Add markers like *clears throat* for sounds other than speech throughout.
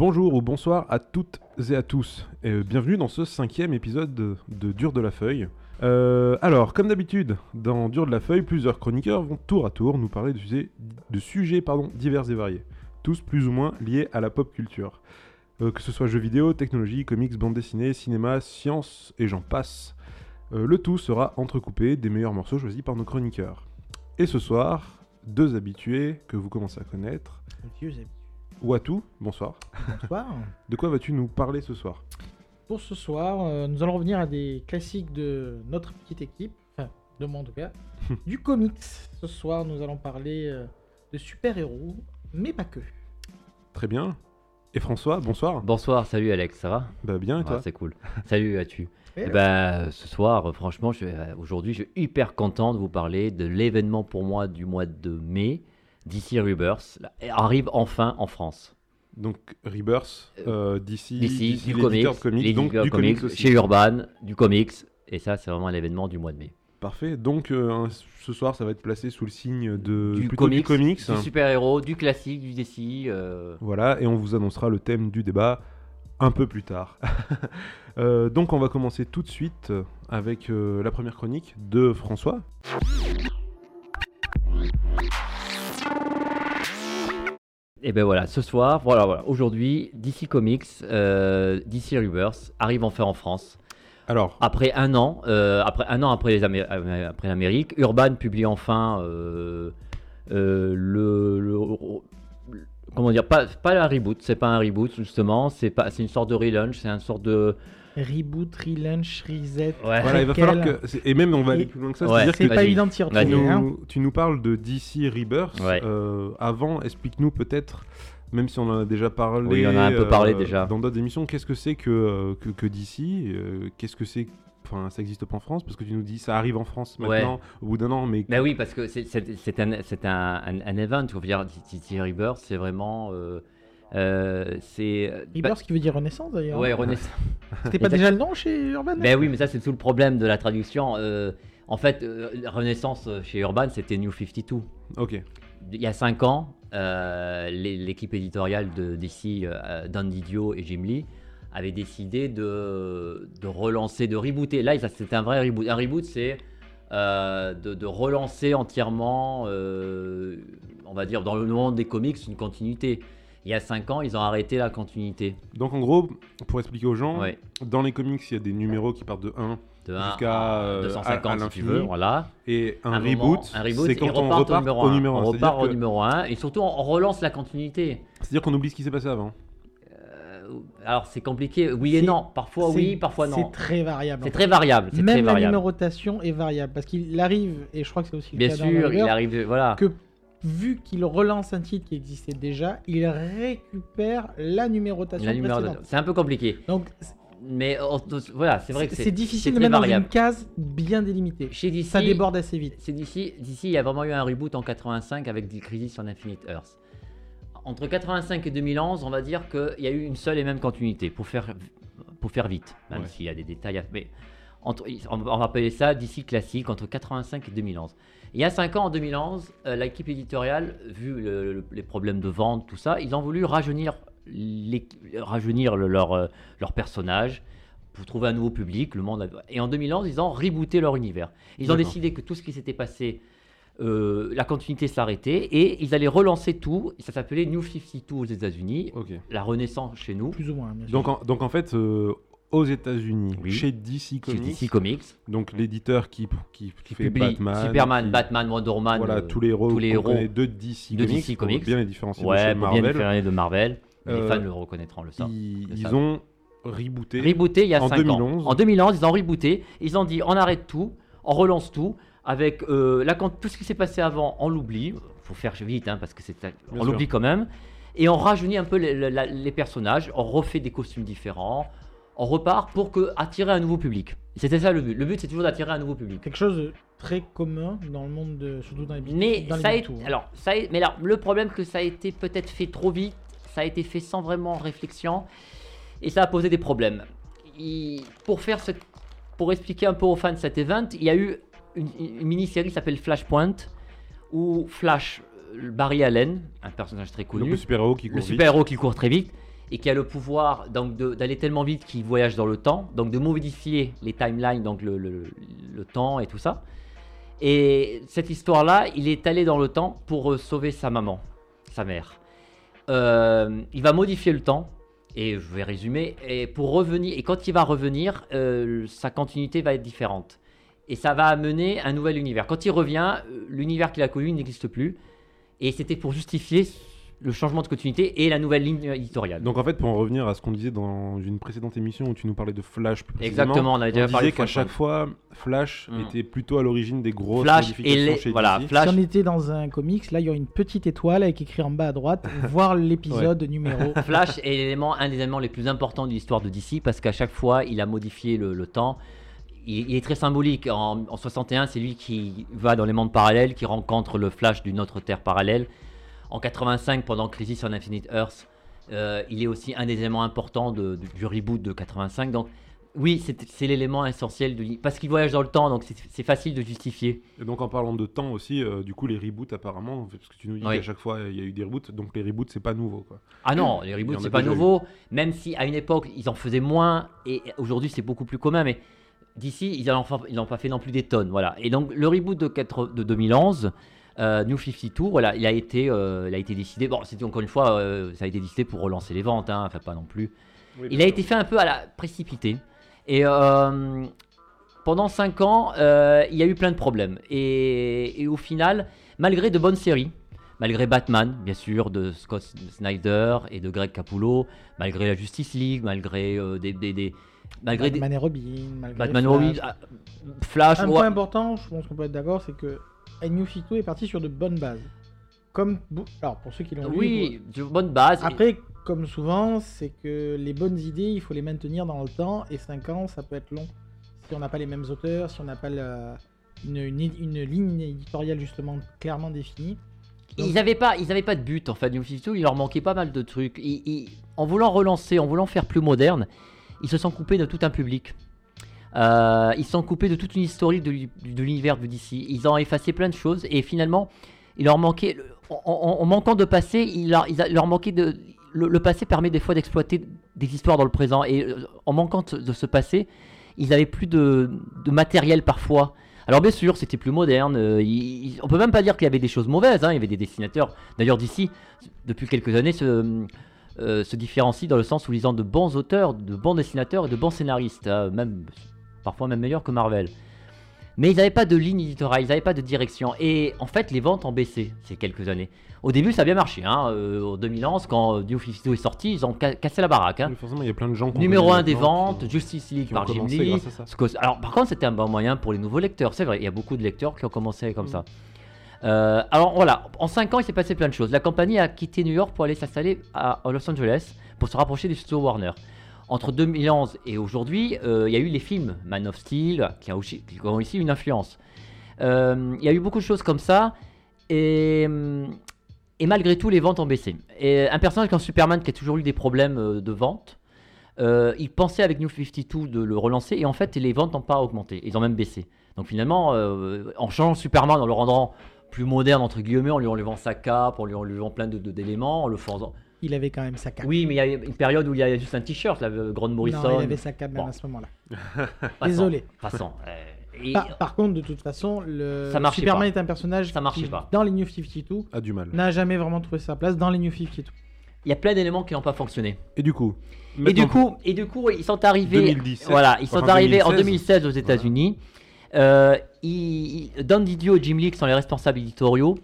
Bonjour ou bonsoir à toutes et à tous, et bienvenue dans ce cinquième épisode de, Dur de la Feuille. Euh, alors, comme d'habitude, dans Dur de la Feuille, plusieurs chroniqueurs vont tour à tour nous parler de sujets, divers et variés, tous plus ou moins liés à la pop culture. Euh, que ce soit jeux vidéo, technologie, comics, bande dessinée, cinéma, science et j'en passe. Euh, le tout sera entrecoupé des meilleurs morceaux choisis par nos chroniqueurs. Et ce soir, deux habitués que vous commencez à connaître. Watou, bonsoir. Bonsoir. De quoi vas-tu nous parler ce soir? Pour ce soir, euh, nous allons revenir à des classiques de notre petite équipe, enfin de moi en tout cas, *laughs* du comics. Ce soir, nous allons parler euh, de super-héros, mais pas que. Très bien. Et François, bonsoir. Bonsoir, salut Alex, ça va? Bah bien et Ah, toi? C'est cool. *laughs* Salut as-tu? Eh ben, euh, ce soir, franchement, euh, aujourd'hui, je suis hyper content de vous parler de l'événement pour moi du mois de mai, DC Rebirth, arrive enfin en France. Donc Rebirth, euh, DC, DC, du comics, comics, donc du comics, chez Urban, du comics, et ça, c'est vraiment l'événement du mois de mai. Parfait. Donc euh, ce soir, ça va être placé sous le signe de du, plutôt comics, du comics. du super-héros, du classique, du DC. euh, Voilà, et on vous annoncera le thème du débat un peu plus tard. *laughs* Euh, donc on va commencer tout de suite avec euh, la première chronique de François. Et ben voilà, ce soir, voilà, voilà, aujourd'hui, DC Comics, euh, DC Rebirth arrive enfin en France. Alors, Après un an, euh, après un an après les Amé- après l'Amérique, Urban publie enfin euh, le, comment dire pas pas un reboot, c'est pas un reboot justement, c'est pas c'est une sorte de relaunch, c'est une sorte de Reboot, relaunch, reset. Ouais. voilà, il va falloir que... Et même on va aller plus loin que ça, Ouais, C'est pas évident de s'y tu hein. nous, tu nous parles de DC Rebirth. Ouais. Euh, avant, explique-nous peut-être, même si on en a déjà parlé, Oui, on en a un peu parlé euh, déjà. dans d'autres émissions, qu'est-ce que c'est que, euh, que, que DC euh, Qu'est-ce que c'est Enfin, ça n'existe pas en France parce que tu nous dis ça arrive en France Ouais. maintenant, au bout d'un an, mais Ben oui, parce que c'est- un, c'est un, un, un event, dire, DC Rebirth, c'est vraiment. Euh, c'est. Rebirth, ce qui veut dire renaissance d'ailleurs. Ouais, Renaissance. *laughs* C'était pas déjà le nom chez Urban Ben oui, mais ça, c'est tout le problème de la traduction. Euh, en fait, euh, Renaissance chez Urban, c'était New 52. ok. Il y a 5 ans, euh, l'é- l'équipe éditoriale de DC, euh, Dan Didio et Jim Lee, avait décidé de, de relancer, de rebooter. Là, ça, c'est un vrai reboot. Un reboot, c'est euh, de, de relancer entièrement, euh, on va dire, dans le monde des comics, une continuité. Il y a 5 ans, ils ont arrêté la continuité. Donc en gros, pour expliquer aux gens, Ouais. dans les comics, il y a des numéros qui partent de 1 De 1 Jusqu'à, à euh, à- 250 à si tu veux, voilà. et un, un reboot, moment, un reboot, c'est quand on repart repart au numéro au 1. numéro 1. On C'est-à-dire repart au que- numéro 1 et surtout on relance la continuité. C'est-à-dire qu'on oublie ce qui s'est passé avant. Euh, alors c'est compliqué, oui et non. Parfois oui, parfois non. C'est très variable. C'est très variable. C'est Même très la numérotation est variable parce qu'il arrive, et je crois que c'est aussi le Bien cas dans sûr, il arrive. Voilà. que vu qu'il relance un titre qui existait déjà, il récupère la numérotation La. C'est un peu compliqué. Donc Mais voilà, c'est vrai que c'est difficile de mettre dans une case bien délimitée. Chez DC, Ça déborde assez vite. C'est d'ici, d'ici, il y a vraiment eu un reboot en 85 avec The Crisis on Infinite Earth. Entre 85 et 2011, on va dire qu'il y a eu une seule et même continuité pour faire, pour faire vite, même Ouais. s'il y a des détails. à- Mais entre, on va on va appeler ça d'ici classique entre 85 et 2011. Il y a 5 ans, en 2011, euh, l'équipe éditoriale, vu le- le- les problèmes de vente, tout ça, ils ont voulu rajeunir, les- rajeunir le- leur, euh, leur personnage pour trouver un nouveau public. Le monde a- Et en 2011, ils ont rebooté leur univers. Ils ont décidé que tout ce qui s'était passé, euh, la continuité s'arrêtait et ils allaient relancer tout. Ça s'appelait New 52 aux États-Unis, la Renaissance chez nous, Plus ou moins, bien sûr. Donc en, donc en fait, euh, aux États-unis, Oui. chez DC chez Comics, DC Comics, donc l'éditeur qui, qui, qui fait publie Batman, Superman, qui- Batman, Wonder Woman, voilà euh, tous les héros, tous les qu'on héros connaît de DC de Comics, DC Comics. bien les différencier de ouais, ceux de pour bien Marvel. de Marvel. les Euh, fans le reconnaîtront le ça. Ils, le ils savent. ont rebooté. Rebooté il y a en 5 2011. ans. En 2011, ils ont rebooté. Ils ont dit on arrête tout, on relance tout. Avec euh, la, tout ce qui s'est passé avant, on l'oublie. faut faire vite hein, parce que c'est on l'oublie quand même. Et on rajeunit un peu les, les- la- les personnages, on refait des costumes différents, on repart pour que, attirer un nouveau public. C'était ça le but. Le but, c'est toujours d'attirer un nouveau public. Quelque chose de très commun dans le monde, de, surtout dans les Mais dans les ça a big été, two, alors, ça a- mais alors, le problème que ça a été peut-être fait trop vite, ça a été fait sans vraiment réflexion, et ça a posé des problèmes. Pour faire ce, pour expliquer un peu aux fans de cet event, il y a eu une, une mini-série qui s'appelle Flashpoint, où Flash, euh, Barry Allen, un personnage très connu, le super-héros qui court le vite. super-héros qui court très vite, et qui a le pouvoir donc d'aller tellement vite qu'il voyage dans le temps, donc de modifier les timelines, donc le, le- temps et tout ça. Et cette histoire-là, il est allé dans le temps pour euh, sauver sa maman, sa mère. Euh, il va modifier le temps, et je vais résumer, et pour revenir, et quand il va revenir, euh, sa continuité va être différente. Et ça va amener un nouvel univers. Quand il revient, l'univers qu'il a connu n'existe plus. Et c'était pour justifier le changement de continuité et la nouvelle ligne éditoriale. Donc en fait, pour en revenir à ce qu'on disait dans une précédente émission où tu nous parlais de Flash plus précisément, Exactement, on avait on déjà parlé disait de qu'à Flash. chaque fois, Flash Mm. était plutôt à l'origine des grosses Flash et modifications les, chez voilà, DC. Flash, Si on était dans un comics, là, il y aurait une petite étoile avec écrit en bas à droite, *laughs* voir l'épisode numéro. *laughs* Flash est l'élément, un des éléments les plus importants de l'histoire de DC parce qu'à chaque fois, il a modifié le, le temps. Il, il est très symbolique. En, en 61, c'est lui qui va dans les mondes parallèles, qui rencontre le Flash d'une autre Terre parallèle. En 85, pendant Crisis on Infinite Earth, euh, il est aussi un des éléments importants de- de- du reboot de 85. Donc, oui, c'est l'élément essentiel de, parce qu'il voyage dans le temps, donc c'est- facile de justifier. Et donc en parlant de temps aussi, euh, du coup les reboots apparemment, parce que tu nous dis Oui. qu'à chaque fois il y a eu des reboots, donc les reboots c'est pas nouveau quoi. Ah non, les reboots c'est pas eu. nouveau, même si à une époque ils en faisaient moins et aujourd'hui c'est beaucoup plus commun, mais d'ici ils n'en n'ont pas fait non plus des tonnes, voilà. Et donc le reboot de, 4 de 2011, euh, New 52, voilà, il a été, euh, il a été décidé. Bon, c'était encore une fois, euh, ça a été décidé pour relancer les ventes, hein, enfin pas non plus. Il a été fait un peu à la précipité. Et euh, pendant 5 ans, euh, il y a eu plein de problèmes. Et, et au final, malgré de bonnes séries, malgré Batman, bien sûr, de Scott Snyder et de Greg Capullo, malgré la Justice League, malgré euh, des, des- des- malgré des- Batman et Robin, malgré Batman Flash. Robin, Flash, Un ouais. point important, je pense qu'on peut être d'accord, c'est que New 52 est parti sur de bonnes bases. Comme, alors pour ceux qui l'ont lu, oui, de bonne base. pour- après, comme souvent, c'est que les bonnes idées, il faut les maintenir dans le temps, et 5 ans, ça peut être long. Si on n'a pas les mêmes auteurs, si on n'a pas la- une, une- une ligne éditoriale justement clairement définie. Ils n'avaient pas, ils avaient pas de but en fait. New 52, il leur manquait pas mal de trucs. Ils- ils- en voulant relancer, en voulant faire plus moderne, ils se sont coupés de tout un public. Euh, ils sont coupés de toute une historique de, l'u- de l'univers de DC. Ils ont effacé plein de choses et finalement, il leur manquait, en, manquant de passé, il leur, il de. Le, passé permet des fois d'exploiter des histoires dans le présent et euh, en manquant de, ce passé, ils avaient plus de, matériel parfois. Alors bien sûr, c'était plus moderne. euh, il- on peut même pas dire qu'il y avait des choses mauvaises. hein, Il y avait des dessinateurs. D'ailleurs, d'ici, depuis quelques années, se, euh, se différencie dans le sens où ils ont de bons auteurs, de bons dessinateurs et de bons scénaristes, hein, même parfois même meilleurs que Marvel. Mais ils n'avaient pas de ligne éditoriale, ils n'avaient pas de direction. Et en fait, les ventes ont baissé ces quelques années. Au début, ça a bien marché. Hein. euh, en 2011, quand euh, New 52 est sorti, ils ont ca- cassé la baraque. hein. Oui, forcément il y a plein de gens qui ont Numéro connu 1 des ventes, qui- Justice League par Jim Lee. alors, par contre, c'était un bon moyen pour les nouveaux lecteurs, c'est vrai. Il y a beaucoup de lecteurs qui ont commencé comme Mm. ça. Euh, alors voilà, en 5 ans, il s'est passé plein de choses. La compagnie a quitté New York pour aller s'installer à, Los Angeles pour se rapprocher des studios Warner. Entre 2011 et aujourd'hui, euh, il y a eu les films Man of Steel qui, a aussi, qui ont aussi une influence. Euh, il y a eu beaucoup de choses comme ça et, hum, et malgré tout, les ventes ont baissé. Et un personnage comme Superman qui a toujours eu des problèmes euh, de vente, euh, ils pensaient avec New 52 de le relancer et en fait les ventes n'ont pas augmenté, ils ont même baissé. Donc finalement, euh, en changeant Superman, en le rendant plus moderne entre guillemets, en lui enlevant sa cape, en lui enlevant plein d'éléments, en le faisant. Il avait quand même sa cape. Oui, mais il y a une période où il y a juste un t-shirt, la euh, Grande Morrison. non, il avait sa cape même Bon. à ce moment-là. *laughs* *laughs* Désolé. Passons. Euh, et- Par, par contre, de toute façon, le Ça Superman pas. est un personnage Ça qui, pas. dans les New 52, a du mal. n'a jamais vraiment trouvé sa place dans les New 52. il y a plein d'éléments qui n'ont pas fonctionné. Et du coup Et du coup, et du coup, ils sont arrivés. 2017, voilà, ils sont enfin, arrivés en 2016. 2016 aux États-Unis. Euh, ils- ils- Don Didio et Jim Lee, qui sont les responsables éditoriaux,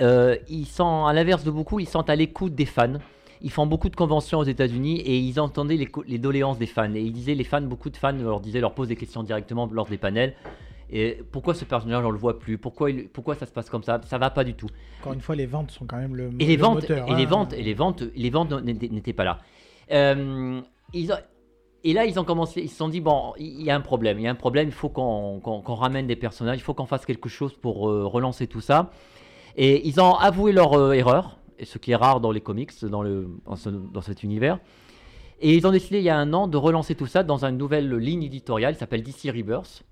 euh, ils sont, à l'inverse de beaucoup, ils sont à l'écoute des fans. Ils font beaucoup de conventions aux États-Unis et ils entendaient les, doléances des fans. Et ils disaient, les fans, beaucoup de fans leur disaient, leur posent des questions directement lors des panels. Et pourquoi ce personnage, on le voit plus? Pourquoi, il- pourquoi ça se passe comme ça? Ça va pas du tout. Encore une fois, les ventes sont quand même le, Et les le ventes, moteur, et les hein. ventes, et les ventes, les ventes n'étaient pas là. Euh, ils ont- et là, ils ont commencé, ils se sont dit bon, il y a un problème, il y a un problème, il faut qu'on qu'on ramène des personnages, il faut qu'on fasse quelque chose pour euh, relancer tout ça. Et ils ont avoué leur euh, erreur, et ce qui est rare dans les comics, dans, le, dans, ce- dans cet univers. Et ils ont décidé il y a un an de relancer tout ça dans une nouvelle ligne éditoriale qui s'appelle DC Rebirth,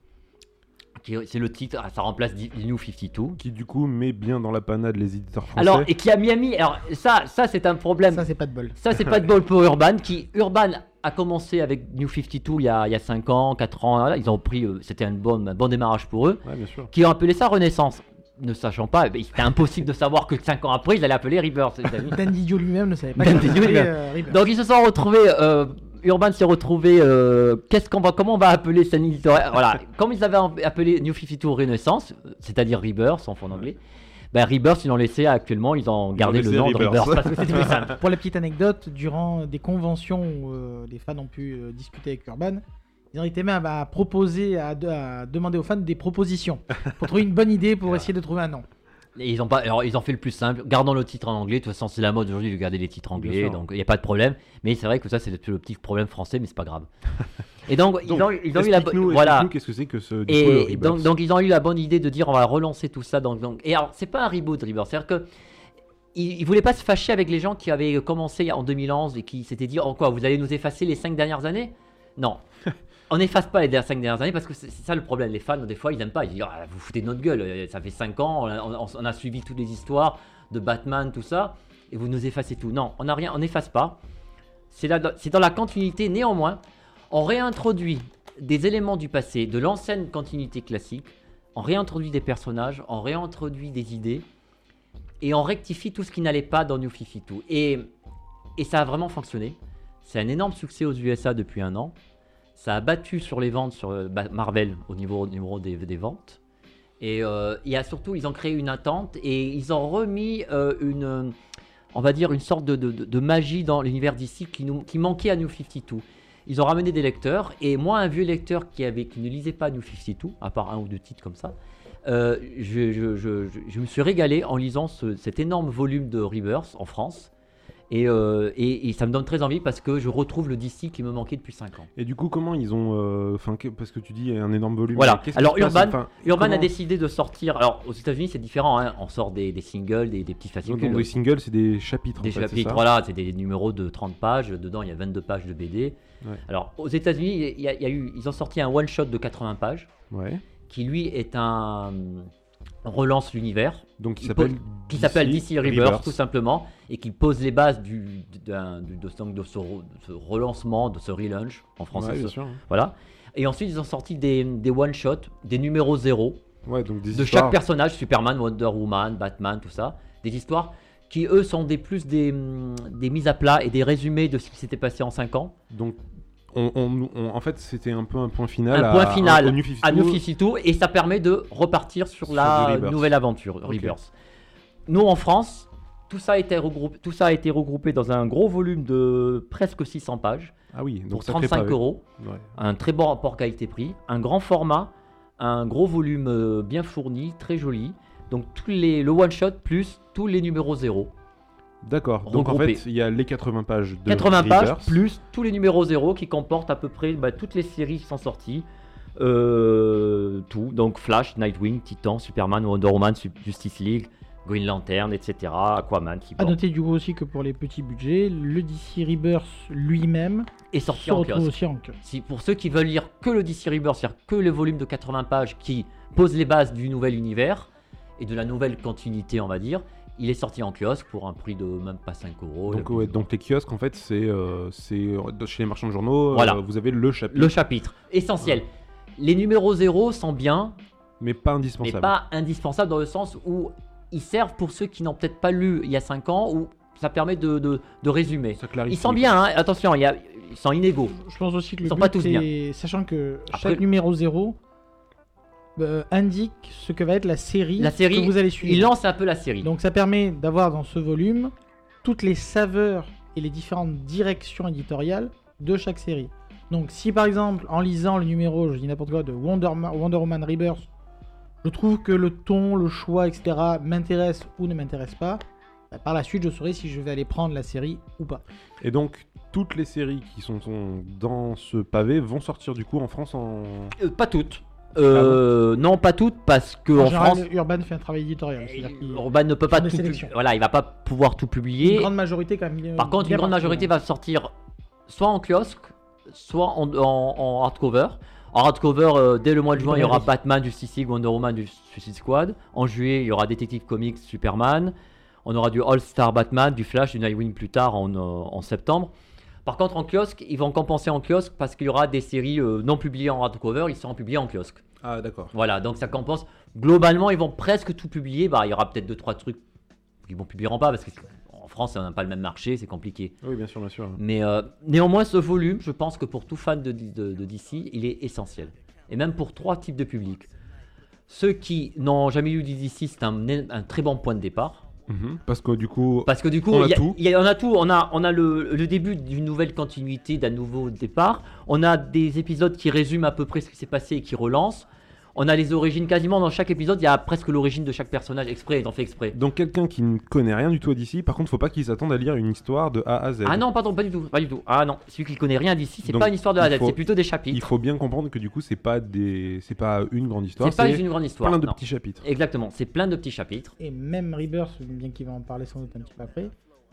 qui- c'est le titre, ah, ça remplace New 52. Qui du coup met bien dans la panade les éditeurs français. Alors, et qui a Miami, alors ça, ça c'est un problème. Ça, c'est pas de bol. Ça, c'est pas de bol pour Urban, qui Urban a commencé avec New 52 il y a, il y a 5 ans, 4 ans. ils ont pris, euh, c'était un bon, un bon démarrage pour eux, Ouais, bien sûr. qui ont appelé ça Renaissance. Ne sachant pas, eh ben, c'était impossible de savoir que 5 ans après, ils allaient appeler amis. *laughs* Dan Didio lui-même ne savait pas Dan Didio, euh. Donc ils se sont retrouvés. euh, Urban s'est retrouvé. euh, qu'est-ce qu'on va, comment on va appeler cette éditoriale Voilà. *laughs* Comme ils avaient appelé New 52 Renaissance, c'est-à-dire Rebirth en fond anglais. Ben Rebirth, ils l'ont laissé actuellement, ils ont gardé le nom de Rebirth. Rebirth parce que *laughs* c'était plus simple. Pour la petite anecdote, durant des conventions où euh, les fans ont pu euh, discuter avec Urban, ils ont été même à proposer, à, de- à demander aux fans des propositions pour trouver une bonne idée pour *laughs* essayer de trouver un nom. Et ils ont pas, alors ils ont fait le plus simple, gardons le titre en anglais. De toute façon, c'est la mode aujourd'hui de garder les titres anglais, donc il n'y a pas de problème. Mais c'est vrai que ça, c'est le, petit problème français, mais c'est pas grave. *laughs* Et donc, ils ont, ils ont eu la, voilà. qu'est-ce que c'est que ce Et donc, donc ils ont eu la bonne idée de dire on va relancer tout ça. Donc, donc- et alors c'est pas un reboot Rebirth, c'est-à-dire que ils, ils voulaient pas se fâcher avec les gens qui avaient commencé en 2011 et qui s'étaient dit oh quoi vous allez nous effacer les cinq dernières années? Non, on n'efface pas les der- cinq dernières années parce que c'est ça le problème. Les fans des fois ils aiment pas. Ils disent Ah, vous foutez de notre gueule. euh, Ça fait cinq ans, on a, suivi toutes les histoires de Batman tout ça et vous nous effacez tout. Non, on n'a rien, on n'efface pas. C'est dans la continuité néanmoins. On réintroduit des éléments du passé, de l'ancienne continuité classique, on réintroduit des personnages, on réintroduit des idées, et on rectifie tout ce qui n'allait pas dans New 52. Et, et ça a vraiment fonctionné. C'est un énorme succès aux USA depuis un an. Ça a battu sur les ventes sur euh, bah, Marvel au niveau, au niveau des, ventes. Et euh, il y surtout, ils ont créé une attente et ils ont remis euh, une, on va dire, une sorte de, de- magie dans l'univers d'ici qui, qui manquait à New 52. Ils ont ramené des lecteurs et moi, un vieux lecteur qui, avait, qui ne lisait pas New 52, à part un ou deux titres comme ça, je, je- je- je- me suis régalé en lisant ce- cet énorme volume de Rebirth en France. Et, euh, et- et ça me donne très envie parce que je retrouve le DC qui me manquait depuis 5 ans. Et du coup, comment ils ont. euh, Enfin, parce que tu dis un énorme volume. Voilà. Alors, Urban- Enfin, Urban a décidé de sortir. Alors, aux États-Unis, c'est différent. hein. On sort des, des singles, des, des petits Donc, fascicules. les singles, c'est des chapitres. Des en fait, c'est chapitres, voilà, c'est des numéros de 30 pages. Dedans, il y a 22 pages de BD. Ouais. Alors, aux États-Unis, il y a- il y a eu, ils ont sorti un one-shot de 80 pages Ouais. qui, lui, est un. relance l'univers. Donc, Il s'appelle. qui s'appelle DC Rebirth, tout simplement, et qui pose les bases du, d'un- de, ce, re- de ce relancement, de ce relaunch en français. Ouais, bien ce- sûr. voilà. Et ensuite, ils ont sorti des, des one-shots, des numéros zéro Ouais, donc des de histoires. chaque personnage, Superman, Wonder Woman, Batman, tout ça. Des histoires qui, eux, sont des plus des, des mises à plat et des résumés de ce qui s'était passé en 5 ans. Donc, on, on- on- en fait, c'était un peu un point final. Un à- final au New 52. à New 52 et ça permet de repartir sur, Sur la nouvelle aventure Ok. Rebirth. Nous en France, tout ça, a été regroupé, tout ça a été regroupé dans un gros volume de presque 600 pages Ah oui, donc pour ça fait 35 pavé. euros. Ouais. Un très bon rapport qualité-prix, un grand format, un gros volume euh, bien fourni, très joli. Donc tous les, le one shot plus tous les numéros 0. D'accord. Donc, en fait, il y a les 80 pages de 80 pages Rebirth. plus tous les numéros 0 qui comportent à peu près bah, toutes les séries qui sont sorties. Euh, tout, donc Flash, Nightwing, Titan, Superman, Wonder Woman, Justice League, Green Lantern, etc. Aquaman qui À noter du coup aussi que pour les petits budgets, le DC Rebirth lui-même est se sorti en retrouve kiosque. aussi en kiosque. Si, pour ceux qui veulent lire que le DC Rebirth, c'est-à-dire que le volume de 80 pages qui pose les bases du nouvel univers et de la nouvelle continuité, on va dire, il est sorti en kiosque pour un prix de même pas 5 euros. Donc, Le- ouais, donc les kiosques, en fait, c'est euh, c'est, euh, chez les marchands de journaux. euh, Voilà. vous avez le chapitre, le chapitre. Essentiel. Les numéros 0 sont bien, mais pas mais indispensable. pas indispensables dans le sens où ils servent pour ceux qui n'ont peut-être pas lu il y a 5 ans, ou ça permet de, de- de résumer. Ça clarifie. Ils sont bien, hein, attention, il y a- ils sont inégaux. Je pense aussi que Ils le sont but pas tous est- sachant que Après- chaque numéro 0 euh, indique ce que va être la série, La série, que vous allez suivre. Ils lancent un peu la série. Donc ça permet d'avoir dans ce volume toutes les saveurs et les différentes directions éditoriales de chaque série. Donc si par exemple en lisant le numéro, je dis n'importe quoi, de Wonder, Ma- Wonder Woman Rebirth, je trouve que le ton, le choix, etc. m'intéresse ou ne m'intéresse pas, bah, par la suite je saurai si je vais aller prendre la série ou pas. Et donc, toutes les séries qui sont, sont dans ce pavé vont sortir du coup en France en. Euh, pas toutes. Euh, non, pas toutes, parce que En en général, France, Urban fait un travail éditorial. Urban ne peut pas tout. Voilà, il va pas pouvoir tout publier. Une grande majorité quand même. Par contre, une grande majorité va sortir soit en kiosque, soit en, en- en hardcover. En hardcover, euh, dès le mois de juin, il y aura. Batman, Justice League, Wonder Woman, du Suicide Squad. En juillet, il y aura Detective Comics, Superman. On aura du All-Star Batman, du Flash, du Nightwing plus tard en, euh, en septembre. Par contre, en kiosque, ils vont compenser en kiosque parce qu'il y aura des séries euh, non publiées en hardcover, ils seront publiées en kiosque. Ah, d'accord. Voilà, donc ça compense. Globalement, ils vont presque tout publier. Bah, il y aura peut-être deux trois trucs qu'ils vont publieront pas parce qu'en France, on n'a pas le même marché, c'est compliqué. Oui, bien sûr, bien sûr. Mais euh, néanmoins, ce volume, je pense que pour tout fan de, de- de DC, il est essentiel. Et même pour trois types de publics. Ceux qui n'ont jamais lu DC, c'est un, un très bon point de départ. Mhm. Parce que du coup, Parce que du coup, On a il y a- tout. il y a- on a tout. On a, on a le, le début d'une nouvelle continuité, d'un nouveau départ. On a des épisodes qui résument à peu près ce qui s'est passé et qui relancent. On a les origines quasiment dans chaque épisode. Il y a presque l'origine de chaque personnage exprès. Ils ont fait exprès. donc quelqu'un qui ne connaît rien du tout d'ici, par contre, faut pas qu'il s'attende à lire une histoire de A à Z. Ah non, pardon, pas du tout, pas du tout. Ah non, celui qui connaît rien d'ici, c'est Donc, pas une histoire de A à il Z, faut- c'est plutôt des Il chapitres. faut bien comprendre que du coup, c'est pas des, c'est pas une grande histoire, C'est pas une grande histoire. plein de non. petits chapitres. Exactement, c'est plein de petits chapitres. Et même Rebirth, bien qu'il va en parler sans doute un petit peu après,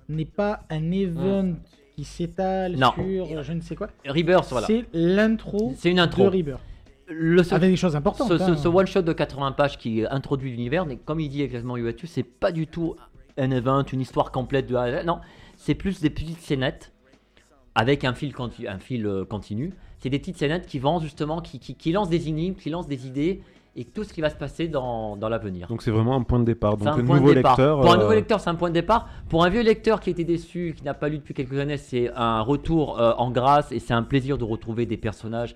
n'est pas un event qui s'étale Non. sur je ne sais quoi. Rebirth, voilà. C'est l'intro C'est une de intro. Rebirth. Le seul- Avec des choses importantes. ce, hein. ce- ce one shot de 80 pages qui introduit l'univers, mais comme il dit exactement Uatu, c'est pas du tout un event, une histoire complète de A à Z. Non, c'est plus des petites scénettes avec un fil, conti- un fil euh, continu. C'est des petites scénettes qui vont justement, qui, qui, qui lancent des énigmes, qui lancent des idées et tout ce qui va se passer dans, dans l'avenir. Donc c'est vraiment un point de départ. Donc un un point nouveau de départ. lecteur. Pour un euh, nouveau lecteur, c'est un point de départ. Pour un vieux lecteur qui était déçu, qui n'a pas lu depuis quelques années, c'est un retour euh, en grâce et c'est un plaisir de retrouver des personnages,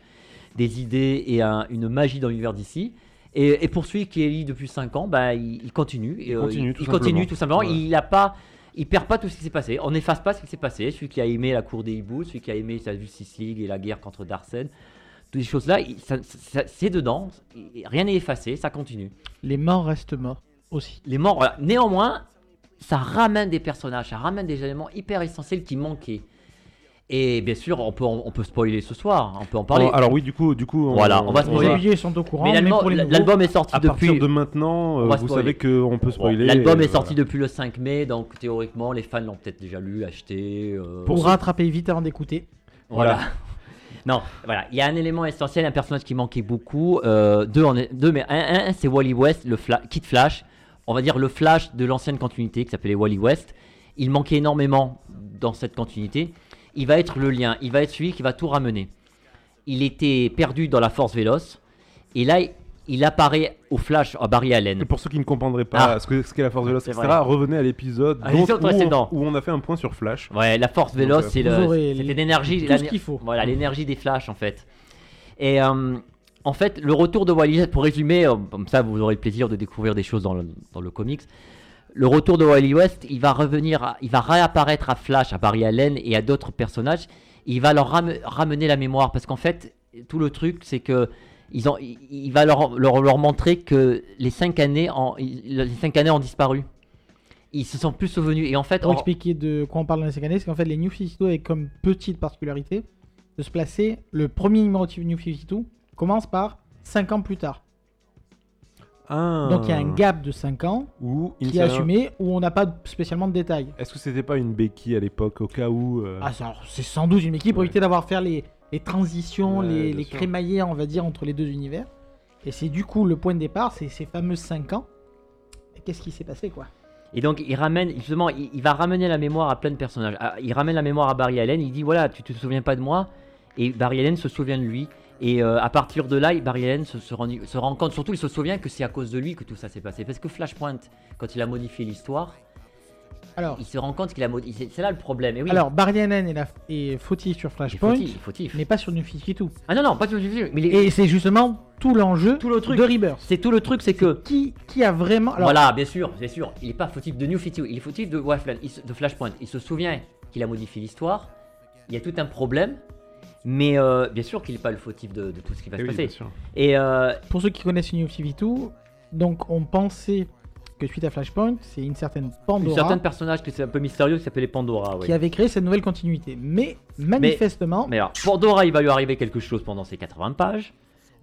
des idées et un- une magie dans l'univers d'ici. Et, et pour celui qui est lu depuis 5 ans, bah, il, il continue. Et, euh, continue, il, tout il continue simplement. tout simplement. Voilà. Il a pas. Il perd pas tout ce qui s'est passé. On n'efface pas ce qui s'est passé. Celui qui a aimé la cour des hiboux, celui qui a aimé sa Justice League et la guerre contre Darkseid, toutes ces choses-là, il- c'est dedans. Il- Rien n'est effacé, ça continue. Les morts restent morts aussi. Les morts, voilà. Néanmoins, ça ramène des personnages, ça ramène des éléments hyper essentiels qui manquaient. Et bien sûr, on peut, on peut spoiler ce soir, on peut en parler. alors, alors oui, du coup, du coup, Voilà, on va Les spoiler. habillés sont au courant, mais l'album les est sorti à depuis. partir de maintenant, euh, On vous savez qu'on peut spoiler. L'album est sorti voilà. depuis le 5 mai, donc théoriquement, les fans l'ont peut-être déjà lu, acheté. euh, pour rattraper vite avant d'écouter. Voilà. *laughs* non, voilà, il y a un élément essentiel, un personnage qui manquait beaucoup. euh, deux, en est- deux, mais un, un, un, c'est Wally West, le Fla- Kid Flash. On va dire le Flash de l'ancienne continuité qui s'appelait Wally West. Il manquait énormément dans cette continuité. Il va être le lien, il va être celui qui va tout ramener. Il était perdu dans la Force Véloce. Et là, il- apparaît au Flash à Barry Allen. Et pour ceux qui ne comprendraient pas Ah. ce que- ce qu'est la force véloce, etc., revenez à l'épisode l'épisode où, précédent. on, où on a fait un point sur Flash. Ouais, la force véloce, euh, c'est l'énergie. tout ce qu'il faut. Voilà, l'énergie des flashs en fait. Et euh, en fait, le retour de Wally, pour résumer, euh, comme ça vous aurez le plaisir de découvrir des choses dans le, dans le comics. Le retour de Wally West, il va revenir, à- il va réapparaître à Flash, à Barry Allen et à d'autres personnages. Il va leur ram- ramener la mémoire parce qu'en fait, tout le truc, c'est que ils ont, il, il va leur, leur, leur montrer que les cinq années, en, les cinq années ont disparu. Ils se sont plus souvenus et en fait, Pour en- expliquer de quoi on parle dans les cinq années, c'est qu'en fait, les New 52 avaient comme petite particularité de se placer. Le premier numéro de New 52 commence par 5 ans plus tard. Ah. Donc il y a un gap de 5 ans Où qui est assumé où on n'a pas spécialement de détails. Est-ce que c'était pas une béquille à l'époque, au cas où euh, Ah, c'est sans doute une équipe pour Ouais. éviter d'avoir à faire les, les transitions, Ouais, les, les sûr. crémaillers, on va dire, entre les deux univers. Et c'est du coup le point de départ, c'est ces fameux 5 ans. Qu'est-ce qui s'est passé, quoi? Et donc il ramène justement, il, il va ramener la mémoire à plein de personnages. Ah, Il ramène la mémoire à Barry Allen. Il dit voilà, tu te souviens pas de moi, et Barry Allen se souvient de lui. Et euh, à partir de là, Barry Allen se, se rend, se rend compte, surtout il se souvient que c'est à cause de lui que tout ça s'est passé. Parce que Flashpoint, quand il a modifié l'histoire, Alors, il se rend compte qu'il a modifié. C'est là le problème. Et oui, alors Barry Allen est, la- est fautif sur Flashpoint, fautif. il est fautif. mais pas sur New 52. Ah non non, pas mais il est- Et c'est justement tout l'enjeu Tout le truc. de Rebirth. c'est tout le truc, c'est que Qui, qui a vraiment. Alors, voilà, bien sûr, bien sûr, il est pas fautif de New 52, il est fautif de Flashpoint. Il se souvient qu'il a modifié l'histoire. Il y a tout un problème, mais euh, bien sûr qu'il n'est pas le fautif de, de tout ce qui va eh se oui, passer. bien sûr. Et euh, Pour ceux qui connaissent New 52, donc on pensait que suite à Flashpoint, c'est une certaine un Pandora certain personnage qui c'est un peu mystérieux qui s'appelait Pandora. ouais. qui avait créé cette nouvelle continuité. Mais manifestement, Mais alors, Pandora, il va lui arriver quelque chose pendant ces 80 pages.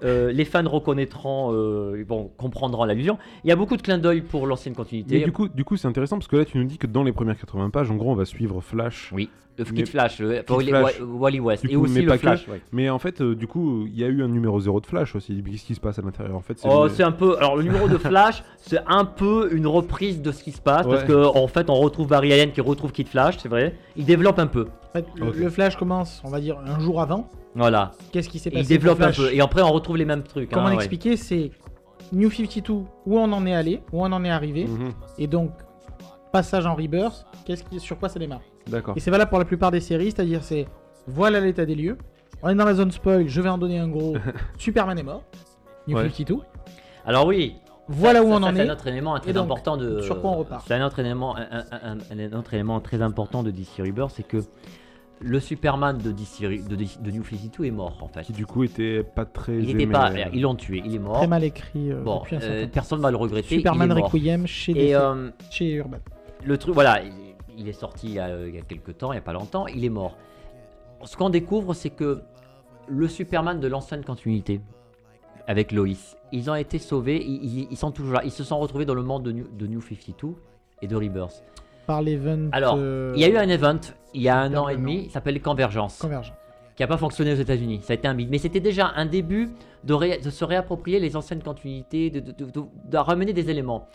Euh, les fans reconnaîtront, euh, comprendront l'allusion. Il y a beaucoup de clins d'œil pour l'ancienne continuité. Mais du coup, du coup, c'est intéressant parce que là, tu nous dis que dans les premières 80 pages, en gros, on va suivre Flash Oui. Le Mais- Kid Flash, le, Kid Wally, Flash. Wa- Wally West. Et coup, aussi mais le pas que. Flash. ouais. Mais en fait, euh, du coup, il y a eu un numéro 0 de Flash aussi. Qu'est-ce qui se passe à l'intérieur En fait, c'est Oh, le- c'est un peu. Alors, le numéro de Flash, *laughs* c'est un peu une reprise de ce qui se passe. Parce Ouais. que en fait, on retrouve Barry Allen qui retrouve Kid Flash, c'est vrai. Il développe un peu. En fait, le- Flash commence, on va dire, un jour avant. Voilà. Qu'est-ce qui s'est passé Il développe un peu. Et après, on retrouve les mêmes trucs. Comment hein, ouais. l'expliquer C'est New 52, où on en est allé, où on en est arrivé. Mhm. Et donc, passage en rebirth, qu'est-ce qui, sur quoi ça démarre? D'accord. Et c'est valable pour la plupart des séries, c'est-à-dire c'est voilà l'état des lieux. On est dans la zone spoil, je vais en donner un gros. *laughs* Superman est mort. New Ouais. 52. Alors, oui. Voilà Ça- où ça- on ça, en C'est est. un autre élément très Et donc, important de. sur quoi on repart C'est un autre élément, un, un- un- un autre élément très important de DC Rebirth, c'est que le Superman de DC, Re- de, DC de New 52 est mort en fait. Qui du coup était pas très. Il aimé, était pas, euh, ils l'ont tué, il est mort. Très mal écrit euh, Bon, depuis un euh, temps. personne va le regretter. Superman il est mort. Requiem chez, Et DC, euh, chez Urban. le truc, voilà, il, est sorti il y, a, il y a quelques temps, il y a pas longtemps, il est mort. Ce qu'on découvre, c'est que le Superman de l'ancienne continuité, avec Lois, ils ont été sauvés, ils, sont toujours là, ils se sont retrouvés dans le monde de New, de New 52 et de Rebirth. Par l'event. Alors, euh, Il y a eu un event il y a un an et demi, il s'appelle Convergence, Convergent. qui n'a pas fonctionné aux États-Unis. Ça a été un bide, mais c'était déjà un début de, ré- de se réapproprier les anciennes continuités, de ramener des éléments.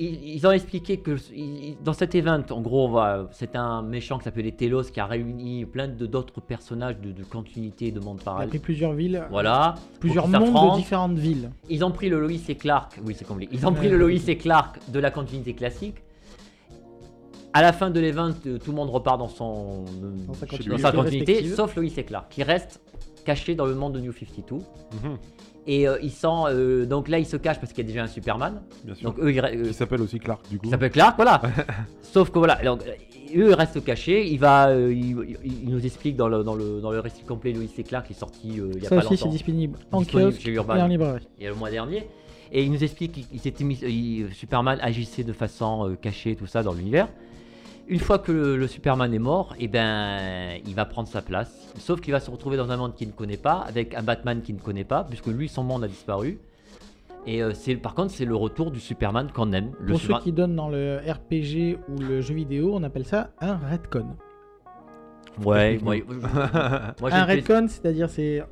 Ils, ils ont expliqué que ils- dans cet event, en gros, c'est un méchant qui s'appelait Telos qui a réuni plein de d'autres personnages de, de continuité de monde Il a parallèle. pris plusieurs villes, Voilà. plusieurs mondes de s'affrontent. différentes villes. Ils ont pris le Lois et Clark. Oui, c'est compliqué. Ils ont pris Ouais. le Lois et Clark de la continuité classique. À la fin de l'event, euh, tout le monde repart dans son Dans sa dans continuité sa continuité, respective. sauf Lois et Clark, qui restent cachés dans le monde de New 52. mhm, Et euh, ils sont euh, donc là, ils se cachent parce qu'il y a déjà un Superman. Bien sûr. Donc eux, ils, euh, Qui s'appelle aussi Clark du coup. il s'appelle Clark, voilà. *laughs* Sauf que voilà, donc, euh, eux ils restent cachés. Il va, euh, il, il- il nous explique dans le, dans le, dans le récit complet Lois et Clark qui est sorti euh, il y a Ça pas aussi, c'est longtemps, disponible en Disponible kiosque chez et Urban. en librairie. il y a le mois dernier. Et il nous explique qu'il il s'était mis, il- Superman agissait de façon euh, cachée, tout ça dans l'univers. Une fois que le, le Superman est mort, et ben, il va prendre sa place. Sauf qu'il va se retrouver dans un monde qu'il ne connaît pas, avec un Batman qu'il ne connaît pas, puisque lui, son monde a disparu. Et euh, c'est, par contre, c'est le retour du Superman qu'on aime. Le Pour ceux qui donnent dans le RPG ou le jeu vidéo, on appelle ça un retcon. Ouais, *laughs* moi, un retcon, c'est-à-dire c'est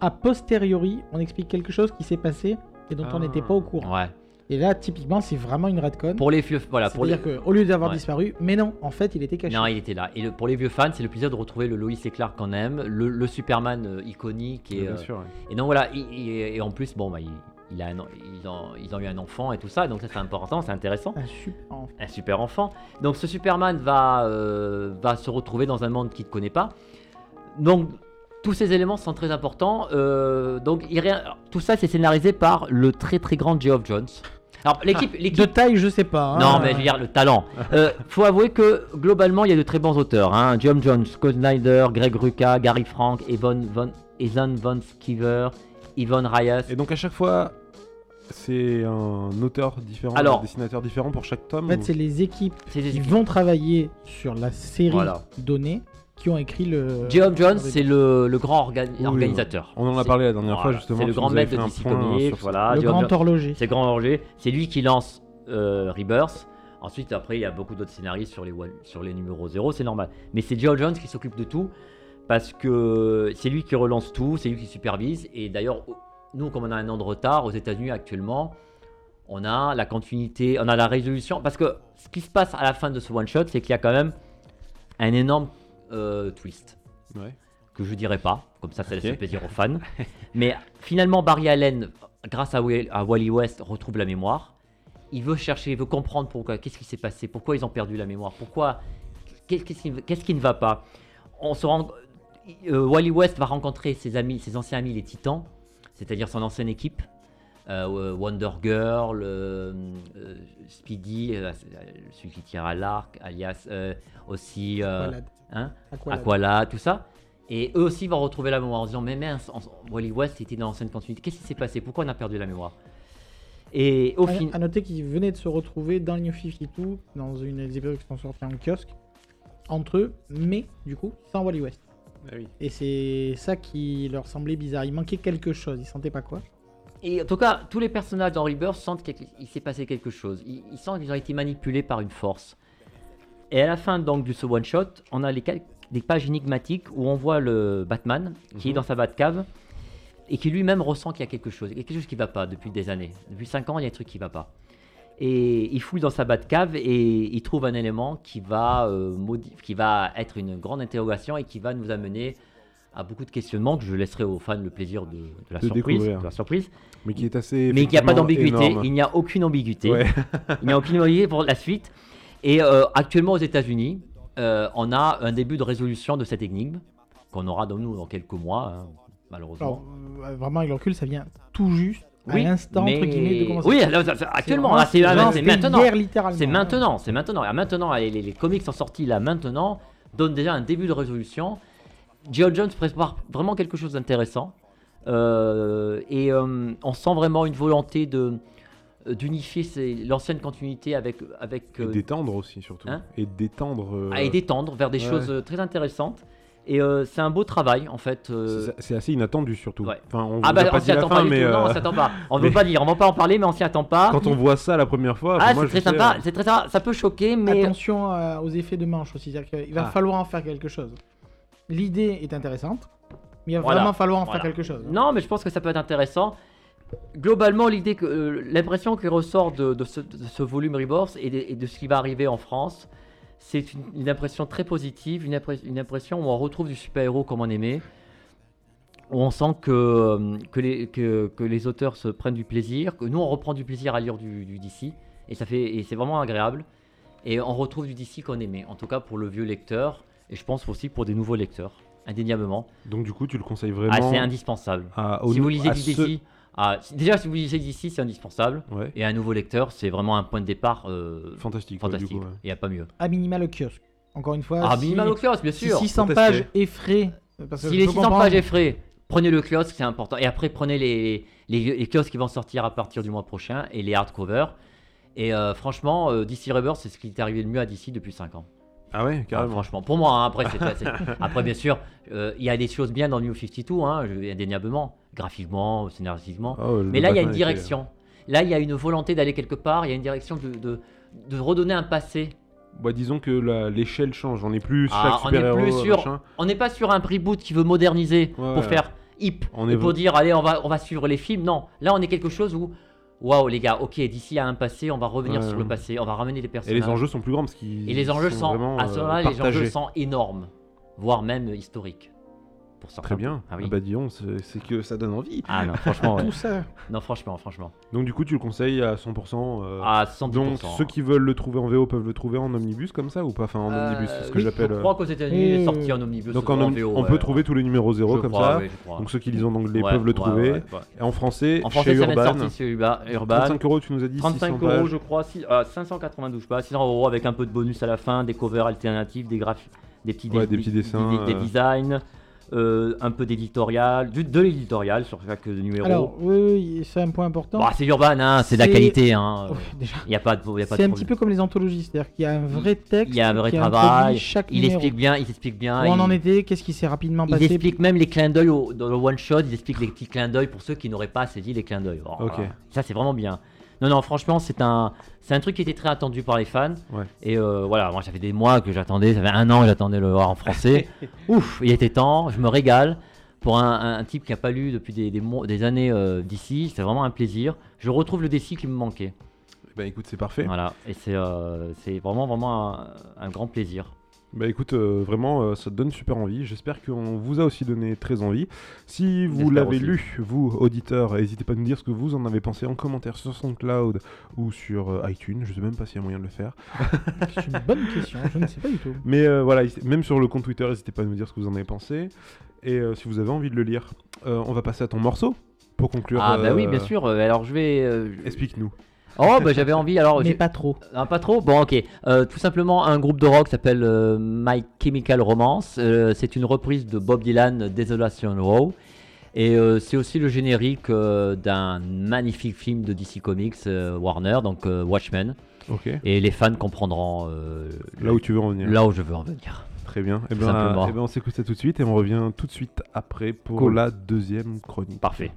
a posteriori, on explique quelque chose qui s'est passé et dont on Ah. n'était pas au courant. Ouais. Et là, typiquement, c'est vraiment une retcon. Pour les vieux, voilà, pour les... C'est-à-dire qu'au lieu d'avoir Ouais. disparu, mais non, en fait, il était caché. Non, il était là. Et le- pour les vieux fans, c'est le plaisir de retrouver le Lois et Clark qu'on aime, le, le Superman euh, iconique et, Bien euh, sûr. ouais. Et donc voilà, il- il- et en plus, bon, bah, il, il a un- ils, ont, ils ont eu un enfant et tout ça, donc ça c'est important, c'est intéressant. Un super enfant. Un super enfant. Donc ce Superman va, euh, va se retrouver dans un monde qu'il ne connaît pas. Donc tous ces éléments sont très importants. Euh, donc il ré- alors, tout ça c'est scénarisé par le très très grand Geoff Jones. Alors l'équipe, De l'équipe. taille, je sais pas. hein. Non, mais je veux dire, le talent. Euh, faut avouer que globalement, il y a de très bons auteurs. Hein. John Jones, Scott Snyder, Greg Rucka, Gary Frank, Evan Von, Ethan Von Sciver, Yvonne Reyes. Et donc à chaque fois, c'est un auteur différent, Alors- un dessinateur différent pour chaque tome. En fait, ou- c'est les équipes qui équipes. vont travailler sur la série Voilà. donnée qui ont écrit le. Geoff Jones, c'est le, le grand orga- Oui, organisateur. On en a parlé la dernière fois justement. C'est le grand maître de DC Comics, voilà. le grand Jones- horloger. C'est le grand orger. C'est lui qui lance euh, Rebirth. Ensuite, après, il y a beaucoup d'autres scénaristes sur les, one- sur les numéros 0, c'est normal. Mais c'est Geoff Jones qui s'occupe de tout parce que c'est lui qui relance tout, c'est lui qui supervise. Et d'ailleurs, nous, comme on a un an de retard aux États-Unis actuellement, on a la continuité, on a la résolution. Parce que ce qui se passe à la fin de ce one-shot, c'est qu'il y a quand même un énorme euh, twist Ouais. que je dirais pas, comme ça ça laisse plaisir aux fans. *laughs* Mais finalement, Barry Allen, grâce à, Wa- à Wally West, retrouve la mémoire. Il veut chercher, il veut comprendre pourquoi, qu'est-ce qui s'est passé, pourquoi ils ont perdu la mémoire, pourquoi, qu'est- qu'est-ce qui, qu'est-ce qui ne va pas. On se rend, euh, Wally West va rencontrer ses amis, ses anciens amis, les Titans, c'est-à-dire son ancienne équipe. euh, Wonder Girl, euh, euh, Speedy, euh, celui qui tire à l'arc, alias euh, aussi euh. Hein, Aqualad. Aquala, tout ça. Et eux aussi vont retrouver la mémoire en se disant Mais mince, en- Wally West était dans l'ancienne continuité. Qu'est-ce qui s'est passé? Pourquoi on a perdu la mémoire? Et au À- final. À noter qu'ils venaient de se retrouver dans le New 52, dans une des épisodes qui sont sortis en kiosque, entre eux, mais du coup, sans Wally West. Ah oui. Et c'est ça qui leur semblait bizarre. Il manquait quelque chose, ils sentaient pas quoi. Et en tout cas, tous les personnages dans Rebirth sentent qu'il s'est passé quelque chose. Ils, ils sentent qu'ils ont été manipulés par une force. Et à la fin donc de ce one shot, on a les des pages énigmatiques où on voit le Batman qui est Mhm. dans sa Batcave et qui lui-même ressent qu'il y a quelque chose, il y a quelque chose qui va pas depuis des années. Depuis 5 ans, il y a un truc qui va pas. Et il fouille dans sa Batcave et il trouve un élément qui va, euh, qui va être une grande interrogation et qui va nous amener à beaucoup de questionnements que je laisserai aux fans le plaisir de, de la, De surprise, de la surprise. Mais qui est assez. Mais il n'y a pas d'ambiguïté, il n'y a aucune ambiguïté. Ouais. il n'y a aucune ambiguïté pour la suite. Et euh, actuellement aux États-Unis, euh, on a un début de résolution de cette énigme qu'on aura dans nous dans quelques mois, hein, malheureusement. Alors, euh, vraiment, avec le recul, ça vient tout juste à oui, l'instant, mais... entre guillemets, de commencer. oui, là, actuellement, c'est maintenant. C'est maintenant, c'est maintenant. Et maintenant, les, les- les comics sont sortis là maintenant, donnent déjà un début de résolution. Geoff Jones prépare vraiment quelque chose d'intéressant. Euh, et euh, on sent vraiment une volonté de d'unifier l'ancienne continuité avec avec Et euh, d'étendre aussi, surtout. Hein et d'étendre. euh, à- et d'étendre vers des ouais. choses euh, très intéressantes. Et euh, c'est un beau travail en fait. euh, c'est- assez inattendu, surtout. ouais. Enfin, on ah bah on s'y attend fin, pas du mais. tout. Non, on euh, s'y attend pas. On *laughs* mais- veut pas dire, on va pas en parler, mais on s'y attend pas. Quand on voit ça la première fois, Ah, c'est très sais, sympa, c'est très sympa. Ça peut choquer, mais Attention euh, aux effets de manche aussi, c'est-à-dire qu'il va Ah. falloir en faire quelque chose. L'idée est intéressante, mais il va Voilà, vraiment falloir en voilà. faire quelque chose. Non, mais je pense que ça peut être intéressant. Globalement, l'idée que euh, l'impression qui ressort de, de ce, de ce volume Rebirth et de, et de ce qui va arriver en France, c'est une, une impression très positive, une, impression où on retrouve du super-héros comme on aimait, où on sent que, euh, que, les, que, que les auteurs se prennent du plaisir, que nous on reprend du plaisir à lire du, du DC, et ça fait et c'est vraiment agréable. Et on retrouve du DC qu'on aimait, en tout cas pour le vieux lecteur, et je pense aussi pour des nouveaux lecteurs, indéniablement. Donc, du coup, tu le conseilles vraiment. Ah, c'est indispensable. à- Si vous lisez du DC, ah, si- déjà si vous lisez d'ici, c'est indispensable. Ouais, Et un nouveau lecteur, c'est vraiment un point de départ euh, fantastique. ouais, du fantastique. coup, ouais. Il n'y a pas mieux. À minima le kiosque. Encore une fois, Ah, si, minimum au kiosque, bien si sûr. 600 Faut pages tester. effraies. Parce que Si je les peux 600 comprendre. pages frais, prenez le kiosque, c'est important. Et après, prenez les, les, les kiosques qui vont sortir à partir du mois prochain et les hardcovers. Et euh, franchement, euh, DC Rebirth, c'est ce qui est arrivé le mieux à DC depuis 5 ans. Ah ouais, Ah, carrément. franchement, pour moi, hein, après, c'est- *laughs* après, bien sûr, euh, il y a des choses bien dans New 52, hein, indéniablement, graphiquement, scénaristiquement. Ah Mais là, il y a une direction. Là, il y a une volonté d'aller quelque part. Il y a une direction de, de, de redonner un passé. Bah, disons que l'échelle change. On est plus Ah, chaque on est super-héros. plus sur-. On n'est pas sur un reboot qui veut moderniser Ouais, pour ouais. faire hip On est pour dire allez, on va, on va suivre les films. Non, là, on est quelque chose où waouh, les gars, ok, d'ici à un passé, on va revenir Ouais, sur le passé, on va ramener des Et personnages. les enjeux sont plus grands parce qu'ils Et les enjeux sont, vraiment à ce euh, moment-là, les enjeux sont énormes, voire même historiques. Pour certains. Très bien. Ah oui. Ah bah dis donc, c'est que ça donne envie. Ah non, franchement, *laughs* ouais. Tout ça. non, franchement, franchement. Donc du coup, tu le conseilles à 100%. euh, À 110%. Donc ceux qui veulent le trouver en VO peuvent le trouver en omnibus comme ça ou pas? Enfin en omnibus, c'est ce que Euh, oui, j'appelle. Je euh, crois qu'aux États-Unis, il est euh, sorti en omnibus. Donc en, VO, on ouais, peut ouais. trouver tous les numéros zéro Je comme crois, ça. oui, je crois. Donc ceux qui lisent en anglais peuvent le trouver. Et en français, En français, chez Urban. sorti chez Urban. Urban. 35 euros, tu nous as dit 35 600 euros, je crois, six- euh, 592, je sais pas, 600 euros avec un peu de bonus à la fin, des covers alternatifs, des graphies, des petits, Ouais, des petits dessins, des, des euh. designs, euh, un peu d'éditorial, du- de l'éditorial sur chaque numéro. Alors, oui, oui, c'est un point important. Bah, c'est Urban, hein, c'est de la qualité. Hein. *laughs* Il n'y a pas de, y C'est de un petit peu comme les anthologies, c'est-à-dire qu'il y a un vrai texte. Il y a un vrai travail, chaque il numéro. explique bien, il explique bien. Où on il- en était, qu'est-ce qui s'est rapidement Il passé. explique même les clins d'œil dans le one shot, il explique les petits clins d'œil pour ceux qui n'auraient pas saisi les clins d'œil. Oh. Ça c'est vraiment bien. Non non franchement c'est un c'est un truc qui était très attendu par les fans. Ouais. Et euh, voilà moi j'avais des mois que j'attendais, ça fait un an que j'attendais le voir en français. *laughs* Ouf il était temps, je me régale. Pour un, type qui n'a pas lu depuis des, des, mois- des années euh, d'ici, c'est vraiment un plaisir. Je retrouve le défi qui me manquait. Bah écoute, c'est parfait. Voilà, et c'est euh, c'est vraiment, vraiment un, un grand plaisir. Bah écoute, euh, vraiment, euh, ça te donne super envie. J'espère qu'on vous a aussi donné très envie. Si vous l'avez lu, vous, auditeurs, n'hésitez pas à nous dire ce que vous en avez pensé en commentaire sur SoundCloud ou sur euh, iTunes. Je sais même pas s'il y a moyen de le faire. *laughs* C'est une bonne question, je ne sais pas du tout. Mais voilà, même sur le compte Twitter, n'hésitez pas à nous dire ce que vous en avez pensé. Et si vous avez envie de le lire, on va passer à ton morceau pour conclure. Ah bah oui, bien sûr. Alors je vais... Explique-nous. Oh bah j'avais envie alors... Mais j'ai- pas trop. Ah, pas trop Bon, ok. Euh, tout simplement, un groupe de rock s'appelle euh, My Chemical Romance. Euh, c'est une reprise de Bob Dylan, Desolation Row. Et euh, c'est aussi le générique euh, d'un magnifique film de DC Comics, euh, Warner, donc euh, Watchmen. Ok. Et les fans comprendront euh, Là où tu veux en venir. là où je veux en venir. Très bien. Et Tout ben, simplement. eh ben, on s'écoute ça tout de suite et on revient tout de suite après pour Cool. la deuxième chronique. Parfait.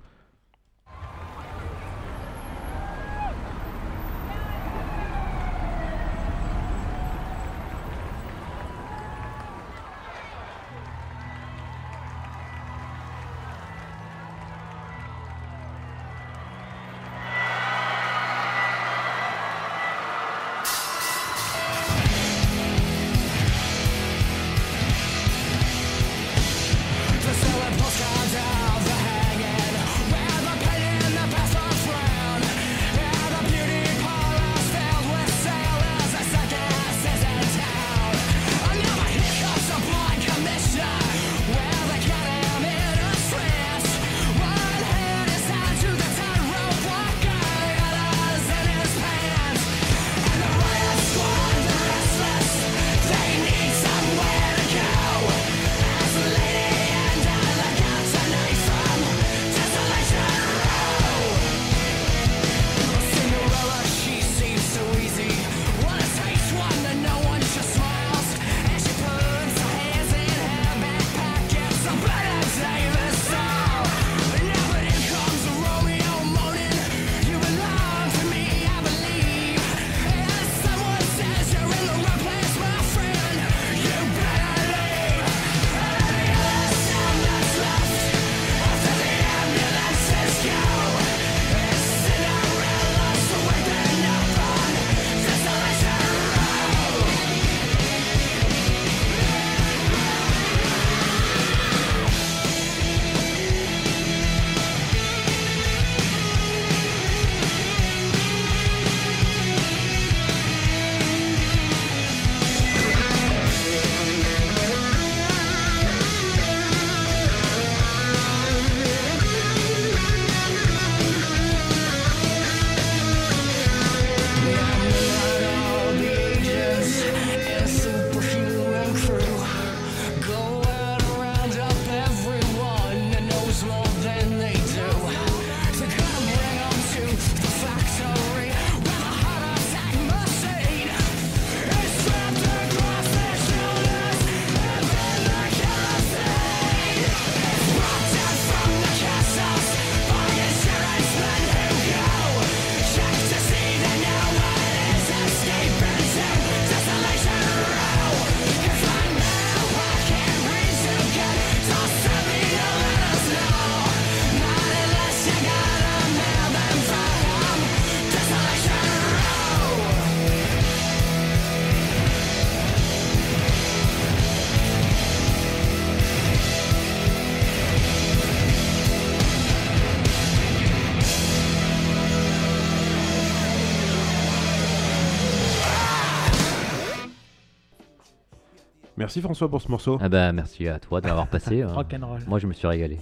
Merci François pour ce morceau. Ah bah merci à toi d'avoir *laughs* passé. hein. Rock'n'roll. Moi je me suis régalé.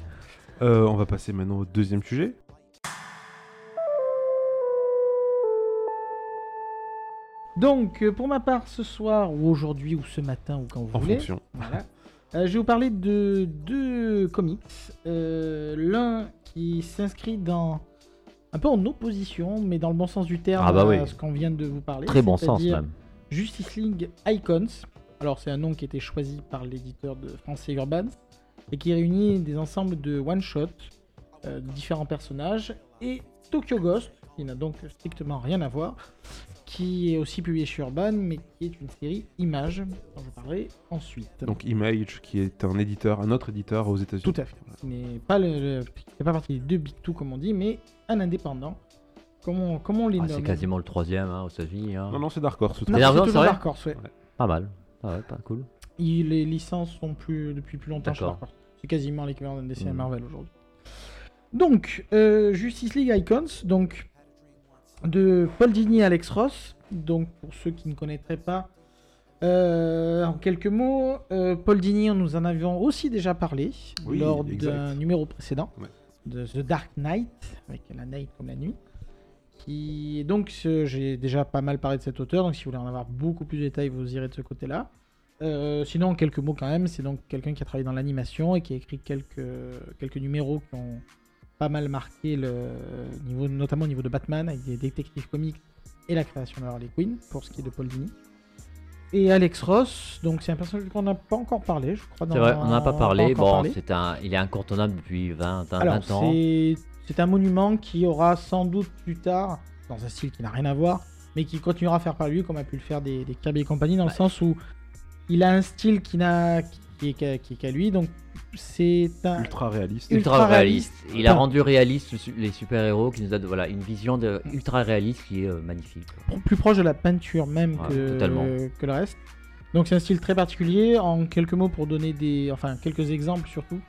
Euh, on va passer maintenant au deuxième sujet. Donc, euh, pour ma part, ce soir, ou aujourd'hui, ou ce matin, ou quand vous En voulez, fonction. voilà, euh, je vais vous parler de deux comics. Euh, L'un qui s'inscrit dans un peu en opposition, mais dans le bon sens du terme, Ah bah oui. à ce qu'on vient de vous parler. Très bon sens c'est-à-dire même. Justice League Icons. Alors, c'est un nom qui a été choisi par l'éditeur de français Urban et qui réunit des ensembles de one-shot euh, de différents personnages et Tokyo Ghost, qui n'a donc strictement rien à voir, qui est aussi publié chez Urban, mais qui est une série Image, dont je parlerai ensuite. Donc Image, qui est un éditeur, un autre éditeur aux États-Unis. Tout à fait. Ce n'est pas, le, qui fait pas partie des deux Big Two, comme on dit, mais un indépendant. Comment on, comment on les Ah, nomme c'est quasiment le troisième hein, aux États-Unis. hein. Non, non, c'est Dark Horse. C'est c'est Dark Horse, Horse, ouais. Pas mal. Ah ouais, pas cool. Il- les licences sont plus depuis plus longtemps chez D'accord. Dark Horse. C'est quasiment l'équivalent d'un DC à Mhm. Marvel aujourd'hui. Donc, euh, Justice League Icons, donc de Paul Dini et Alex Ross. Donc, pour ceux qui ne connaîtraient pas, euh, en quelques mots, euh, Paul Dini, nous en avions aussi déjà parlé Oui, lors d'un numéro précédent Ouais. de The Dark Knight, avec la night comme la nuit. Qui... Donc, j'ai déjà pas mal parlé de cet auteur, donc si vous voulez en avoir beaucoup plus de détails, vous irez de ce côté-là. Euh, sinon, quelques mots quand même, c'est donc quelqu'un qui a travaillé dans l'animation et qui a écrit quelques, quelques numéros qui ont pas mal marqué le niveau, notamment au niveau de Batman, avec des détectives comiques et la création de Harley Quinn, pour ce qui est de Paul Dini. Et Alex Ross, donc c'est un personnage qu'on n'a pas encore parlé, je crois. C'est vrai, on n'en a pas parlé. Bon, parlé. c'est un, il est incontournable depuis 20, 20 Alors, ans. c'est c'est un monument qui aura sans doute plus tard, dans un style qui n'a rien à voir, mais qui continuera à faire par lui, comme a pu le faire des, des Kirby et compagnie, dans le sens où il a un style qui n'a qui est qu'à qui est qu'à lui, donc c'est un Ultra réaliste. ultra réaliste. Il a rendu réaliste les super-héros qui nous a voilà, une vision de ultra réaliste qui est euh, magnifique. plus proche de la peinture même Ouais, que, totalement. que le reste. Donc c'est un style très particulier. En quelques mots pour donner des, enfin quelques exemples surtout,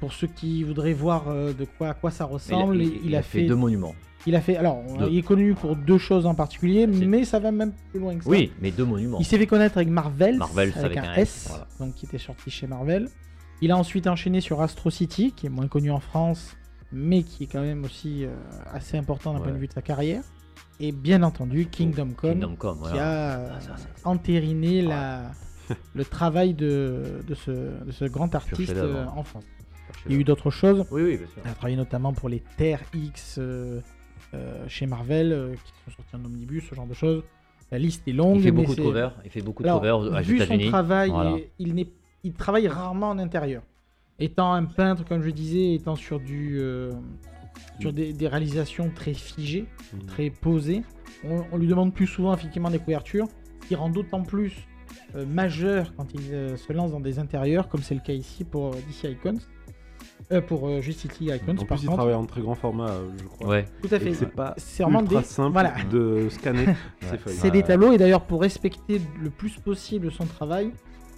pour ceux qui voudraient voir euh, de quoi à quoi ça Il a, ressemble. il- il, il a, a fait fait, deux monuments. il a fait. Alors Deux. il est connu pour deux choses en particulier, mais ça va même plus loin que ça. Oui, mais deux monuments. Il s'est fait connaître avec Marvel, Marvels avec, avec un un S, S, voilà. donc qui était sorti chez Marvel. Il a ensuite enchaîné sur Astro City, qui est moins connu en France, mais qui est quand même aussi euh, assez important d'un point de vue de sa carrière. Et bien entendu Kingdom Come, Kingdom Come, qui voilà. a euh, Ah, ça, c'est- entériné la, le travail de, de, ce, de ce grand artiste euh, en France. Il y a eu d'autres choses. Oui, oui, bien sûr. Il a travaillé notamment pour les Terre X euh, euh, chez Marvel, euh, qui sont sortis en omnibus, ce genre de choses. La liste est longue. Il fait beaucoup de covers. Il fait beaucoup de Alors, covers aux vu son travail, Voilà. il, travaille rarement en intérieur. Étant un peintre, comme je disais, étant sur, du, sur des, des réalisations très figées, Mhm. très posées, on, on lui demande plus souvent effectivement des couvertures, qui rend d'autant plus euh, majeur quand il euh, se lance dans des intérieurs, comme c'est le cas ici pour DC Icons. Euh, pour euh, Justice League Icons, En par plus, il contre. travaille en très grand format, euh, je crois. Ouais. Tout à fait. c'est pas C'est vraiment ultra des- simple voilà. de scanner *laughs* ces Ouais. feuilles. C'est des Ouais. tableaux, et d'ailleurs, pour respecter le plus possible son travail,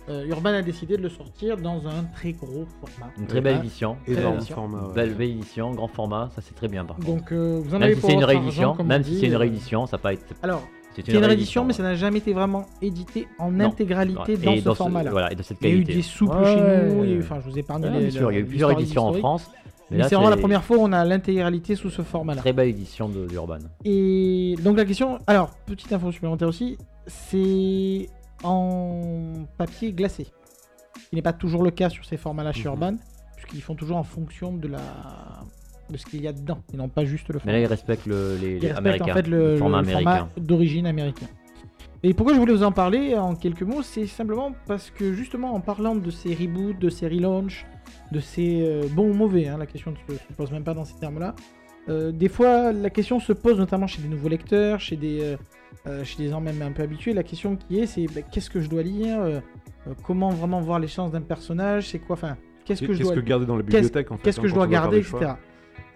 euh, Urban a décidé de le sortir dans un très gros format. Une très belle édition. Énorme format. ouais. Belle, belle édition, grand format, ça c'est très bien par contre. Donc, euh, vous en même avez si pour c'est une réédition, même si c'est une euh, réédition, ça pas être. Alors, C'est c'est une réédition, mais ça n'a jamais été vraiment édité en Non. intégralité Ouais. dans ce format-là. Voilà, et de cette Il y a eu des souples Ouais, chez nous, ouais, il y a eu- ouais. enfin, je vous épargne Ouais, les. bien sûr, il y a eu plusieurs éditions en. France. Mais, là, c'est vraiment la première fois où on a l'intégralité sous ce format-là. Très belle édition de- d'Urban. Et donc la question, alors petite info supplémentaire aussi, c'est en papier glacé. Ce qui n'est pas toujours le cas sur ces formats-là chez Mhm. Urban, puisqu'ils font toujours en fonction de la de ce qu'il y a dedans, et non pas juste le Mais format. là, ils respectent le, les, Ils les respectent Américains. en fait le, le format format d'origine américain. Et pourquoi je voulais vous en parler en quelques mots, c'est simplement parce que justement en parlant de ces reboots, de ces relaunchs, de ces euh, bons ou mauvais, hein, la question ne se, se pose même pas dans ces termes-là. euh, des fois, la question se pose notamment chez des nouveaux lecteurs, chez des, euh, euh, chez des gens même un peu habitués. La question qui est, c'est bah, qu'est-ce que je dois lire Comment vraiment voir les chances d'un personnage C'est quoi Enfin, qu'est-ce que je Qu'est-ce dois que garder dans la qu'est-ce- bibliothèque en fait Qu'est-ce hein, que je dois garder, etc.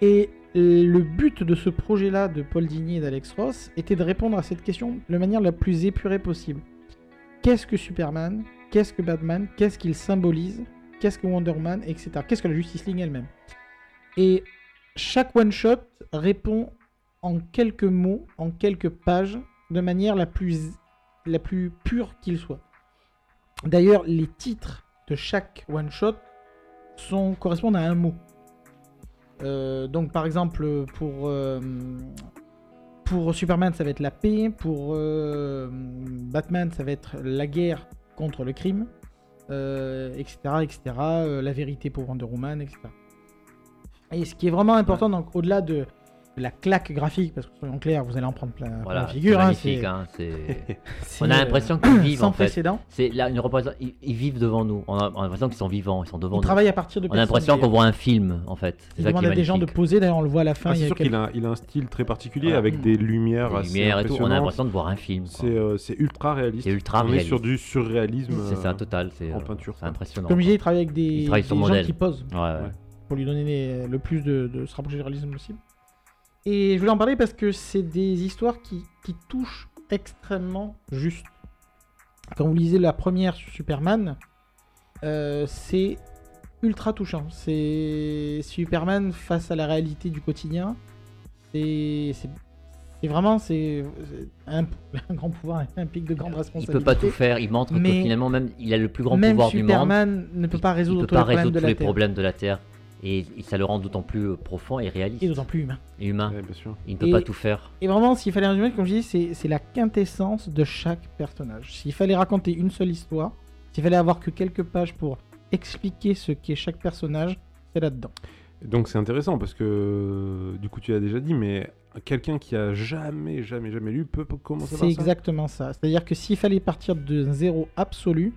Et le but de ce projet-là de Paul Dini et d'Alex Ross était de répondre à cette question de manière la plus épurée possible. Qu'est-ce que Superman? Qu'est-ce que Batman? Qu'est-ce qu'il symbolise? Qu'est-ce que Wonder Man Etc. Qu'est-ce que la Justice League elle-même? Et chaque one-shot répond en quelques mots, en quelques pages, de manière la plus, pure qu'il soit. D'ailleurs, les titres de chaque one shot sont correspondent à un mot. Euh, donc par exemple pour euh, pour Superman ça va être la paix, pour euh, Batman ça va être la guerre contre le crime, etc. etc. la vérité pour Wonder Woman, etc. Et ce qui est vraiment important donc au-delà de de la claque graphique, parce que soyons clairs, vous allez en prendre plein, plein Voilà, la c'est figure. hein, hein, *laughs* On a euh, l'impression qu'ils vivent sans en fait. précédent. C'est là une représentation. Ils, ils vivent devant nous. On a, on a l'impression qu'ils sont vivants. Ils sont devant On nous. travaille à partir de On a l'impression qu'on voit un film en fait. C'est Il ça qui demande est à des gens de poser, d'ailleurs on le voit à la fin. Ah, c'est a sûr quelques- qu'il a, il a un style très particulier Voilà. avec des lumières Des assez lumières et tout. On a l'impression de voir un film. quoi. C'est euh, c'est ultra réaliste. C'est ultra On est réaliste. sur du surréalisme. C'est ça, euh, total. C'est en peinture, C'est impressionnant. Comme je disais, il travaille avec des, gens qui posent pour lui donner le plus de, de se rapprocher du réalisme possible. Et je voulais en parler parce que c'est des histoires qui, qui touchent extrêmement juste. Quand vous lisez la première sur Superman, euh, c'est ultra touchant. C'est Superman face à la réalité du quotidien. C'est vraiment c'est un, *laughs* un grand pouvoir un pic de grande Il responsabilité. peut pas tout faire. Il montre que Mais- finalement même il a le plus grand pouvoir du monde. Superman ne peut pas Il résoudre peut tous pas les résoudre tous problèmes de la Terre. Et, et ça le rend d'autant plus euh, profond et réaliste Et d'autant plus humain. et humain. Ouais, bien sûr. Il ne peut Et- pas tout faire. Et vraiment, s'il fallait résumer, comme je dis, c'est c'est la quintessence de chaque personnage. S'il fallait raconter une seule histoire, s'il fallait avoir que quelques pages pour expliquer ce qu'est chaque personnage, c'est là-dedans. Donc c'est intéressant parce que du coup tu l'as déjà dit, mais quelqu'un qui a jamais, jamais, jamais lu peut commencer C'est par ça? exactement ça. C'est-à-dire que s'il fallait partir de zéro absolu,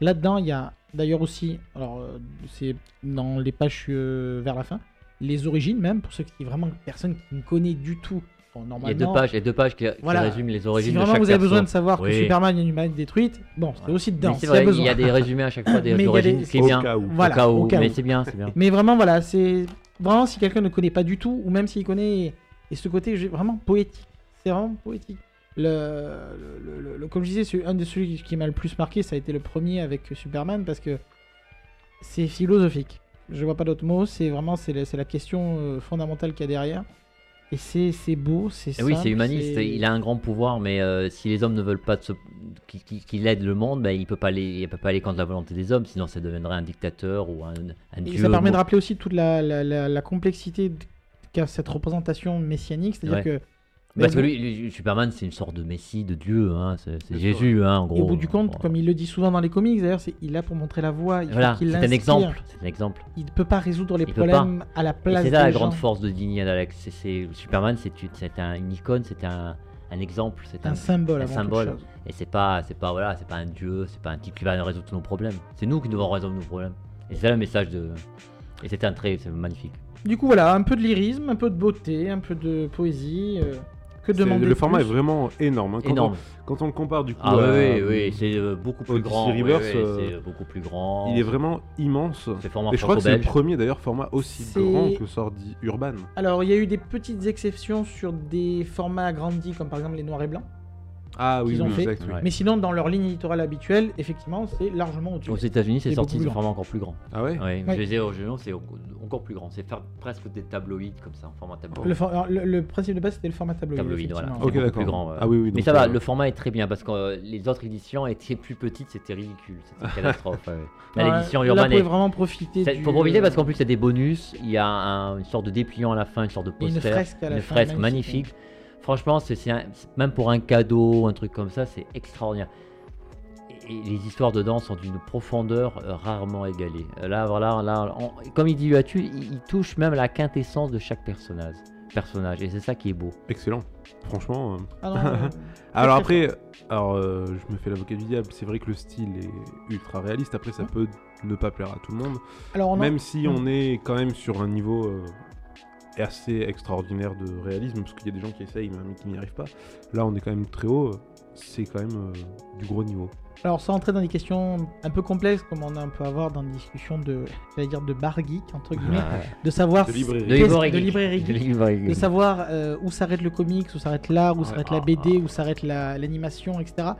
là-dedans, il y a d'ailleurs aussi, alors euh, c'est dans les pages euh, vers la fin, les origines même, pour ceux qui vraiment personne qui ne connaît du tout. Bon, Il y a deux pages, il y a deux pages qui, qui Voilà. résument les si origines de vraiment chaque vous avez besoin de savoir que. Superman est une humanité détruite, bon, c'est Ouais. aussi dedans. Vrai, il y a des résumés à chaque fois des *laughs* origines, c'est bien. cas où. Voilà, au cas où, au cas mais c'est bien, c'est bien. Mais vraiment, voilà, c'est vraiment si quelqu'un ne connaît pas du tout, ou même s'il connaît, et ce côté vraiment poétique, c'est vraiment poétique. Le, le- le- le- comme je disais, un de celui qui m'a le plus marqué, ça a été le premier avec Superman parce que c'est philosophique. Je vois pas d'autre mot, c'est vraiment c'est la, question euh, fondamentale qu'il y a derrière. Et c'est beau, c'est Et oui, c'est humaniste. Il a un grand pouvoir, mais euh, si les hommes ne veulent pas qu'il aide le monde, ben, il peut pas aller, il peut pas aller contre la volonté des hommes, sinon ça deviendrait un dictateur ou un, un Et dieu. ça permet de rappeler aussi toute la, la, complexité qu'a cette représentation messianique, c'est-à-dire Ouais. que Parce que lui, lui, Superman, c'est une sorte de messie, de dieu, hein, c'est. Jésus, hein, en Et gros. au bout du compte, comme il le dit souvent dans les comics, d'ailleurs, c'est il est là pour montrer la voie. Il Voilà, c'est un exemple. C'est un exemple. Il ne peut pas résoudre les Il problèmes à la place c'est ça la gens. grande force de Dini Alex. C'est- Superman, c'est une, c'est un- une icône, c'est un, un exemple, c'est un un, symbole un symbole. Et c'est pas, c'est pas, voilà, c'est pas un dieu, c'est pas un type qui va résoudre tous nos problèmes. C'est nous qui devons résoudre nos problèmes. Et c'est là le message de. Et c'est un trait, c'est magnifique. Du coup, voilà, un peu de lyrisme, un peu de beauté, un peu de poésie. euh, que C'est- demander Le format plus est vraiment énorme. hein. Quand Énorme. On, quand on le compare du coup Ah à- oui, oui, oui, c'est euh, beaucoup plus grand. oui, Rebirth, oui, euh, c'est euh, beaucoup plus grand. il est vraiment immense. Et je crois que c'est le premier d'ailleurs format aussi grand que sort dit Urban. Alors, il y a eu des petites exceptions sur des formats agrandis, comme par exemple les noirs et blancs. Ah oui, ont oui, fait. exact, oui. Ouais. Mais sinon, dans leur ligne éditoriale habituelle, effectivement, c'est largement au-dessus. Aux États-Unis, c'est sorti sous format encore plus grand. Ah ouais Oui, Ouais. je les ai originaux, c'est encore plus grand. C'est faire presque des tabloïds comme ça, en format tabloïd. Le, for- alors, le- le principe de base, c'était le format tabloïd. Tabloïd, voilà. Ok, d'accord. plus grand, ouais. Ah oui, oui. Mais ça va, euh, le format est très bien parce que euh, les autres éditions étaient plus petites, c'était ridicule, c'était une *laughs* catastrophe. ouais. Là, Ouais, l'édition là, Urban vous pouvez est. vraiment profiter. du- Faut profiter parce qu'en plus il y a des bonus, il y a un- une sorte de dépliant à la fin, une sorte de Il poster, une fresque à la une fin, fresque magnifique. Franchement, c'est même pour un cadeau, un truc comme ça, c'est extraordinaire. Et, et les histoires dedans sont d'une profondeur euh, rarement égalée. Euh, Là, voilà, là, on- comme il dit il, il touche même la quintessence de chaque personnage. personnage et c'est ça qui est beau. Excellent. Franchement. euh, Ah non, *laughs* euh, Alors après, alors euh, je me fais l'avocat du diable. C'est vrai que le style est ultra réaliste. Après, ça peut ne pas plaire à tout le monde. Alors, on en- Même si Mm. on est quand même sur un niveau euh, assez extraordinaire de réalisme, parce qu'il y a des gens qui essayent mais qui n'y arrivent pas. Là, on est quand même très haut. C'est quand même euh, du gros niveau. Alors, sans entrer dans des questions un peu complexes, comme on a- peut avoir dans des discussions de, j'allais dire, de bar geek, entre guillemets, de savoir De librairie. De librairie de geek. librairie De geek, savoir euh, où s'arrête le comics, où s'arrête l'art, où Ouais. s'arrête la Ah, BD, ah. où s'arrête la- l'animation, etc.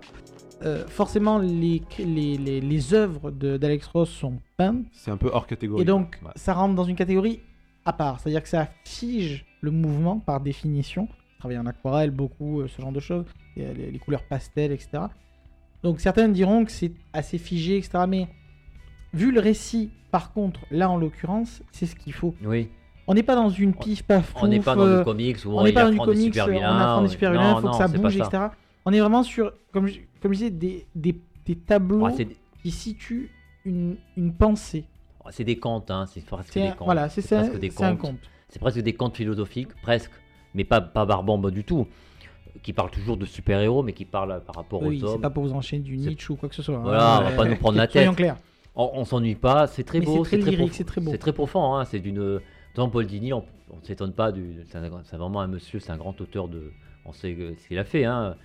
Euh, forcément, les, les, les, les œuvres de- d'Alex Ross sont peintes, C'est un peu hors catégorie. et donc Ouais. ça rentre dans une catégorie à part. C'est-à-dire que ça fige le mouvement par définition. Travailler en aquarelle, beaucoup, euh, ce genre de choses, et, euh, les, les couleurs pastel, etc. Donc certains diront que c'est assez figé, etc. Mais vu le récit, par contre, là en l'occurrence, c'est ce qu'il faut. Oui. On n'est pas dans une pif paf On n'est pas dans euh, le comics où on on, n'est il pas dans du apprend des comics, super on vilains. apprend des super vilains, faut non, que ça bouge, etc. On est vraiment sur, comme je, comme je disais, des, des, des tableaux Ouais, c'est qui situent une, une pensée. C'est des contes, hein. c'est presque C'est des contes. voilà, c'est presque des c'est contes. conte. C'est presque des contes philosophiques, presque, mais pas, pas barbambes du tout. Qui parlent toujours de super-héros, mais qui parlent par rapport Oui, aux c'est hommes. pas pour vous enchaîner du C'est- Nietzsche ou quoi que ce soit. hein. Voilà, on va Euh, pas nous prendre la Soyons tête. clairs. On, on s'ennuie pas, c'est très Mais beau, c'est très prof- c'est très. C'est très profond, hein, c'est d'une. Dans Paul Dini, on, ne s'étonne pas, du, c'est, c'est vraiment un monsieur, c'est un grand auteur de. On sait ce qu'il a fait, hein.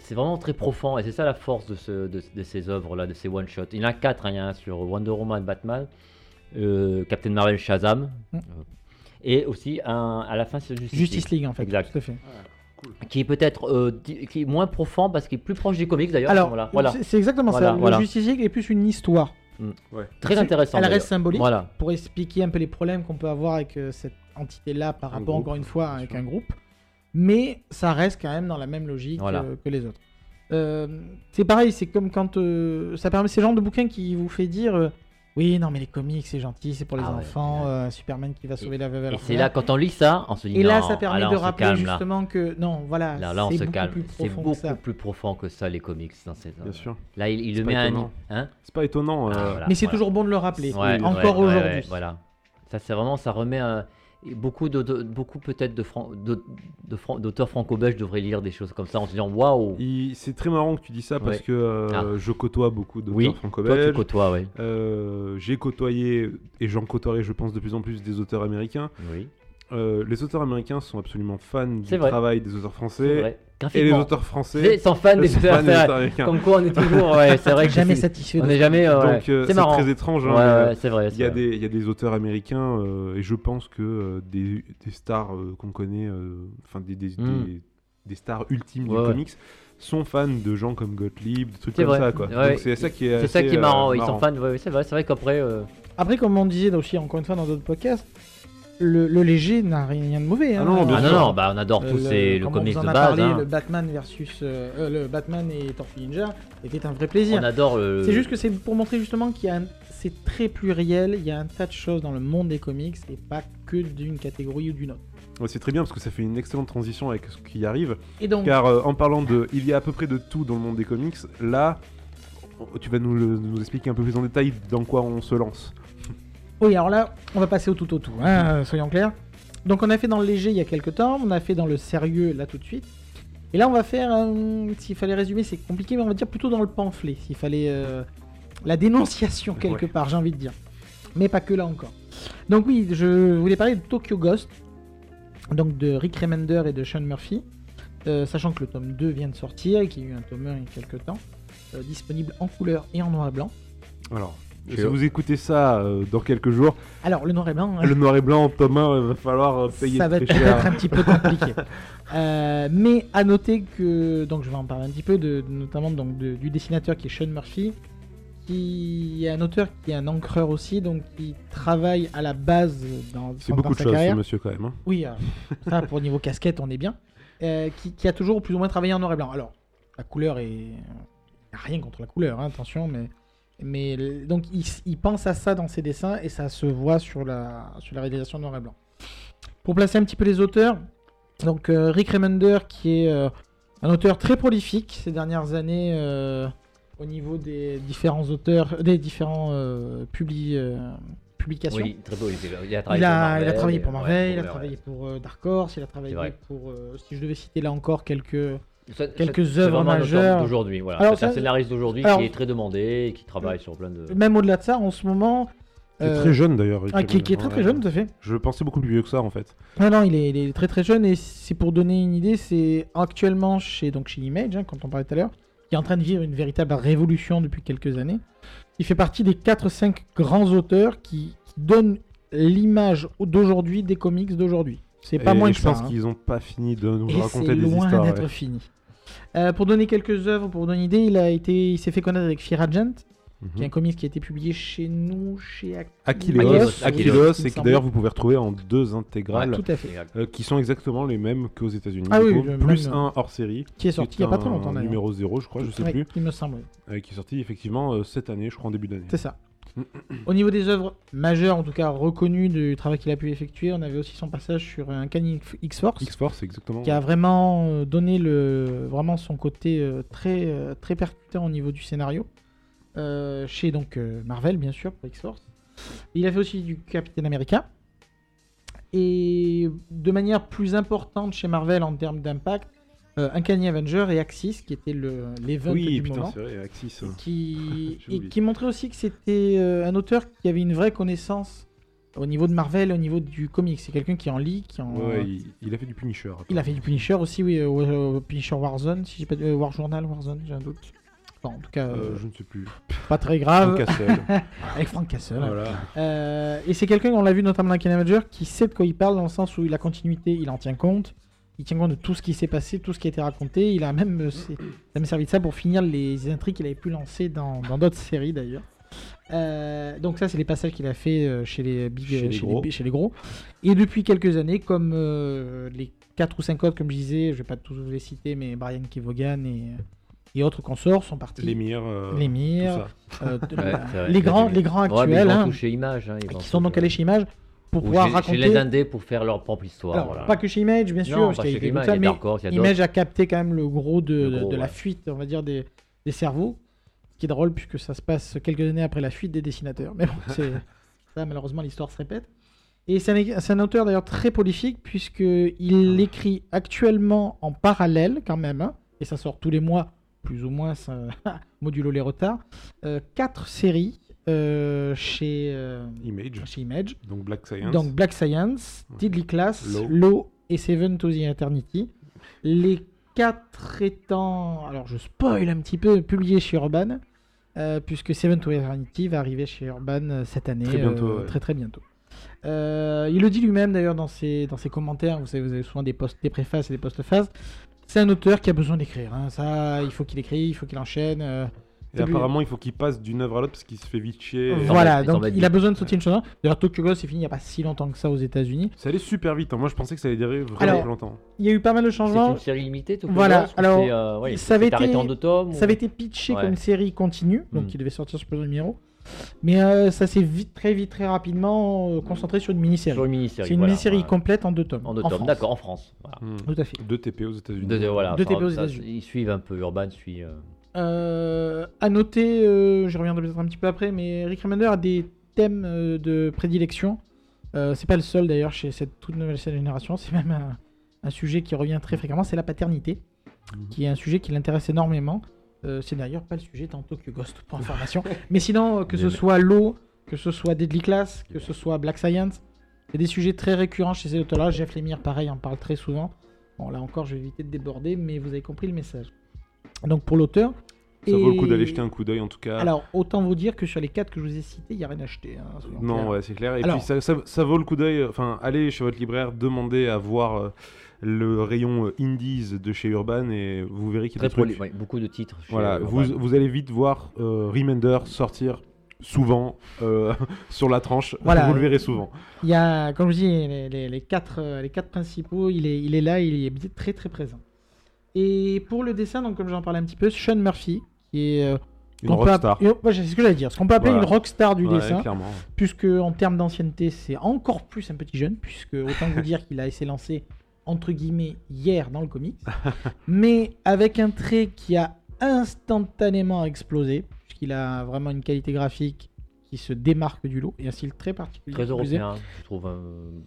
C'est vraiment très profond et c'est ça la force de, ce, de, de ces œuvres-là, de ces one-shots. Il y en a quatre, hein, il y en a un sur Wonder Woman, Batman, euh, Captain Marvel, Shazam, Mm. euh, et aussi un, à la fin c'est Justice, Justice League en fait. Exact. Tout à fait. qui est peut-être euh, di- qui est moins profond parce qu'il est plus proche du comics d'ailleurs. Alors, voilà, voilà. c'est- exactement Voilà, ça. voilà. Le Justice League est plus une histoire. très c'est- intéressant. Elle reste symbolique Voilà. pour expliquer un peu les problèmes qu'on peut avoir avec euh, cette entité-là par Un rapport, groupe, encore une fois, avec sûr. un groupe. Mais ça reste quand même dans la même logique Voilà. euh, que les autres. Euh, c'est pareil, c'est comme quand euh, ça permet, c'est le genre de bouquin qui vous fait dire euh, oui, non, mais les comics c'est gentil, c'est pour les Ah enfants, ouais. euh, Superman qui va sauver la veuve. Et c'est là quand on lit ça, on se dit Et là, ça permet là, de rappeler calme, là. justement que non, voilà, Là, là, on c'est se beaucoup calme. plus C'est profond que beaucoup ça. plus profond que ça, les comics. Dans ces... Bien sûr. Là, il, il le met à un. Hein C'est pas étonnant. euh, Ah, voilà, Mais c'est voilà. toujours bon de le rappeler, Ouais, encore aujourd'hui. ouais, voilà. Ça, c'est vraiment, ça remet un- et beaucoup de, de- beaucoup peut-être de, fran- de- de fran- d'auteurs franco-belges devraient lire des choses comme ça en se disant waouh. C'est très marrant que tu dis ça parce Ouais. que euh, Ah. je côtoie beaucoup d'auteurs Oui, Toi, tu franco-belges. côtoies, oui. Euh, J'ai côtoyé, et j'en côtoierai, je pense, de plus en plus des auteurs américains. Oui, Euh, les auteurs américains sont absolument fans du vrai. travail des auteurs français. Et les auteurs français sont fans des sont fans auteurs américains. Comme quoi, on est toujours. Ouais, c'est *laughs* vrai que Jamais c'est- satisfait. On n'est jamais. ouais, Donc euh, c'est très étrange. hein, euh, ouais, c'est vrai. Il y, a des, il y a des auteurs américains euh, et je pense que euh, des, des stars euh, qu'on connaît, euh, enfin des, des, Mm. des- des stars ultimes Ouais, du ouais. comics, sont fans de gens comme Gottlieb, des trucs comme vrai. ça. Quoi. Ouais. Donc c'est ça qui est, C'est ça assez, qui est marrant. euh, Ils sont fans. ouais, c'est vrai. C'est vrai qu'après. euh, Après, comme on disait aussi encore une fois dans d'autres podcasts, le, le léger n'a rien de mauvais. Ah hein. non, bien Ah non, sûr. non, bah on adore Euh, tous ces le comics de a base. parlé, hein. le Batman versus euh, euh, le Batman et Tortue Ninja était un vrai plaisir. On adore le. C'est juste que c'est pour montrer justement qu'il y a un- c'est très pluriel, il y a un tas de choses dans le monde des comics et pas que d'une catégorie ou d'une autre. Ouais, c'est très bien parce que ça fait une excellente transition avec ce qui arrive. Et donc, Car euh, en parlant de. Il y a à peu près de tout dans le monde des comics, là, tu vas nous, le- nous expliquer un peu plus en détail dans quoi on se lance. Oui, alors là, on va passer au tout au tout, hein, soyons clairs. Donc on a fait dans le léger il y a quelques temps, on a fait dans le sérieux là tout de suite. Et là on va faire, euh, s'il fallait résumer, c'est compliqué, mais on va dire plutôt dans le pamphlet, s'il fallait euh, la dénonciation quelque Ouais. part, j'ai envie de dire. Mais pas que là encore. Donc oui, je voulais parler de Tokyo Ghost, donc de Rick Remender et de Sean Murphy, euh, sachant que le tome 2 vient de sortir et qu'il y a eu un tome 1 il y a quelques temps, euh, disponible en couleur et en noir et blanc. Alors, Si vous écoutez ça euh, dans quelques jours, Alors le noir et blanc, hein, le noir et blanc, Thomas, il va falloir euh, payer ça va très peut-être cher. être un petit peu *laughs* compliqué. Euh, mais à noter que, donc je vais en parler un petit peu, de, notamment donc de- du dessinateur qui est Sean Murphy, qui est un auteur qui est un encreur aussi, donc qui travaille à la base dans, C'est dans beaucoup de sa choses, ce monsieur, quand même. hein. Oui, euh, ça pour niveau casquette, on est bien. Euh, qui, qui a toujours plus ou moins travaillé en noir et blanc. Alors, la couleur est. y a rien contre la couleur, hein, attention, mais. Mais donc il, pense à ça dans ses dessins et ça se voit sur la, sur la réalisation noir et blanc. Pour placer un petit peu les auteurs, donc euh, Rick Remender qui est euh, un auteur très prolifique ces dernières années euh, au niveau des différents auteurs, des différents publi- publications. Oui, très beau. Il a, il a Il travaillé a, pour Marvel. il a travaillé pour et- Marvel, ouais, il a ouais, travaillé ouais. pour Dark Horse, il a travaillé pour, si je devais citer là encore quelques... Quelques œuvres majeures. d'aujourd'hui. Voilà. Alors, c'est un scénariste d'aujourd'hui qui est très demandé et qui travaille sur plein de. Même au-delà de ça, en ce moment... Il est euh, très jeune d'ailleurs. ah, qui, qui est très très jeune, tout à fait. Je pensais beaucoup plus vieux que ça en fait. Non, non, il est, il est très très jeune et c'est pour donner une idée, c'est actuellement chez, donc chez Image, hein, quand on parlait tout à l'heure, qui est en train de vivre une véritable révolution depuis quelques années. Il fait partie des 4-5 grands auteurs qui, qui donnent l'image d'aujourd'hui des comics d'aujourd'hui. C'est pas Et moins que je ça. pense hein. qu'ils ont pas fini de nous Et raconter c'est des loin histoires. d'être ouais. fini. Euh, pour donner quelques œuvres, pour vous donner une idée, il a été, il s'est fait connaître avec Fear Agent. qui est un comics qui a été publié chez nous, chez Ac- Aquileos, et que d'ailleurs vous pouvez retrouver en deux intégrales Tout à fait. Exact. euh, qui sont exactement les mêmes qu'aux États-Unis. Ah oui, plus même, un hors série. Qui est sorti il n'y a pas très longtemps d'ailleurs. Numéro 0, je crois, je sais Ouais, plus. Il me semble. euh, qui est sorti effectivement euh, cette année, je crois en début d'année. C'est ça. Au niveau des œuvres majeures, en tout cas reconnues du travail qu'il a pu effectuer, on avait aussi son passage sur un Canny X-Force. X-Force, exactement. qui a vraiment euh, donné le, vraiment son côté euh, très, euh, très percutant au niveau du scénario. Euh, chez donc Marvel, bien sûr, pour X-Force. Il a fait aussi du Capitaine America. Et de manière plus importante chez Marvel en termes d'impact, euh, Uncanny Avenger et Axis, qui était le- l'event Oui, du putain, moment. c'est vrai, Axis. Et qui, *laughs* J'ai et qui montrait aussi que c'était euh, un auteur qui avait une vraie connaissance au niveau de Marvel, au niveau du comics. C'est quelqu'un qui en lit, qui en, Ouais, il, il a fait du Punisher. après. il a fait du Punisher aussi, oui, euh, au- au Punisher Warzone, si j'ai pas euh, War Journal, Warzone, j'ai un doute. Enfin, en tout cas, Euh, je ne sais plus. pas très grave, Frank Castle. *laughs* avec Frank Castle. voilà. Euh, et c'est quelqu'un, on l'a vu notamment dans Ken Avenger, qui sait de quoi il parle, dans le sens où la continuité, il en tient compte. Il tient compte de tout ce qui s'est passé, tout ce qui a été raconté. Il a même, euh, même servi de ça pour finir les intrigues qu'il avait pu lancer dans dans d'autres *laughs* séries d'ailleurs. Euh, donc ça, c'est les passages qu'il a fait euh, chez les big, Chez les chez, gros. les, chez les gros. Et depuis quelques années, comme euh, les 4 ou 5 autres, comme je disais, je vais pas tous les citer, mais Brian Kevogan et, et autres consorts sont partis. Euh, euh, de- Ouais, c'est vrai. les grands, les grands Ouais, actuels, ils hein, Image. hein, ils qui sont donc allés chez Image pour Ou pouvoir raconter. chez les Indés pour faire leur propre histoire. Alors, voilà. pas que chez Image, bien sûr, Non, parce pas y a Image, ça, a mais Dark Horse, il y a d'autres. Image a capté quand même le gros de, Le de- gros, de la ouais. fuite, on va dire, des, des cerveaux. Ce qui est drôle puisque ça se passe quelques années après la fuite des dessinateurs. Mais bon, *laughs* ça, malheureusement, l'histoire se répète. Et c'est un, auteur d'ailleurs très prolifique puisqu'il écrit actuellement en parallèle quand même, hein, et ça sort tous les mois, plus ou moins, ça, *laughs* modulo les retards, euh, quatre séries euh, chez, euh, Image. chez Image. Donc Black Science. Donc Black Science, Ouais. Deadly Class. Law et Seven to the Eternity. Les quatre étant, alors je spoil un petit peu, publiés chez Urban, euh, puisque Seven to Eternity va arriver chez Urban cette année, Très bientôt, ouais. très très bientôt. Il le dit lui-même d'ailleurs dans ses, dans ses commentaires, vous savez, vous avez souvent des, post, des préfaces et des postphases. C'est un auteur qui a besoin d'écrire, hein. ça il faut qu'il écrive, il faut qu'il enchaîne. Euh, Et c'est apparemment, il faut qu'il passe d'une œuvre à l'autre parce qu'il se fait vite chier. voilà, donc il a besoin de sortir une chose. D'ailleurs, Tokyo Ghost c'est fini il n'y a pas si longtemps que ça aux États-Unis. Ça allait super vite. hein. Moi, je pensais que ça allait durer vraiment Alors, plus longtemps. Il y a eu pas mal de C'est changements. une série limitée, Tokyo Voilà, Ghost, alors, c'est, euh, ouais, ça avait c'est arrêté été- en deux tomes. Ça ou- avait été pitché Ouais. comme série continue, donc Mm. il devait sortir sur plusieurs numéros. Mais euh, ça s'est vite, très vite, très rapidement euh, concentré sur une mini-série. Sur une mini-série. C'est une voilà, mini-série voilà. complète en deux tomes. En deux tomes, d'accord, en France. Voilà. Hmm. Tout à fait. Deux TP aux États-Unis. Deux, voilà, TP aux États-Unis. Ils suivent un peu, Urban suit. euh, Euh, à noter, euh, je reviendrai peut-être un petit peu après, mais Rick Remender a des thèmes euh, de prédilection. Euh, c'est pas le seul d'ailleurs chez cette toute nouvelle génération, c'est même un, un sujet qui revient très fréquemment, c'est la paternité, Mhm. qui est un sujet qui l'intéresse énormément. C'est d'ailleurs pas le sujet tantôt que Ghost pour information. mais sinon, que ce soit l'eau, que ce soit Deadly Class, que ce soit Black Science, c'est des sujets très récurrents chez ces auteurs-là. Jeff Lemire, pareil, en parle très souvent. Bon, là encore, je vais éviter de déborder, mais vous avez compris le message. Donc pour l'auteur. Ça vaut le coup d'aller jeter un coup d'œil en tout cas. Alors, autant vous dire que sur les quatre que je vous ai cités, il n'y a rien acheté. hein, non, ouais, c'est clair. Et Alors- puis ça, ça, ça vaut le coup d'œil. Enfin, allez chez votre libraire, demandez à voir euh, le rayon euh, Indies de chez Urban et vous verrez qu'il y a Très des trucs. proli- ouais, beaucoup de titres. chez Voilà, vous, vous allez vite voir euh, Remender sortir souvent euh, *laughs* sur la tranche. Voilà. Vous le verrez souvent. Il y a, comme je dis, les, les- les quatre, les quatre principaux, il est, il est là, il est très très présent. Et pour le dessin, donc comme j'en parlais un petit peu, Sean Murphy, qui est... euh, Une peut rockstar. Ouais, c'est ce que j'allais dire. Ce qu'on peut appeler Voilà. une rockstar du Ouais, dessin. clairement. puisque en termes d'ancienneté, c'est encore plus un petit jeune, puisque autant vous dire qu'il a essayé lancé entre guillemets hier dans le comics, *laughs* mais avec un trait qui a instantanément explosé, puisqu'il a vraiment une qualité graphique qui se démarque du lot et un style très particulier. Très européen, je trouve. euh,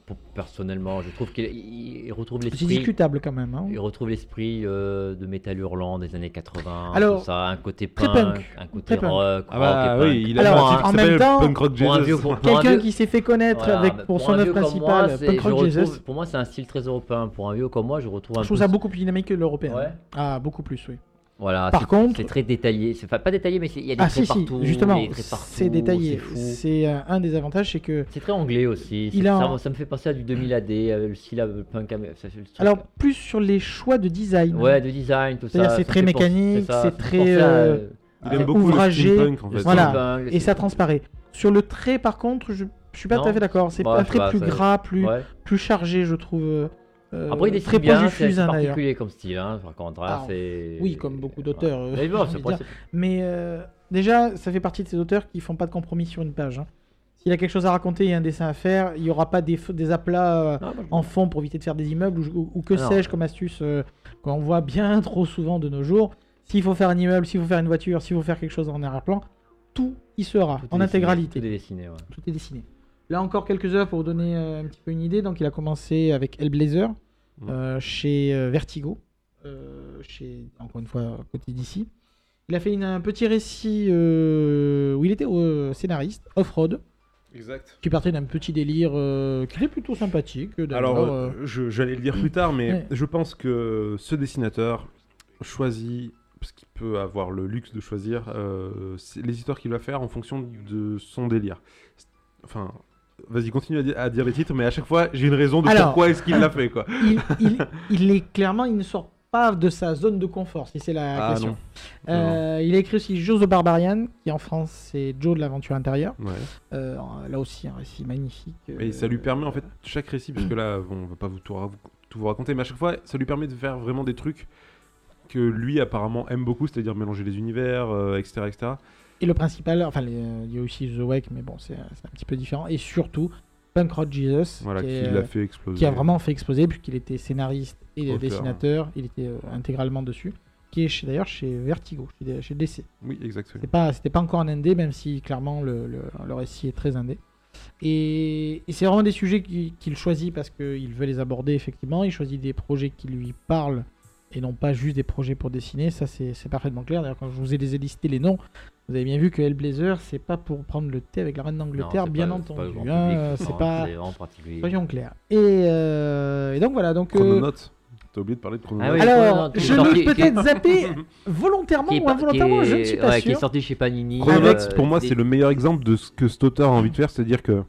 pour- personnellement, je trouve qu'il il- il retrouve C'est l'esprit. discutable quand même. hein. Il retrouve l'esprit euh, de métal hurlant des années 80. Alors, tout ça, un côté très punk, punk, un côté rock. Ah bah oui, il a Alors, un en même temps, Punk Rock pour un Jesus. vieux- pour- Quelqu'un vieux- qui s'est fait connaître Voilà, avec pour son œuvre principale, moi, c'est- Punk je Rock retrouve- Jesus. Pour moi, c'est un style très européen. Pour un vieux comme moi, je retrouve un Je trouve ça beaucoup plus dynamique que l'européen. Ouais. Ah, beaucoup plus, oui. Voilà, Par c'est- contre- c'est très détaillé. C'est enfin, pas détaillé, mais c'est- il y a des Ah, traits si, si, partout. justement, traits partout, c'est détaillé. C'est euh, un des avantages, c'est que C'est très anglais aussi. Il c'est- a ça, me fait penser à du 2000 AD, euh, le style euh, punk. ça, c'est le Alors, plus sur les choix de design. ouais, de design, tout ça. C'est ça très mécanique, c'est très, euh, ouvragé, le steampunk en fait. Voilà. Et ça transparaît. Sur le trait, par contre, je, je suis pas Non. tout à fait d'accord. C'est Bah, un sais trait plus gras, plus, plus chargé, je trouve. Euh, Après, il dessine très bien, proche du fusain particulier comme style, hein, par contre. hein, Alors, c'est... oui, comme beaucoup d'auteurs, euh, Mais bon, j'ai *laughs* c'est envie pas- de dire. Mais euh, déjà, ça fait partie de ces auteurs qui font pas de compromis sur une page. hein. S'il a quelque chose à raconter et un dessin à faire, il y aura pas des, f- des aplats euh, Ah, moi, je- en fond pour éviter de faire des immeubles ou, ou- ou que Alors. sais-je comme astuce euh, qu'on voit bien *laughs* trop souvent de nos jours. S'il faut faire un immeuble, s'il faut faire une voiture, s'il faut faire quelque chose en arrière-plan, tout y sera Tout est en dessiné, intégralité. Tout est dessiné, ouais. Tout est dessiné. Là encore quelques heures pour vous donner euh, un petit peu une idée. Donc il a commencé avec Hellblazer Mhm. euh, chez euh, Vertigo, euh, chez encore une fois à côté d'ici. Il a fait une- un petit récit où il était scénariste, Off-Road, Exact. qui partait d'un petit délire qui est plutôt sympathique. Alors, j'allais le dire plus tard, mais Ouais. je pense que ce dessinateur choisit, parce qu'il peut avoir le luxe de choisir les histoires qu'il va faire en fonction de son délire. Enfin, vas-y, continue à, di- à dire les titres, mais à chaque fois, j'ai une raison de Alors- pourquoi est-ce qu'il l'a fait, quoi. *laughs* il, il- il est clairement, il ne sort pas de sa zone de confort, si c'est la Ah question. non. Euh, il a écrit aussi Joe the Barbarian, qui en France c'est Joe de l'aventure intérieure. Ouais. Euh, là aussi un récit magnifique. Et ça lui Euh, permet en fait chaque récit, parce que là, bon, *clears throat* on va pas vous tout, vous raconter, mais à chaque fois, ça lui permet de faire vraiment des trucs que lui apparemment aime beaucoup, c'est-à-dire mélanger les univers, euh, etc., etc. Et le principal, enfin, euh, il y a aussi The Wake, mais bon, c'est c'est un petit peu différent. Et surtout, Punk Rock Jesus, Voilà, qui, qui est, l'a euh, fait exploser. qui a vraiment fait exploser, puisqu'il était scénariste et Auteur. dessinateur. Il était euh, intégralement dessus. Qui est d'ailleurs chez Vertigo, chez, chez DC. Oui, exactement. C'était pas, c'était pas encore un indé, même si clairement le, le, le récit est très indé. Et, et c'est vraiment des sujets qu'il choisit parce qu'il veut les aborder effectivement. Il choisit des projets qui lui parlent et non pas juste des projets pour dessiner. Ça, c'est parfaitement clair. D'ailleurs, quand je vous ai listé les noms, vous avez bien vu que Hellblazer, c'est pas pour prendre le thé avec la reine d'Angleterre, bien pas- c'est pas le entendu. hein, c'est pas. Vraiment particulier. Soyons clairs. Et, euh, et donc voilà. Donc, euh, Chrononote. T'as oublié de parler de Chrononote. Ah oui, alors, je l'ai peut-être zappé *laughs* volontairement ou pas- involontairement, je ne suis pas ouais, Qui est sûr. sorti chez Panini. Chrononote, euh, pour moi, des- c'est le meilleur exemple de ce que cet auteur a envie de faire, c'est-à-dire que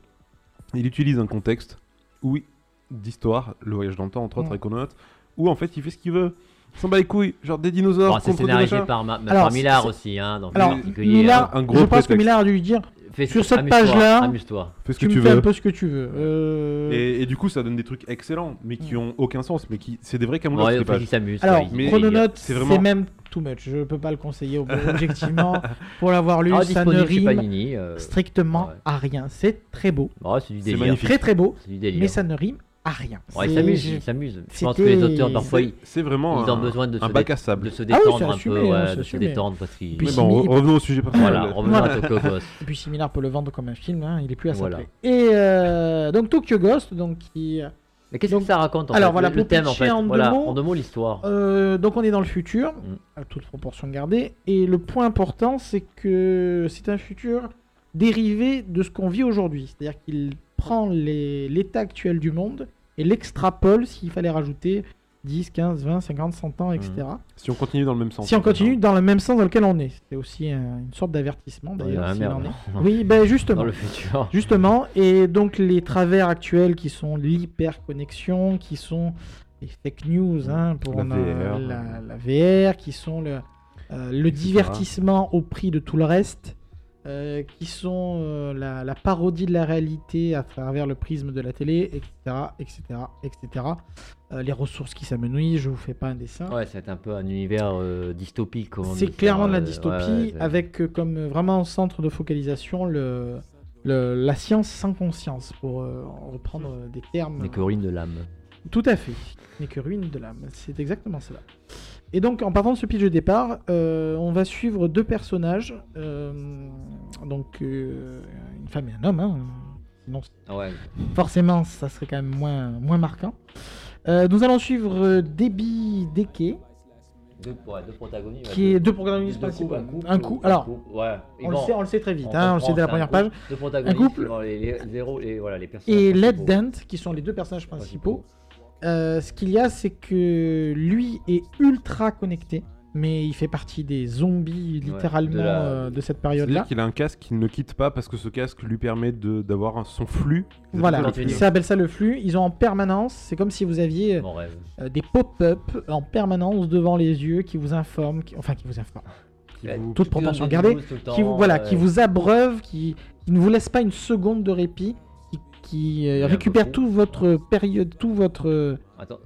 il utilise un contexte, oui, d'histoire, le voyage dans le temps, entre autres, Ouais. avec Chrononote, où en fait, il fait ce qu'il veut. S'en bat les couilles, genre des dinosaures Bon, c'est contre scénarisé par, Ma- Alors, par Millard aussi, hein, donc Alors, Millard, un je gros pense que. Millard a dû lui dire hein. Fais- sur cette amuse-toi, page-là, Amuse-toi. Fais ce tu que me tu fais un veux. peu ce que tu veux. Euh, Et, et du coup, ça donne des trucs excellents, mais qui ont aucun sens, mais qui c'est des vrais camoulox, Ouais, ces faut pages. qu'il s'amuse. Alors, mais- Chrononote, c'est vraiment- même too much. Je peux pas le conseiller ob- *laughs* objectivement. Pour l'avoir lu, Ah, ça ne rime Panini. euh, strictement ouais. à rien. C'est très beau. ouais, c'est du C'est délire. magnifique. Très très beau. C'est du délire. Mais ça ne rime à rien. Ouais, il C'est- s'amuse, je- il s'amuse. Je pense que c'était- les auteurs, parfois, ils, C'est vraiment ils ont un, besoin de un se, bac dé- à sable. de se Ah oui, détendre un assumé, peu, hein, ouais, de se détendre parce qu'ils. Mais bon, revenons au sujet principal. Voilà, revenons à Tokyo Ghost. Et puis Similar peut le vendre comme un film. hein, Il est plus à sa Voilà. Et euh, donc Tokyo Ghost, donc qui. Mais qu'est-ce que ça raconte en Alors, fait, voilà, le, le thème en pitcher fait. en deux mots, en deux mots l'histoire. Euh, donc on est dans le futur, Mm. à toute proportion gardée, et le point important c'est que c'est un futur dérivé de ce qu'on vit aujourd'hui. C'est-à-dire qu'il prend l'état actuel du monde et l'extrapole s'il fallait rajouter 10, 15, 20, 50, 100 ans, etc. Si on continue dans le même sens. Si on continue dans le même sens dans lequel on est. C'est aussi un- une sorte d'avertissement d'ailleurs. est. *laughs* Oui, ben justement. Dans le futur. Justement, et donc les travers actuels qui sont l'hyperconnexion, qui sont les fake news hein, pour La on VR. la, la VR, qui sont le, euh, le divertissement au prix de tout le reste, euh, qui sont euh, la, la parodie de la réalité à travers le prisme de la télé, etc., etc., etc. Euh, les ressources qui s'amenuisent, je vous fais pas un dessin. Ouais, c'est un peu un univers euh, dystopique. C'est clairement de la dystopie, ouais, avec comme vraiment centre de focalisation le, le- la science sans conscience, pour reprendre des termes. N'est que ruine de l'âme. Tout à fait, n'est que ruine de l'âme, c'est exactement cela. Et donc, en partant de ce pitch de départ, euh, on va suivre deux personnages, euh, donc euh, une femme et un homme, hein, ouais. forcément ça serait quand même moins, moins marquant. Nous allons suivre Debbie Deke, Deux, ouais, deux protagonistes. qui est deux protagonistes Deux principaux. Un coup, alors, couple, ouais. Ils on le, sait, on le sait très vite, on hein, on le sait dès la première un page. couple, Deux protagonistes, couple. ils vont les, les, zéro, les, voilà, les personnages Et Led. Dent, qui sont les deux personnages principaux. Euh, ce qu'il y a, c'est que lui est ultra connecté, mais il fait partie des zombies Ouais, littéralement de la- euh, de cette C'est-à-dire période-là. qu'il a un casque qu'il ne quitte pas parce que ce casque lui permet de- d'avoir un- son flux. Voilà, Continue. ils appellent ça le flux. Ils ont en permanence, c'est comme si vous aviez Mon rêve. euh, des pop-up en permanence devant les yeux qui vous informent, qui- enfin qui vous informent, Qui Ouais, vous- toute proportion gardée, tout qui vous, voilà, euh, qui vous abreuve, qui, qui ne vous laisse pas une seconde de répit, qui, euh, récupère toute votre période, toute votre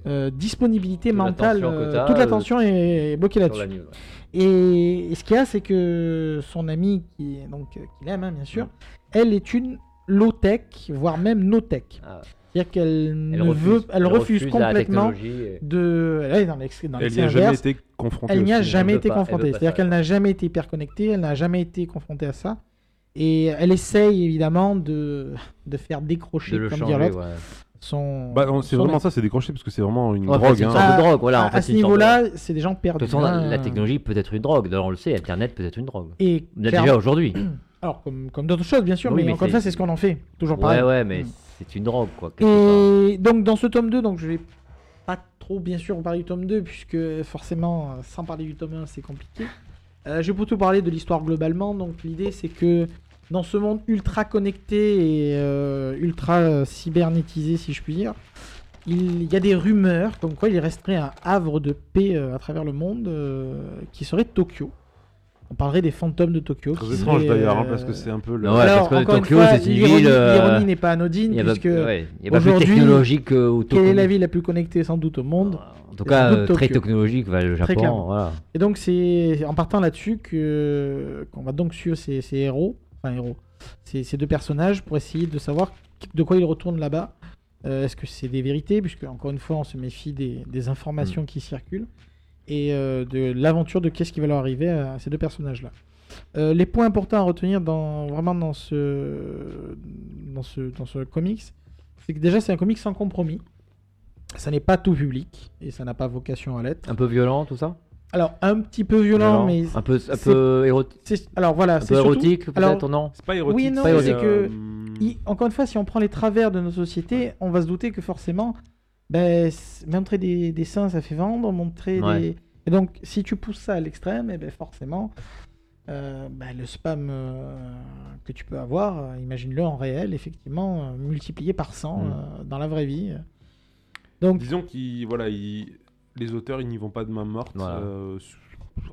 euh, disponibilité Toute mentale, euh, toute l'attention est bloquée là-dessus. Et, et ce qu'il y a, c'est que son amie, qui, donc, qu'il aime, hein, bien sûr, elle est une low-tech, voire même no-tech. Ah, C'est-à-dire qu'elle elle ne refuse- veut, elle refuse complètement et- de. Elle est dans l'ex- dans Elle l'excès n'y a jamais été confrontée. Elle n'y a jamais été confrontée. C'est-à-dire qu'elle n'a jamais été hyperconnectée, elle n'a jamais été confrontée à ça. Et elle essaye évidemment de, de faire décrocher, de le comme ouais. son. Bah, c'est son vraiment ça, c'est décroché parce que c'est vraiment une Ouais, drogue. c'est une hein. sorte Ah, de drogue, voilà. à, en à fait, ce de- niveau-là, c'est des gens De perdus. toute façon, la, la technologie peut être une drogue. D'ailleurs, on le sait, Internet peut être une drogue. Et clairement- déjà aujourd'hui. *clears throat* Alors, comme, comme d'autres choses, bien sûr, Oui, mais, mais encore une c'est- ce qu'on en fait. Toujours pareil. Ouais, ouais, mais c'est une drogue, quoi. Et donc, dans ce tome 2, donc je vais pas trop, bien sûr, vous parler du tome 2, puisque forcément, euh, sans parler du tome 1, c'est compliqué. Euh, je vais plutôt parler de l'histoire globalement. Donc, l'idée, c'est que dans ce monde ultra connecté et euh, ultra euh, cybernétisé, si je puis dire, il y a des rumeurs comme quoi il resterait un havre de paix euh, à travers le monde euh, qui serait Tokyo. On parlerait des fantômes de Tokyo. Très étrange d'ailleurs, hein, parce que c'est un peu le. Ouais, Alors, parce que Tokyo, c'est une ville, L'ironie n'est pas anodine, Il y a pas, puisque ouais, il y a pas plus technologique que au quelle est Tokyo. la ville la plus connectée sans doute au monde? En tout cas, très technologique, va le Japon. Voilà. Et donc c'est en partant là-dessus que qu'on va donc suivre ces, ces héros, enfin héros, ces, ces deux personnages pour essayer de savoir de quoi ils retournent là-bas. Euh, Est-ce que c'est des vérités, puisque encore une fois on se méfie des, des informations qui circulent et euh, de l'aventure de qu'est-ce qui va leur arriver à ces deux personnages-là. Euh, les points importants à retenir dans vraiment dans ce dans ce dans ce comics, c'est que déjà c'est un comics sans compromis. Ça n'est pas tout public et ça n'a pas vocation à l'être. Un peu violent, tout ça? Alors un petit peu violent, mais Un peu, un c'est- peu, érotique, c'est- alors voilà, un c'est peu surtout- érotique, peut-être, non? C'est pas érotique. Oui, non, c'est que- euh, il- encore une fois, si on prend les travers de nos sociétés, on va se douter que forcément, ben, montrer des, des seins, ça fait vendre, montrer Ouais. des... Et donc, si tu pousses ça à l'extrême, eh ben, forcément, euh, ben, le spam euh, que tu peux avoir, euh, imagine-le en réel, effectivement, euh, multiplié par 100 Mm. euh, dans la vraie vie. Donc, Disons qu'ils voilà, ils- les auteurs ils n'y vont pas de main morte Voilà. euh, sur,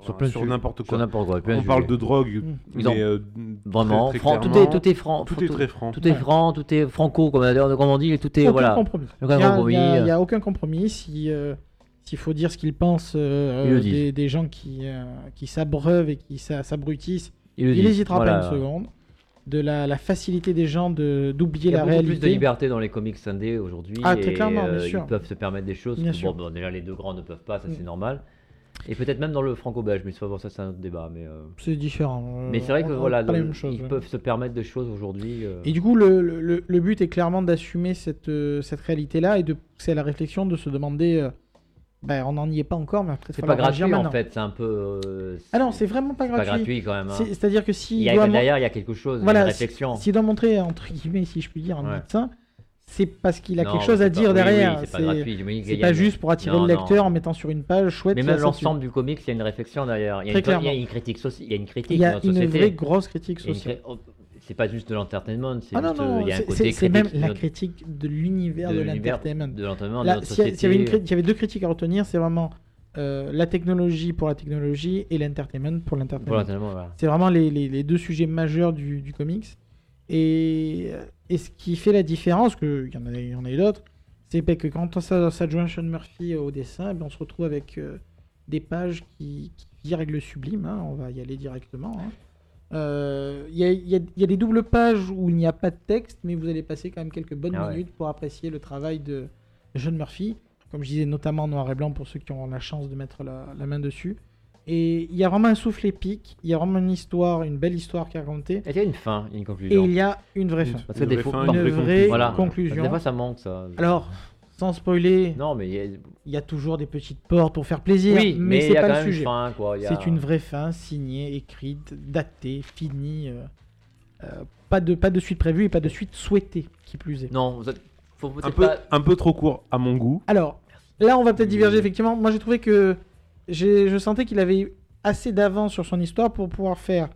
Sur sur n'importe Sur quoi. plein On de parle de drogue, Mm. mais Ils ont- euh, Vraiment, très- très franc- tout, est, tout est franc. tout est très franc. Tout est franc, tout est franco, comme, comme on dit, tout est. aucun voilà. compromis. Aucun Il a- n'y a, il y a aucun compromis. Si, euh, S'il faut dire ce qu'ils pensent euh, Ils euh, des, des gens qui, euh, qui s'abreuvent et qui s'a- s'abrutissent, Il le il dit. n'hésitera Voilà. pas une seconde. De la, la facilité des gens de- d'oublier Il y a la beaucoup réalité. plus de liberté dans les comics indés aujourd'hui. Ah, très clairement, bien euh, sûr. Ils peuvent se permettre des choses. Bien que, sûr. bon, bon, déjà, les deux grands ne peuvent pas, ça Mm. c'est normal. Et peut-être même dans le franco-belge, mais ça, bon, ça c'est un autre débat. Mais, euh, C'est différent. euh, mais c'est vrai que voilà, la chose, ils ouais. peuvent se permettre des choses aujourd'hui. euh, Et du coup, le, le- but est clairement d'assumer cette, cette réalité-là et de à la réflexion, de se demander. Ben, on n'en y est pas encore, mais peut-être c'est pas gratuit en fait, c'est un peu. euh, Ah non, c'est vraiment pas c'est pas gratuit. gratuit quand même. hein. C'est- C'est-à-dire que s'il Il y a, doit mon- derrière, il y a quelque chose, Voilà, une réflexion. S'il doit montrer, entre guillemets, si je puis dire, un Ouais. médecin, c'est parce qu'il a Non, quelque chose à c'est pas- dire oui, derrière. Oui, c'est pas gratuit. pas juste pour attirer Non, le lecteur non. en mettant sur une page chouette. Mais même l'ensemble du comics, il y a une réflexion derrière. Il y a, Très une, il y a une critique soci- il y a une critique Il y a une vraie grosse critique sociale. C'est pas juste de l'entertainment, c'est Ah juste, euh, non, il y a un c'est- côté c'est c'est même la critique de l'univers de, l'entertainment. de l'entertainment de notre société. y avait une il y avait deux critiques à retenir, c'est vraiment euh, la technologie pour la technologie et l'entertainment pour l'entertainment. voilà. C'est vraiment les, les- les deux sujets majeurs du, du comics. Et, et ce qui fait la différence, qu'il y en a, il y en a eu d'autres, c'est que quand on s'a- s'adjoint Sean Murphy au dessin, ben, on se retrouve avec euh, des pages qui, qui le sublime. hein, on va y aller directement. hein. Euh, Il y, a, il y a- il y a des doubles pages où il n'y a pas de texte, mais vous allez passer quand même quelques bonnes Ah ouais. minutes pour apprécier le travail de Sean Murphy. Comme je disais, notamment en noir et blanc pour ceux qui ont la chance de mettre la, la main dessus. Et il y a vraiment un souffle épique, il y a vraiment une histoire, une belle histoire qui est racontée. Et il y a une fin, une Et conclusion. il y a une vraie fin. Parce que Une des vraie fois, fin, une vraie vraie conclusion. voilà. conclusion. Des fois, ça manque, ça. Alors, sans spoiler, Non, mais il y a... il y a toujours des petites portes pour faire plaisir, oui, mais, mais, c'est pas quand le même sujet. a- C'est une vraie fin, signée, écrite, datée, finie. euh, euh, pas, de, pas de suite prévue et pas de suite souhaitée, qui plus est. Non, vous êtes- faut Un peu, pas. un peu trop court à mon goût. Alors, là, on va peut-être diverger, effectivement. Moi, j'ai trouvé que j'ai- je sentais qu'il avait assez d'avance sur son histoire pour pouvoir faire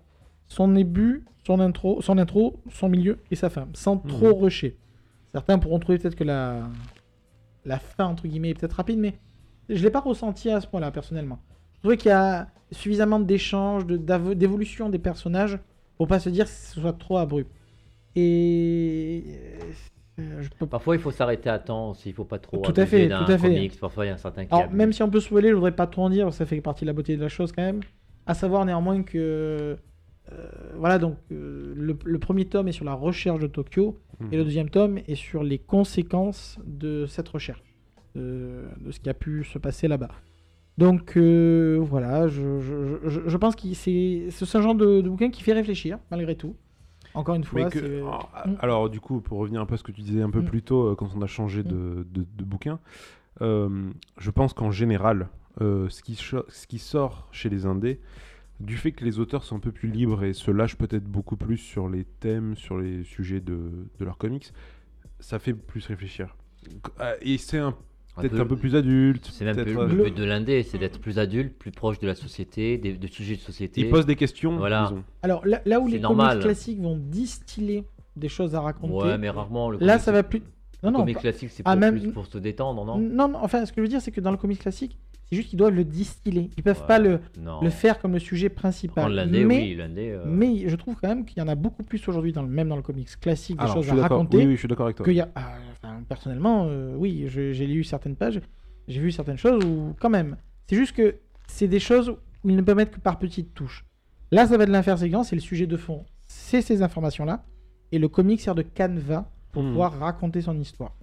son début, son intro, son intro, son milieu et sa fin, sans Mhm. trop rusher. Certains pourront trouver peut-être que la, la fin, entre guillemets, est peut-être rapide, mais je l'ai pas ressenti à ce point-là, personnellement. Je trouvais qu'il y a suffisamment d'échanges, de- d'évolution des personnages pour pas se dire que ce soit trop abrupt. Et euh, je peux. Parfois, il faut s'arrêter à temps aussi. Il faut pas trop. Tout à fait, tout à fait. comics. Parfois, il y a un certain Alors, même si on peut spoiler, je voudrais pas trop en dire, ça fait partie de la beauté de la chose quand même. À savoir néanmoins que. Euh, voilà, donc euh, le, le premier tome est sur la recherche de Tokyo, et le deuxième tome est sur les conséquences de cette recherche, de, de ce qui a pu se passer là-bas. Donc euh, voilà, je, je- je- je pense que c'est un genre de, de bouquin qui fait réfléchir, malgré tout. Encore une fois, que- ah, Mm. alors, du coup, pour revenir un peu à ce que tu disais un peu Mm. plus tôt euh, quand on a changé de, de, de bouquin, euh, je pense qu'en général, euh, ce, qui ce qui sort chez les indés, du fait que les auteurs sont un peu plus libres et se lâchent peut-être beaucoup plus sur les thèmes, sur les sujets de, de leurs comics, ça fait plus réfléchir. Euh, Et c'est un- peut-être un peu plus adulte. C'est même plus euh, le but de l'indé, c'est d'être plus adulte, plus proche de la société, des, des sujets de société. Ils posent des questions. Voilà. disons. Alors là, là où les normal. comics classiques vont distiller des choses à raconter, Ouais, mais rarement. Le là ça va plus. Le Non, non, comic pas- classique, c'est Ah, pour, même- plus pour se détendre, non? Non, non, enfin, ce que je veux dire, c'est que dans le comics classique, c'est juste qu'ils doivent le distiller. Ils peuvent Ouais, pas le, faire comme le sujet principal. L'indé, mais, oui, l'indé. euh, mais je trouve quand même qu'il y en a beaucoup plus aujourd'hui, dans le, même dans le comics classique, des Alors, je choses suis à d'accord. raconter. Oui, oui, je suis d'accord avec toi. qu'il y a, ah, enfin, personnellement, euh, oui, j'ai lu certaines pages, j'ai vu certaines choses où, quand même, c'est juste que c'est des choses où ils ne peuvent mettre que par petites touches. Là, ça va de l'interséquence, c'est le sujet de fond. C'est ces informations-là, et le comic sert de canevas pour Mhm. pouvoir raconter son histoire.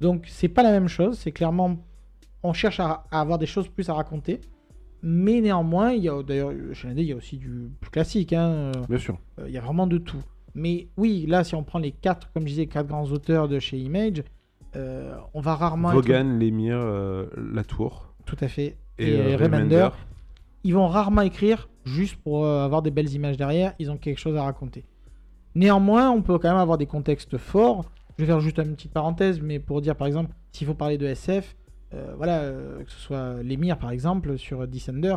Donc, c'est pas la même chose, c'est clairement, on cherche à, à avoir des choses plus à raconter, mais néanmoins, il y a d'ailleurs, chez l'indé, il y a aussi du plus classique, hein, Bien sûr. euh, Il y a vraiment de tout. Mais oui, là, si on prend les quatre, comme je disais, quatre grands auteurs de chez Image, euh, on va rarement. être- Vaughan, Lemire, euh, Latour Tout à fait. et, Et, euh, Remender, ils vont rarement écrire juste pour avoir des belles images derrière. Ils ont quelque chose à raconter. Néanmoins, on peut quand même avoir des contextes forts. Je vais faire juste une petite parenthèse, mais pour dire par exemple, s'il faut parler de SF, euh, voilà, euh, que ce soit Lemire par exemple sur Descender,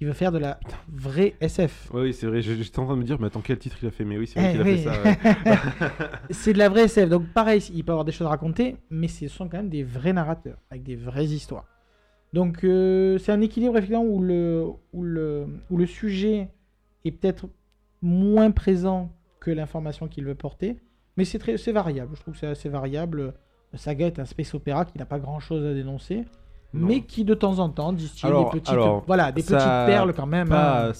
il veut faire de la vraie SF. Oui, oui, c'est vrai. J'étais en train de me dire, mais attends, quel titre il a fait? Mais oui, c'est Eh vrai qu'il a oui. fait ça. ouais. *laughs* c'est de la vraie SF. Donc pareil, il peut avoir des choses à raconter, mais ce sont quand même des vrais narrateurs, avec des vraies histoires. Donc euh, c'est un équilibre effectivement où le, où le, où le sujet est peut-être moins présent que l'information qu'il veut porter, mais c'est variable. Je trouve que c'est assez variable. Saga est un space opéra qui n'a pas grand-chose à dénoncer, Non. mais qui de temps en temps distille Alors- des petites, alors, voilà, des petites perles quand même. Pas- hein.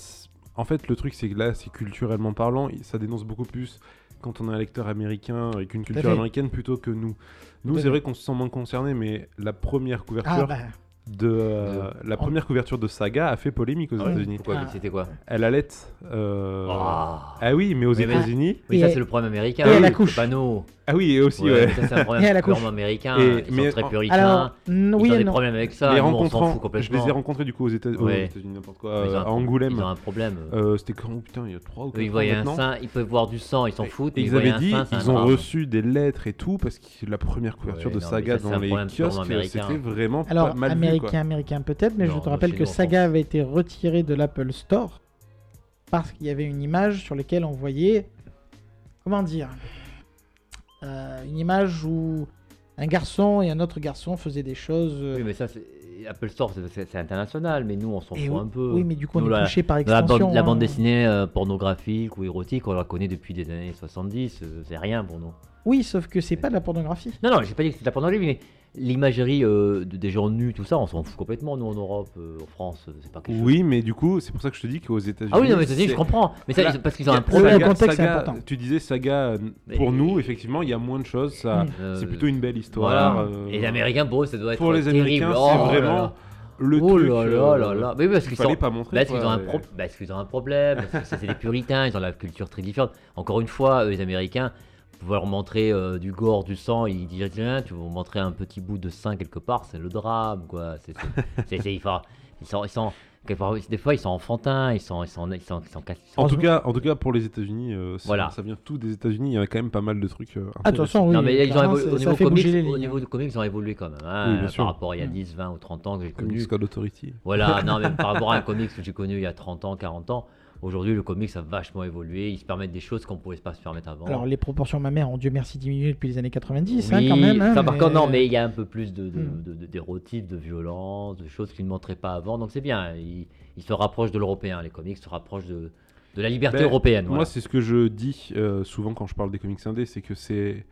En fait, le truc, c'est que là, c'est culturellement parlant, ça dénonce beaucoup plus quand on est un lecteur américain avec une culture fait. américaine plutôt que nous. Nous, c'est vrai qu'on se sent moins concerné, mais la première couverture Ah bah, de euh, la première couverture de Saga a fait polémique aux Ah ouais, États-Unis. Pourquoi Ah. C'était quoi Elle allait. euh, Ah. Ah oui, mais aux Mais- mais- États-Unis. Oui, ça c'est le problème américain. et elle accouche. Panneau. Ah oui, et aussi, ouais. Ouais, ça c'est un Et problème accouche. purement américain. Et- Ils mais sont très puritains. alors, Ils oui ont et des non. problèmes avec ça. les nous, on s'en fout je complètement. les ai rencontrés du coup aux États-Unis, Ouais. n'importe quoi, euh, à Angoulême. Ils ont un problème. Euh, C'était quand Putain, il y a 3 ou 4 Eux, ils voyaient un sein, ils peuvent voir du sang, ils s'en foutent. Et mais ils avaient dit, sein, ils ont reçu des lettres et tout, parce que la première couverture Ouais, de non, Saga ça, dans un les kiosques, c'était vraiment Alors, pas mal américain, américain peut-être, mais je te rappelle que Saga avait été retiré de l'Apple Store parce qu'il y avait une image sur laquelle on voyait, comment dire, Euh, une image où un garçon et un autre garçon faisaient des choses. euh, Oui, mais ça, c'est- Apple Store, c'est- international, mais nous, on s'en fout oui, un peu. oui, mais du coup, on Nous, est touché par La extension. la bande hein. dessinée euh, pornographique ou érotique, on la connaît depuis des années 70, euh, c'est rien pour nous. Oui, sauf que c'est pas de la pornographie. Non, non, j'ai pas dit que c'était de la pornographie, mais l'imagerie euh, de- des gens nus, tout ça, on s'en fout complètement, nous, en Europe, euh, en France, euh, c'est pas quelque chose. Oui, mais du coup, c'est pour ça que je te dis qu'aux États-Unis. Ah oui, non, mais c'est- je comprends. Mais ça, Là, ils- parce qu'ils ont un problème. contexte, c'est important. Tu disais Saga, Mais- pour nous, effectivement, il y a moins de choses. Ça. Euh, c'est plutôt une belle histoire. Voilà. euh, Et les Américains, pour eux, ça doit être Pour les terrible. Américains, Oh c'est là vraiment là. le oh truc. là là euh, là là. Mais oui, parce qu'il qu'ils fallait sont... pas montrer. Parce qu'ils ont, un ouais. pro- parce qu'ils ont un problème, parce que c'est c'est des puritains, ils ont la culture très différente. Encore une fois, eux, les Américains, vous leur montrer euh, du gore, du sang, ils disent rien, tu vas vous montrer un petit bout de sein quelque part, c'est le drame, quoi. C'est, c'est, *laughs* c'est- c'est- il faut- ils sont, ils sont, des fois, ils sont enfantins, ils sont, ils sont, ils sont, ils sont, ils sont- En tout, cas, en tout cas, pour les États-Unis, euh, ça, Voilà. ça vient tout des États-Unis. Il y a quand même pas mal de trucs. euh, Ah, toute façon, oui. non, mais ils ont évolué- au, niveau comics, au niveau de comics, ils ont évolué quand même, hein, Oui, bien sûr. par rapport à il y a Mm. 10, 20 ou 30 ans que j'ai Comics connu. Code Authority. Voilà, *laughs* non, même par rapport à un comics que j'ai connu il y a 30 ans, 40 ans, Aujourd'hui, le comics a vachement évolué. Ils se permettent des choses qu'on ne pouvait pas se permettre avant. Alors, les proportions mammaires ont Dieu merci diminué depuis les années 90, hein, Oui, quand même. hein, ça, par mais- contre, non, mais il y a un peu plus de, de- Hmm. de- de- d'érotisme, de violence, de choses qu'ils ne montraient pas avant. Donc c'est bien. Ils, ils se rapprochent de l'européen. Les comics se rapprochent de, de la liberté Ben, européenne. Moi, voilà. c'est ce que je dis euh, souvent quand je parle des comics indés, c'est que c'est.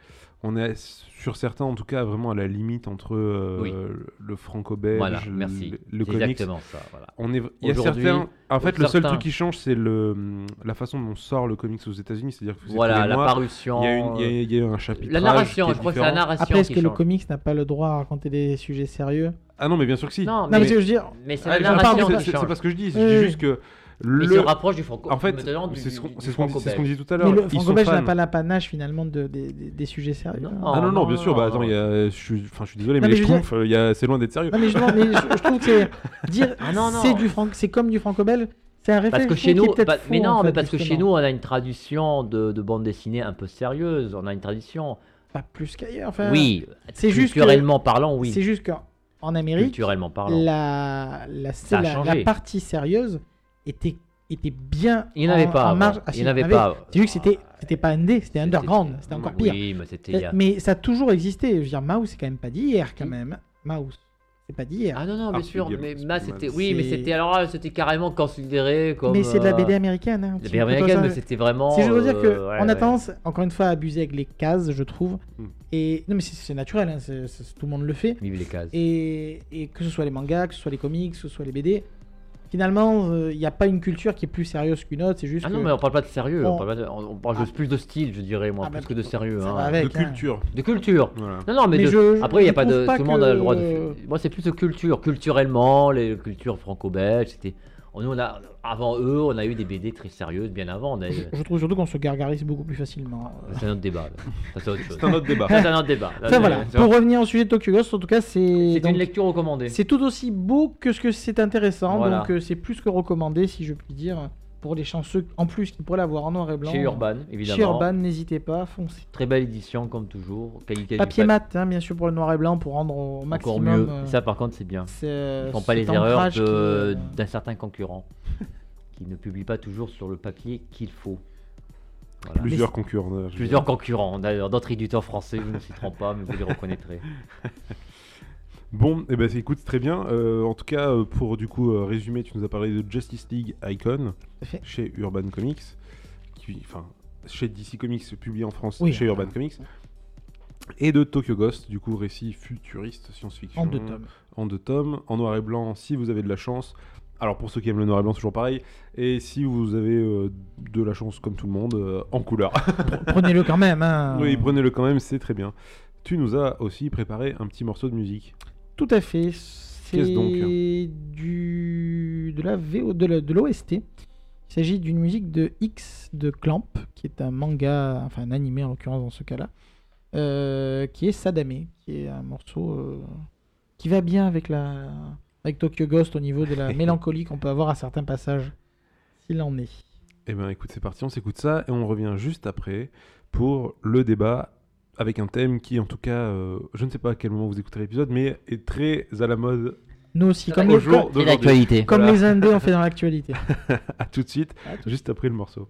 On est sur certains, en tout cas, vraiment à la limite entre euh, Oui. le franco-belge, Voilà, merci. le, le comics. exactement ça. Voilà. On est, il y a certains. En fait, le seul certains- truc qui change, c'est le la façon dont on sort le comics aux États-Unis, c'est-à-dire que Voilà, la mois, parution. Il y, a une- il y a- il y a un chapitre. La narration, je crois que c'est la narration. Après, est-ce que le comics n'a pas le droit à raconter des sujets sérieux? Ah non, mais bien sûr que si. Non, Non, mais mais, ce que je veux dire, mais c'est Ah, la narration c'est- pas ce que je dis. Je dis juste que Le. se rapproche du franco. En fait, c'est ce qu'on ce qu'on dit, ce tout à mais l'heure. le franco-belge n'a pas l'apanage finalement de, des, sujets sérieux. Non. Ah non, non, non, bien sûr. Bah attends, y a- je suis, enfin, je suis désolé, Non, mais mais les a- c'est loin d'être sérieux. Non, mais je, non, mais je, je trouve que c'est *laughs* dire Ah c'est du franc, c'est comme du franco-belge, c'est un réflexe. Parce que chez qui nous, est bah, mais non, en mais parce que chez nous, on a une tradition de, de bande dessinée un peu sérieuse. On a une tradition. pas plus qu'ailleurs. Enfin, oui, c'est juste culturellement parlant, oui. C'est juste qu'en Amérique, Culturellement parlant. la, la, la, la partie sérieuse était, était bien. Il n'y en avait en- pas. en marge. Ah, Il si, n'y en avait avait. pas. C'est juste que c'était, c'était pas indé, c'était underground, c'était encore pire. Oui, mais ça a toujours existé. Je veux dire, Mouse, c'est quand même pas d'hier, quand Qui même. Mouse, c'est pas d'hier. Ah non, non, bien Arctic sûr. Mais mal. c'était. Oui, mais c'était. Alors c'était carrément considéré comme. mais c'est de la euh, BD américaine. Hein, La tu BD américaine, mais c'était vraiment. C'est je veux dire que euh, ouais, on a ouais. tendance, encore une fois, à abuser avec les cases, je trouve. Mm. Et non, mais c'est naturel, hein, tout le monde le fait. Vive les cases. Et, et que ce soit les mangas, que ce soit les comics, que ce soit les BD, finalement, il n'y a pas une culture qui est plus sérieuse qu'une autre. C'est juste Ah que non, mais on parle pas de sérieux. On, on- parle, pas de- on- on parle Ah. juste plus de style, je dirais, moi, Ah, plus bah, que de sérieux. hein. avec. De hein. culture. De culture. Voilà. Non, non, mais, Mais de- je- après, il y a pas de. pas Tout le monde a le droit de. Moi, c'est plus de culture. Culturellement, les cultures franco-belges, c'était. Nous, on a, avant eux, on a eu des BD très sérieuses bien avant. On a eu- Je, je trouve surtout qu'on se gargarise beaucoup plus facilement. C'est un autre débat. c'est un autre débat. C'est un autre débat. Là, voilà, pour revenir au sujet de Tokyo Ghost, en tout cas, c'est C'est une lecture recommandée. c'est tout aussi beau que ce que c'est intéressant, Voilà. donc euh, c'est plus que recommandé, si je puis dire, pour les chanceux en plus qui pourraient l'avoir en noir et blanc. Chez Urban, évidemment. Chez Urban, n'hésitez pas, foncez. Très belle édition, comme toujours. Qualité Papier pa- mat, hein, bien sûr, pour le noir et blanc, pour rendre au Encore maximum. mieux. euh, Ça, par contre, c'est bien. c'est- Ils font pas les erreurs qui, euh, d'un certain concurrent *laughs* qui ne publie pas toujours sur le papier qu'il faut. Voilà. Plusieurs concurrents. je Plusieurs concurrents, d'ailleurs, d'autres éditeurs français, nous ne citerons pas, mais vous les reconnaîtrez. *laughs* Bon, et ben écoute, très bien. Euh, en tout cas, euh, pour du coup euh, résumer, tu nous as parlé de Justice League Icon chez Urban Comics, qui, enfin, chez DC Comics, publié en France Oui. chez Urban Comics, et de Tokyo Ghost, du coup récit futuriste, science-fiction, En deux tomes. en deux tomes, en noir et blanc, si vous avez de la chance. Alors pour ceux qui aiment le noir et blanc, c'est toujours pareil. Et si vous avez euh, de la chance comme tout le monde, euh, en couleur. Prenez-le quand même. Hein. oui, prenez-le quand même, c'est très bien. Tu nous as aussi préparé un petit morceau de musique. Tout à fait. C'est donc du de la VO de l'OST. Il s'agit d'une musique de X de Clamp, qui est un manga, enfin un animé en l'occurrence dans ce cas-là, euh, qui est Sadame, qui est un morceau euh, qui va bien avec la avec Tokyo Ghost au niveau de la *laughs* mélancolie qu'on peut avoir à certains passages, s'il en est. Eh ben écoute, c'est parti, on s'écoute ça et on revient juste après pour le débat avec un thème qui, en tout cas, euh, je ne sais pas à quel moment vous écouterez l'épisode, mais est très à la mode Nous aussi, comme, les, jour comme, comme Voilà. les Indés on fait dans *laughs* l'actualité. À tout de suite, tout juste après le morceau.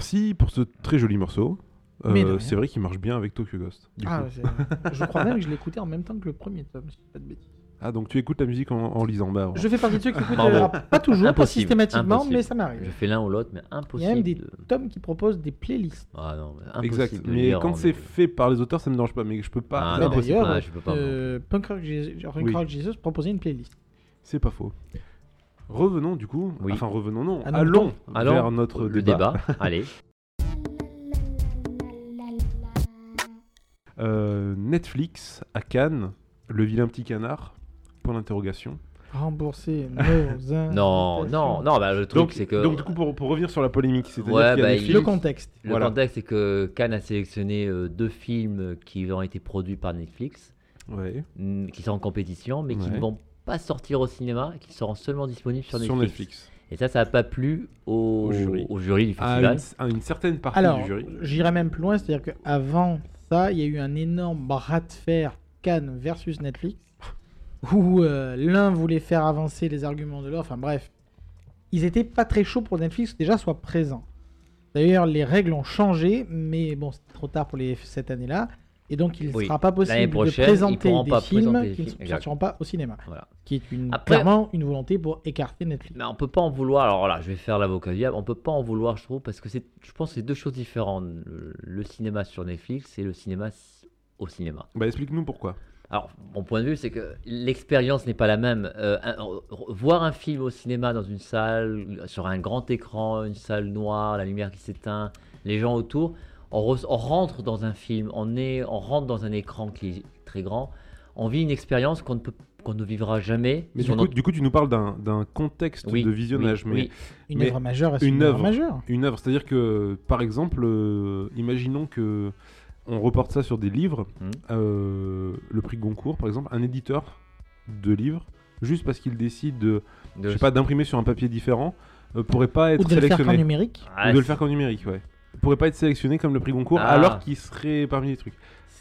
Merci pour ce très joli morceau. Euh, c'est vrai qu'il marche bien avec Tokyo Ghost. du Ah, je crois même que je l'ai écouté en même temps que le premier tome, si je dis pas de bêtises. Ah, donc tu écoutes la musique en, en lisant. Bah, Je fais partie de ceux qui écoutent, euh, pas toujours, pas Impossible, systématiquement, impossible. mais ça Je m'arrive. fais l'un ou l'autre, mais Il y a impossible. même des de- tomes qui proposent des playlists. Ah non, mais impossible. exact. Mais quand c'est fait par les auteurs, ça me dérange pas. Mais je peux pas. Ah, impossible. D'ailleurs, ouais, je peux pas, euh, Punk Rock Jesus, Punk Oui. Rock Jesus proposait une playlist. C'est pas faux. Revenons du coup. Oui. Enfin, revenons, non. Allons vers notre le débat. débat. *laughs* Allez. Euh, Netflix à Cannes, le vilain petit canard. Point d'interrogation. Rembourser *laughs* nos Non, non, non, bah, le truc Donc, c'est que. donc du coup, pour, pour revenir sur la polémique, c'est-à-dire Ouais, bah, Netflix- Le contexte. Le Voilà. contexte, c'est que Cannes a sélectionné euh, deux films qui ont été produits par Netflix, Ouais, mm, qui sont en compétition, mais qui ne vont pas sortir au cinéma, qui seront seulement disponibles sur sur Netflix. Et ça, ça n'a pas plu au, Au jury. au jury du À festival. une, à une certaine partie Alors, du jury. j'irais même plus loin, c'est-à-dire qu'avant ça, il y a eu un énorme bras de fer Cannes versus Netflix, où euh, l'un voulait faire avancer les arguments de l'autre, enfin bref. Ils étaient pas très chauds pour Netflix déjà soit présent. D'ailleurs, les règles ont changé, mais bon, c'est trop tard pour les, cette année-là. Et donc, il ne Oui. sera pas possible de présenter des pas films présenter des qui ne sortiront pas au cinéma. Voilà. Qui est une, Après- clairement une volonté pour écarter Netflix. Mais on peut pas en vouloir. Alors là, je vais faire l'avocat du diable. On peut pas en vouloir, je trouve, parce que c'est, je pense, que c'est deux choses différentes. Le, le cinéma sur Netflix et le cinéma au cinéma. Bah, explique-nous pourquoi. Alors, mon point de vue, c'est que l'expérience n'est pas la même. Euh, un- voir un film au cinéma dans une salle, sur un grand écran, une salle noire, la lumière qui s'éteint, les gens autour, on, re- on rentre dans un film, on, est, on rentre dans un écran qui est très grand, on vit une expérience qu'on ne, peut, qu'on ne vivra jamais. Mais du coup, notre- du coup, tu nous parles d'un d'un contexte Oui, de visionnage. oui, mais oui. Une Mais œuvre majeure est une œuvre majeure. une œuvre, c'est-à-dire que, par exemple, euh, imaginons que on reporte ça sur des livres, Mhm. euh, le prix Goncourt, par exemple, un éditeur de livres, juste parce qu'il décide de, de- je sais pas, d'imprimer sur un papier différent, euh, pourrait pas être Ou de le faire qu'en sélectionné. numérique. Ah, ou de le faire qu'en numérique, ouais. Pourrait pas être sélectionné comme le prix Goncourt, Ah. alors qu'il serait parmi les trucs.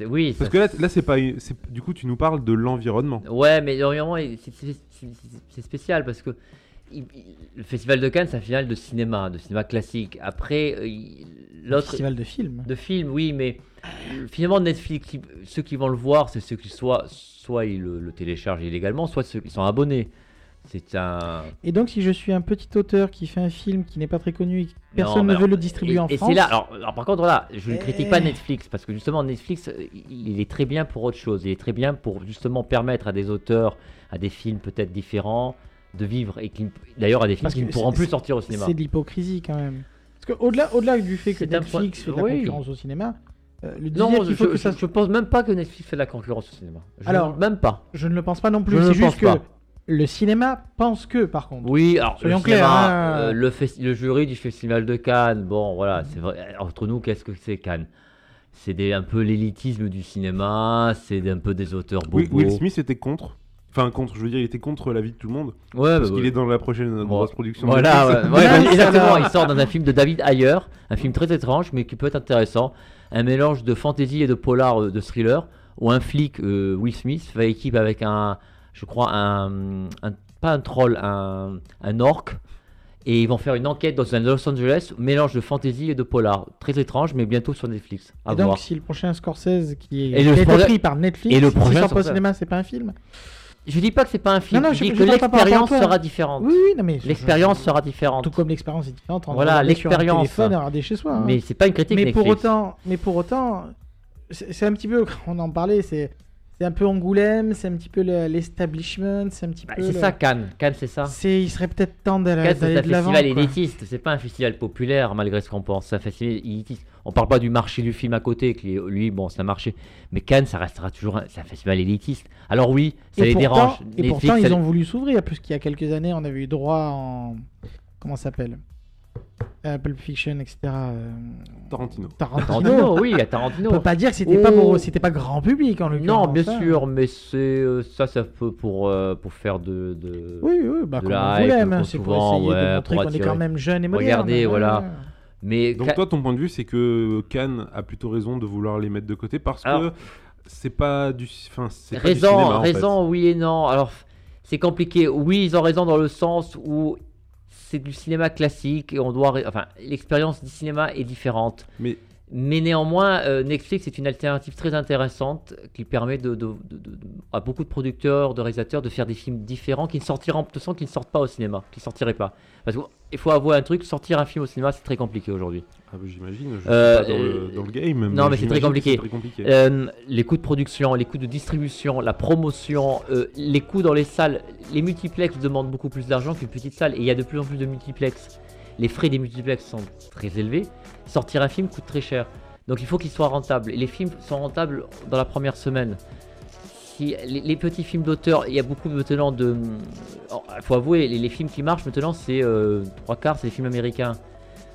oui, Parce ça- que là, là c'est pas, du coup, tu nous parles de l'environnement. Ouais, mais l'environnement, c'est- spécial parce que il- il- le Festival de Cannes, c'est un festival de cinéma, de cinéma classique. Après, euh, l'autre festival de films. de film, oui, mais euh, finalement Netflix, ceux qui vont le voir, c'est ceux qui soit, soit ils le, le téléchargent illégalement, soit ceux qui sont abonnés. C'est un. Et donc, si je suis un petit auteur qui fait un film qui n'est pas très connu et que personne ne veut le distribuer et, en et France, c'est là. Alors, alors, par contre, là, je ne critique pas Eh. Netflix parce que justement Netflix, il est très bien pour autre chose. Il est très bien pour justement permettre à des auteurs, à des films peut-être différents, de vivre et qui, d'ailleurs, à des films qui ne pourront plus sortir au cinéma. c'est de l'hypocrisie quand même. Parce qu'au-delà au -delà du fait que point- Netflix fait de la oui. concurrence au cinéma, euh, le Non, je, que ça... je pense même pas que Netflix fait de la concurrence au cinéma. Je Alors, ne- même pas. je ne le pense pas non plus. C'est juste que pas. Le cinéma pense que, par contre. Oui, alors Soyons le, clairs, cinéma, hein. euh, le, fes- le jury du festival de Cannes, bon voilà, c'est vrai. Entre nous, qu'est-ce que c'est Cannes? C'est un peu l'élitisme du cinéma, c'est un peu des auteurs bobos. Will, Will Smith était contre. Enfin, contre, je veux dire, il était contre la vie de tout le monde. Ouais, Parce bah, qu'il ouais. est dans la prochaine Bon, grosse production. Voilà, ouais, bah, *laughs* exactement. Il sort dans un film de David Ayer, un film très étrange, mais qui peut être intéressant. Un mélange de fantasy et de polar, euh, de thriller, où un flic, euh, Will Smith, fait équipe avec un, je crois, un, un- pas un troll, un, un orc. Et ils vont faire une enquête dans un Los Angeles, mélange de fantasy et de polar. Très étrange, mais bientôt sur Netflix. À Et donc, si le prochain Scorsese qui est Et le pris par Netflix, et le prochain sort pas au cinéma, c'est pas un film Je dis pas que c'est pas un film, Non, non, je, dis je que l'expérience sera différente. Oui, oui, non mais L'expérience sera différente. Tout comme l'expérience est différente. entre Voilà, l'expérience. téléphone regarder chez soi. hein. Mais c'est pas une critique mais pour Netflix. autant, mais pour autant, c'est un petit peu, *laughs* on en parlait, c'est c'est un peu Angoulême, c'est un petit peu le- l'establishment, c'est un petit Bah, peu. c'est le- ça Cannes. Cannes, c'est ça. C'est, il serait peut-être temps d'aller Cannes, c'est d'aller un de l'avant. festival élitiste, c'est pas un festival populaire malgré ce qu'on pense, c'est un festival élitiste. On parle pas du marché du film à côté, qui lui, bon, c'est un marché, mais Cannes, ça restera toujours un, c'est un festival élitiste. Alors oui, ça Et les pourtant, dérange. Et Netflix, pourtant, ils ont voulu s'ouvrir, puisqu'il y a quelques années, on avait eu droit en. Comment ça s'appelle? Euh, Pulp Fiction, etc. euh, Tarantino. Tarantino. Tarantino, oui, à On peut Tarantino. pas dire que c'était Oh. pas pour, c'était pas grand public en l'occurrence. Non, bien sûr, mais c'est euh, ça, ça peut pour euh, pour faire de, de- Oui, oui, bah de comme la on hype, hein, c'est pour souvent, essayer de montrer qu'on est quand même jeune et moderne. Regardez, hein. voilà. Mais Donc Ca- toi, ton point de vue, c'est que Cannes a plutôt raison de vouloir les mettre de côté parce Alors- que c'est pas du, enfin, c'est pas du raison, cinéma, en fait. raison, oui et non. Alors, c'est compliqué. Oui, ils ont raison dans le sens où c'est du cinéma classique et on doit, enfin, l'expérience du cinéma est différente. Mais néanmoins, euh, Netflix est une alternative très intéressante qui permet de, de- de- de- de- à beaucoup de producteurs, de réalisateurs de faire des films différents qui ne sortiront, de façon, qui ne sortent pas au cinéma, qui ne sortiraient pas. Parce qu'il faut avouer un truc, sortir un film au cinéma, c'est très compliqué aujourd'hui. ah, bah, j'imagine, je Euh, suis pas dans, le, dans le game. non, mais c'est très compliqué. c'est très compliqué. Euh, les coûts de production, les coûts de distribution, la promotion, euh, les coûts dans les salles, les multiplex demandent beaucoup plus d'argent qu'une petite salle et il y a de plus en plus de multiplex. Les frais des multiplex sont très élevés. Sortir un film coûte très cher. Donc il faut qu'il soit rentable. Et les films sont rentables dans la première semaine. Si les, petits films d'auteur, il y a beaucoup maintenant de. Il faut avouer, les, les films qui marchent maintenant, c'est euh, trois quarts, c'est les films américains.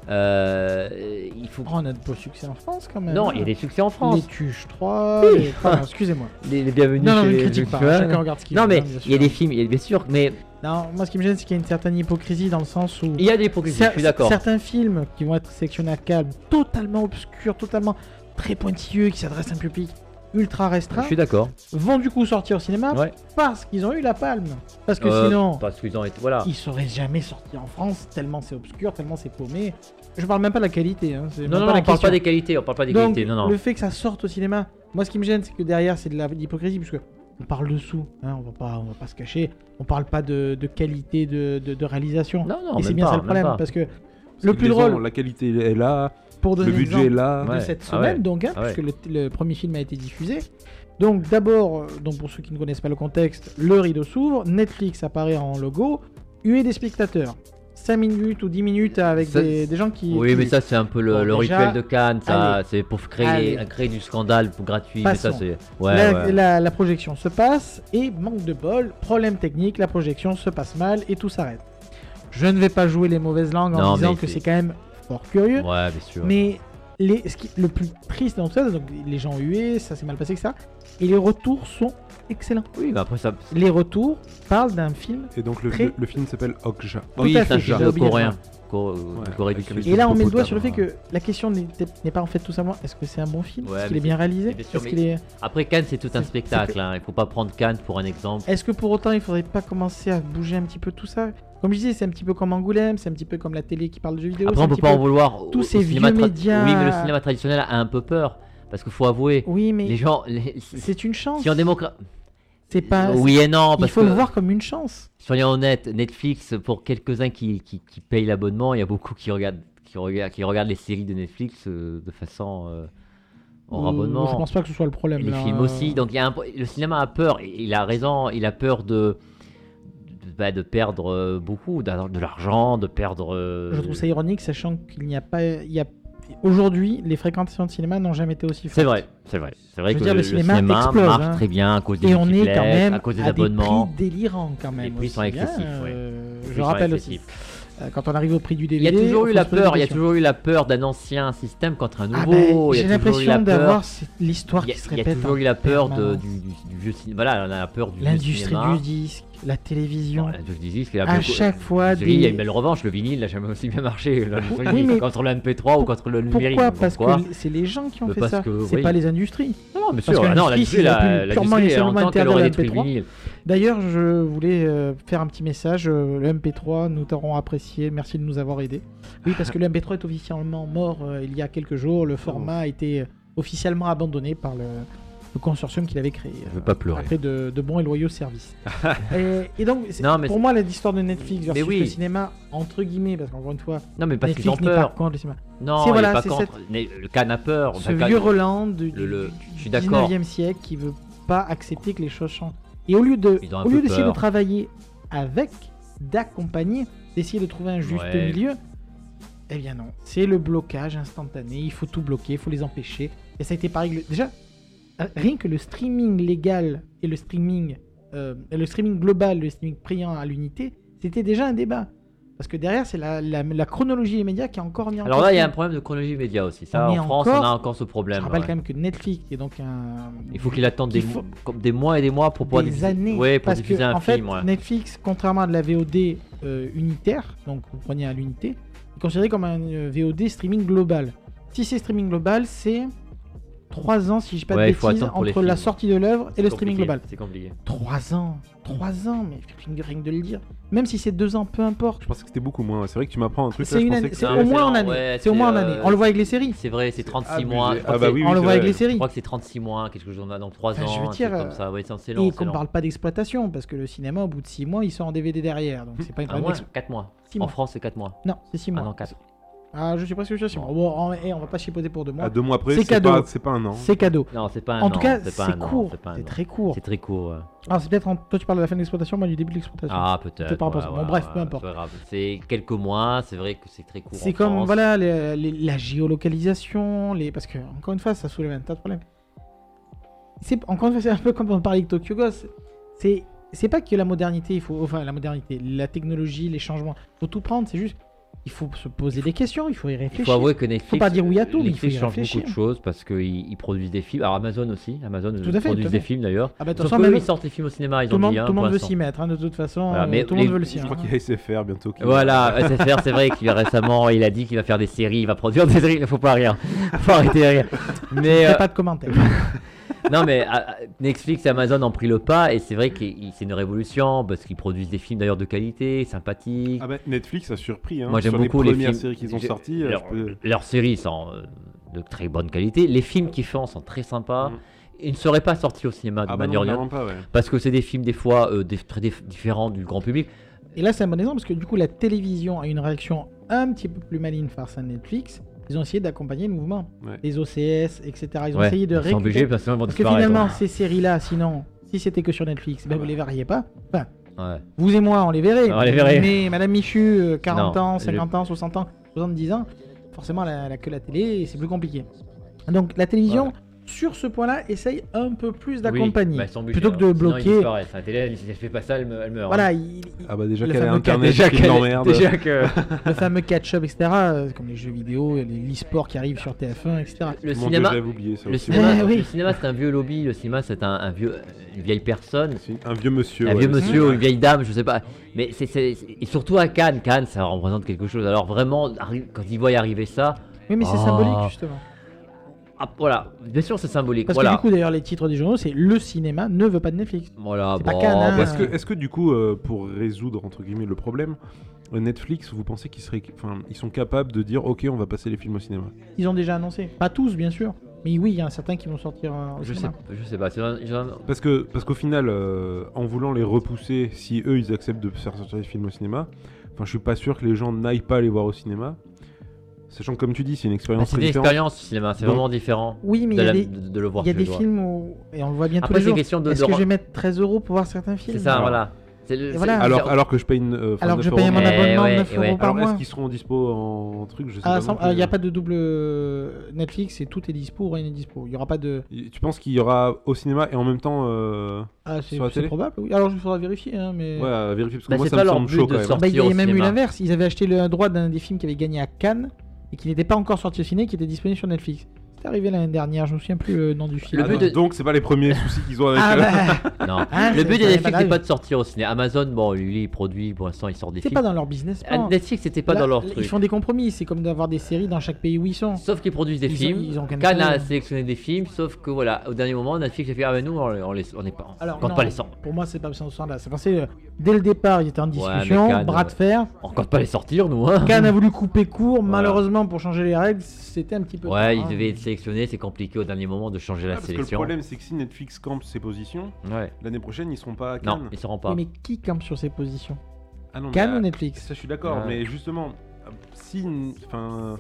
Euh, il faut. Oh, on a de beaux succès en France quand même. Non, il y a des succès en France. Les Tuches 3. Oui. les- excusez-moi. *laughs* Les, les bienvenus Non, non, chez les critique pas. Chacun regarde ce qu'il Non, mais hein, il y a des films, il y a bien sûr, mais Non, moi ce qui me gêne, c'est qu'il y a une certaine hypocrisie dans le sens où. il y a des hypocrisies, je suis d'accord. Certains films qui vont être sélectionnés à Cannes, totalement obscurs, totalement très pointilleux, qui s'adressent à un public ultra Je restreint, suis d'accord. vont du coup sortir au cinéma Ouais. parce qu'ils ont eu la palme. Parce que Euh, sinon, Parce qu'ils ont été. Voilà. ils seraient jamais sortis en France, tellement c'est obscur, tellement c'est paumé. Je parle même pas de la qualité. Hein, Non, non, pas non, la on parle question. pas des qualités, on parle pas des Donc, qualités. Non, non. le fait que ça sorte au cinéma, moi ce qui me gêne, c'est que derrière c'est de l'hypocrisie, puisque on parle de sous, hein, on va pas, on va pas se cacher, on parle pas de, de qualité de, de- de réalisation. Non, non, Et c'est bien pas, ça le problème, parce que le plus drôle- La qualité est là, pour donner le budget là. de Ouais. cette Ah semaine, donc, hein, Ah puisque le, le premier film a été diffusé. Donc d'abord, euh, donc pour ceux qui ne connaissent pas le contexte, le rideau s'ouvre, Netflix apparaît en logo, huée des spectateurs. 5 minutes ou 10 minutes avec Ça- des, des gens qui... Oui, qui- mais ça, c'est un peu le, Bon, le déjà, rituel de Cannes. Ça, c'est pour créer, Allez. créer du scandale pour gratuit. Mais ça, Passons. c'est. Ouais, la, ouais. la- la projection se passe et manque de bol, problème technique, la projection se passe mal et tout s'arrête. Je ne vais pas jouer les mauvaises langues en Non, disant que c'est quand même fort curieux, Ouais, bien sûr. mais les, ce qui, le plus triste dans tout ça, donc les gens hués, ça s'est mal passé que ça, et les retours sont excellents. Oui, mais après, ça. Les retours parlent d'un film Et donc le, Très- le- le film s'appelle Okja. Oui, c'est un film coréen. Ouais, Corée du Sud. Et là, on met le doigt sur le fait que la question n'est pas en fait tout simplement est-ce que c'est un bon film? Ouais, Est-ce qu'il est bien réalisé? mais- est... Après, Cannes, c'est tout un spectacle. Hein. Il faut pas prendre Cannes pour un exemple. Est-ce que pour autant il faudrait pas commencer à bouger un petit peu tout ça? Comme je disais, c'est un petit peu comme Angoulême, c'est un petit peu comme la télé qui parle de jeux vidéo. Après, on peut pas en vouloir. tous ces vieux médias- Oui, mais le cinéma traditionnel a un peu peur. Parce qu'il faut avouer, Oui, mais les gens. les- c'est une chance. Si on démocrate. C'est pas. Oui et non, Il parce faut que. le voir comme une chance. Soyons honnêtes, Netflix, pour quelques-uns qui, qui, qui payent l'abonnement, il y a beaucoup qui regardent, qui regardent, qui regardent les séries de Netflix euh, de façon euh, Euh, abonnement. Je pense pas que ce soit le problème. Et les là. films aussi. Donc il y a un- le cinéma a peur. Il a raison. Il a peur de, bah, de perdre euh, beaucoup, de l'argent, de perdre. euh, Je trouve ça ironique, sachant qu'il n'y a pas. Il y a... Aujourd'hui, les fréquentations de cinéma n'ont jamais été aussi fortes. C'est vrai, c'est vrai. C'est vrai Je que dire, le, le cinéma explose, marche hein. très bien à cause des Et on est quand même à cause des à des abonnements. prix délirants quand même. Les prix sont excessifs, ouais. euh, prix je rappelle aussi. Euh, Quand on arrive au prix du Il DVD, y a toujours eu la peur. Il y a toujours eu la peur d'un ancien système contre un Ah nouveau. ben, il J'ai l'impression d'avoir l'histoire Il qui se il y a répète. toujours eu la peur de, du, du- du vieux cinéma. Voilà, on a la peur du L'industrie du disque, la télévision. Bon, a à chaque fois, Il y a des- une belle revanche, le vinyle n'a jamais aussi bien marché. Oui, mais contre le MP3 ou contre le numérique. Pourquoi donc Parce quoi. que c'est les gens qui ont Mais fait parce ça. que, C'est oui. pas les industries. Non, Parce sûr. que Ah non, l'industrie, l'industrie, s'il a pu la- purement et seulement qu'elle aurait le détruit le MP3. vinyle. D'ailleurs, je voulais euh, faire un petit message. euh, le MP3, nous t'aurons apprécié. Merci de nous avoir aidés. Oui, parce que le MP3 est officiellement mort euh, il y a quelques jours. Le format a été officiellement abandonné par le, le consortium qu'il avait créé. Je veux pas pleurer. Après de, de bons et loyaux services. *laughs* et, et donc, c'est- Non, mais pour moi, l'histoire de Netflix versus oui. le cinéma, entre guillemets, parce qu'encore une fois, Non, mais parce Netflix n'est pas contre le cinéma. Non, C'est- il voilà, pas contre. Mais Le Cannes a peur. Ce vieux Roland du, le- le- du- je suis du d'accord. 19e siècle qui veut pas accepter que les choses changent. Et au lieu de, au lieu d'essayer de travailler avec, d'accompagner, d'essayer de trouver un juste Ouais. milieu, eh bien non. C'est le blocage instantané. Il faut tout bloquer, il faut les empêcher. Et ça a été pareil. Déjà, rien que le streaming légal et le streaming, euh, le streaming global, le streaming payant à l'unité, c'était déjà un débat. Parce que derrière, c'est la, la- la chronologie des médias qui a encore mis en Alors là, il y a un problème de chronologie média aussi. Ça, On en est France, encore- on a encore ce Je problème. rappelle ouais. quand même que Netflix est donc un. Il faut qu'il attende des, faut- des mois et des mois pour pouvoir des diffuser- années. Ouais, pour parce que, diffuser un en fait, film. ouais. Netflix, contrairement à de la VOD euh, unitaire, donc vous prenez à l'unité, est considéré comme un euh, VOD streaming global. Si c'est streaming global, c'est 3 ans, si je pas Ouais, de bêtises, entre la sortie de l'œuvre et le streaming global. C'est compliqué. 3 ans 3 ans, mais rien que- de le dire. Même si c'est 2 ans, peu importe. Je pensais que c'était beaucoup moins. C'est vrai que tu m'apprends un truc. C'est je au moins en année. ouais, c'est au moins en année. On le voit avec les séries. C'est vrai, c'est 36 abusé. mois. Je Ah bah on le voit avec les Je séries. crois que c'est 36 mois, quelque chose dans, dans 3 Enfin, ans. je veux dire, comme ça. Et qu'on long. parle pas d'exploitation, parce que le cinéma, au bout de 6 mois, il sort en DVD derrière. Donc c'est pas une Ah, problème moins, d'ex- 4 mois. En. France, c'est 4 mois. Non, c'est 6 Ah mois. non, 4. Ah, je suis presque sûr, c'est 6 mois. Bon, en- eh, on va pas chipoter pour 2 mois. À deux mois après, C'est cadeau. pas, c'est pas un an. C'est cadeau. Non, c'est pas un En an. tout cas, c'est pas court. c'est pas très court. C'est très court. ouais. Alors, c'est peut-être. en- Toi, tu parles de la fin de l'exploitation, moi du début de l'exploitation. Ah, peut-être. C'est par rapport à ouais, ça. Bon, ouais, bref, ouais, peu importe. c'est pas grave. C'est quelques mois, c'est vrai que c'est très court. C'est en comme France. voilà les- les- la géolocalisation, les parce que encore une fois ça soulève un tas de problèmes. C'est encore une fois c'est un peu comme on parlait avec Tokyo Ghost. C'est c'est pas que la modernité, il faut enfin la modernité, la technologie, les changements, faut tout prendre. C'est juste il faut se poser des questions, il faut y Il réfléchir. faut avouer que Netflix, pas dire oui à tout, mais il faut Netflix y change beaucoup de choses parce qu'ils ils produisent des films. Alors Amazon aussi, Amazon Tout à fait, produisent tout à des fait. films d'ailleurs. Ah bah de toute Sauf façon, qu'eux, même- ils sortent les films au cinéma, ils tout le ont monde, dit. hein, tout le monde veut s'y mettre hein, de toute façon. Voilà, euh, mais tout le monde les- veut le Je sien. crois hein. qu'il y a SFR bientôt. qui- Voilà, SFR, c'est vrai qu'il récemment, il a dit qu'il va faire des séries, il va produire des séries, il faut pas rire, faut arrêter de rire. *laughs* Mais euh, pas de commentaires. *laughs* non, mais Netflix et Amazon ont pris le pas et c'est vrai que c'est une révolution parce qu'ils produisent des films d'ailleurs de qualité, sympathiques. Ah bah, Netflix a surpris. Hein. Moi, j'aime beaucoup les les premières films. séries qu'ils ont sorties. euh, leurs, je peux- leurs séries sont euh, de très bonne qualité. Les films qu'ils font sont très sympas. Mhm. Ils ne seraient pas sortis au cinéma de Ah bah non, manière pas, ouais. parce que c'est des films des fois euh, des- très dif- différents du grand public. Et là, c'est un bon exemple parce que du coup, la télévision a une réaction un petit peu plus maligne face à Netflix. Ils ont essayé d'accompagner le mouvement. Ouais. Les OCS, etc. Ils ont Ouais, essayé de récupérer. obligés parce que Parce que finalement, ces séries-là, sinon, si c'était que sur Netflix, ben vous les verriez pas. Enfin, vous et moi, on les verrait. On les verrait. Mais Madame Michu, euh, 40 Non, ans, le- 50 ans, 60 ans, 70 ans, forcément, elle a que la télé, c'est plus compliqué. Donc, la télévision, sur ce point-là, essaye un peu plus d'accompagner. Oui, bah, plutôt que de Sinon, bloquer. disparaissent. La télé, elle, si elle fait pas ça, elle, me- elle meurt. Voilà, hein. il- il- Ah bah déjà Le qu'elle internet déjà qu'elle- l'emmerde. déjà que *laughs* le fameux catch-up, etc., euh, comme les jeux vidéo, les- l'e-sport qui arrive sur TF1, etc. le cinéma, j'avais oublié ça le aussi. cinéma, Eh oui. le cinéma, c'est un vieux lobby. Le cinéma, c'est un, un vieux, une vieille personne. Un vieux monsieur. un ouais. vieux monsieur ou une vieille dame, je sais pas. Mais c'est, et surtout à Cannes, Cannes, ça représente quelque chose. Alors vraiment, quand ils voient y arriver ça, Oui, mais c'est Oh. symbolique, justement. Ah, voilà, bien sûr c'est symbolique. Parce voilà, que du coup, d'ailleurs, les titres des journaux, c'est le cinéma ne veut pas de Netflix. voilà. c'est pas bon, bah, Est-ce que, est-ce que du coup, euh, pour résoudre entre guillemets le problème, euh, Netflix, vous pensez qu'ils seraient, enfin, ils sont capables de dire, ok, on va passer les films au cinéma? Ils ont déjà annoncé. Pas tous, bien sûr. Mais oui, il y en a certains qui vont sortir euh, au je sais, cinéma. je sais pas. c'est un- c'est un- Parce que, parce qu'au final, euh, en voulant les repousser, si eux ils acceptent de faire sortir les films au cinéma, enfin, je suis pas sûr que les gens n'aillent pas les voir au cinéma. Sachant que, comme tu dis, c'est une bah, expérience c'est très une différente. expérience cinéma, c'est Donc- vraiment différent Oui, mais il de, y a la- des, de- de le voir. il y a des films où... Et on le voit bien tous Après, les c'est jours. question de. Est-ce de que je vais mettre 13 euros pour voir certains films C'est ça, Alors- voilà. C'est le- Et c'est- voilà. c'est- Alors, alors que je paye une. euh, enfin, Alors que je 9 paye euros. mon Eh abonnement ouais, de 9 eh ouais. euros par Alors, est-ce mois. qu'ils seront dispo en truc? Je sais Ah, pas. sans- non ah, Il n'y a plus. pas de double euh, Netflix et tout est dispo ou rien n'est dispo. Il n'y aura pas de. Tu penses qu'il y aura au cinéma et en même temps. euh, Ah, c'est Sur la c'est télé? probable. Oui. Alors, il faudra vérifier. Hein, mais... Ouais, à vérifier parce que Bah, moi c'est ça pas me leur semble but chaud de quand même. sortir. Bah, il y a au même eu cinéma. l'inverse. Ils avaient acheté le droit d'un des films qui avait gagné à Cannes et qui n'était pas encore sorti au ciné, qui était disponible sur Netflix. C'est arrivé l'année dernière. Je me souviens plus le nom du film. Le Ah, but donc- de- Donc c'est pas les premiers soucis qu'ils ont avec. Ah bah, *laughs* Non. Hein, le c'est- but de n'est Netflix, pas c'est pas de sortir au cinéma. Amazon, bon, lui, il produit, pour l'instant, il sort des c'est films. pas dans leur business Ah, plan. Netflix, c'était pas Là, dans leur Ils truc. font des compromis. C'est comme d'avoir des séries dans chaque pays où ils sont. Sauf qu'ils produisent des Ils ont- films. ils ont Cannes a sélectionné des films, sauf que voilà, au dernier moment, Netflix a fait Ah, mais nous, on, les, on est pas. Alors, on compte non, pas les sortir. Pour moi, c'est pas ce sens-là. C'est pensé euh, dès le départ, ils étaient en discussion, Cannes, bras de fer. On compte pas les sortir, nous, hein. Cannes a voulu couper court. Malheureusement, pour changer les règles, c'était un petit peu. Ouais, ils hein. devaient être c'est compliqué au dernier moment de changer la parce que le sélection. problème c'est que si Netflix campe ses positions, Ouais. l'année prochaine ils seront pas à Non, Cannes. ils seront Oui, pas. mais qui campe sur ces positions? Ah non, Cannes ou Netflix? Ça je suis d'accord, Ouais. mais justement, si, enfin,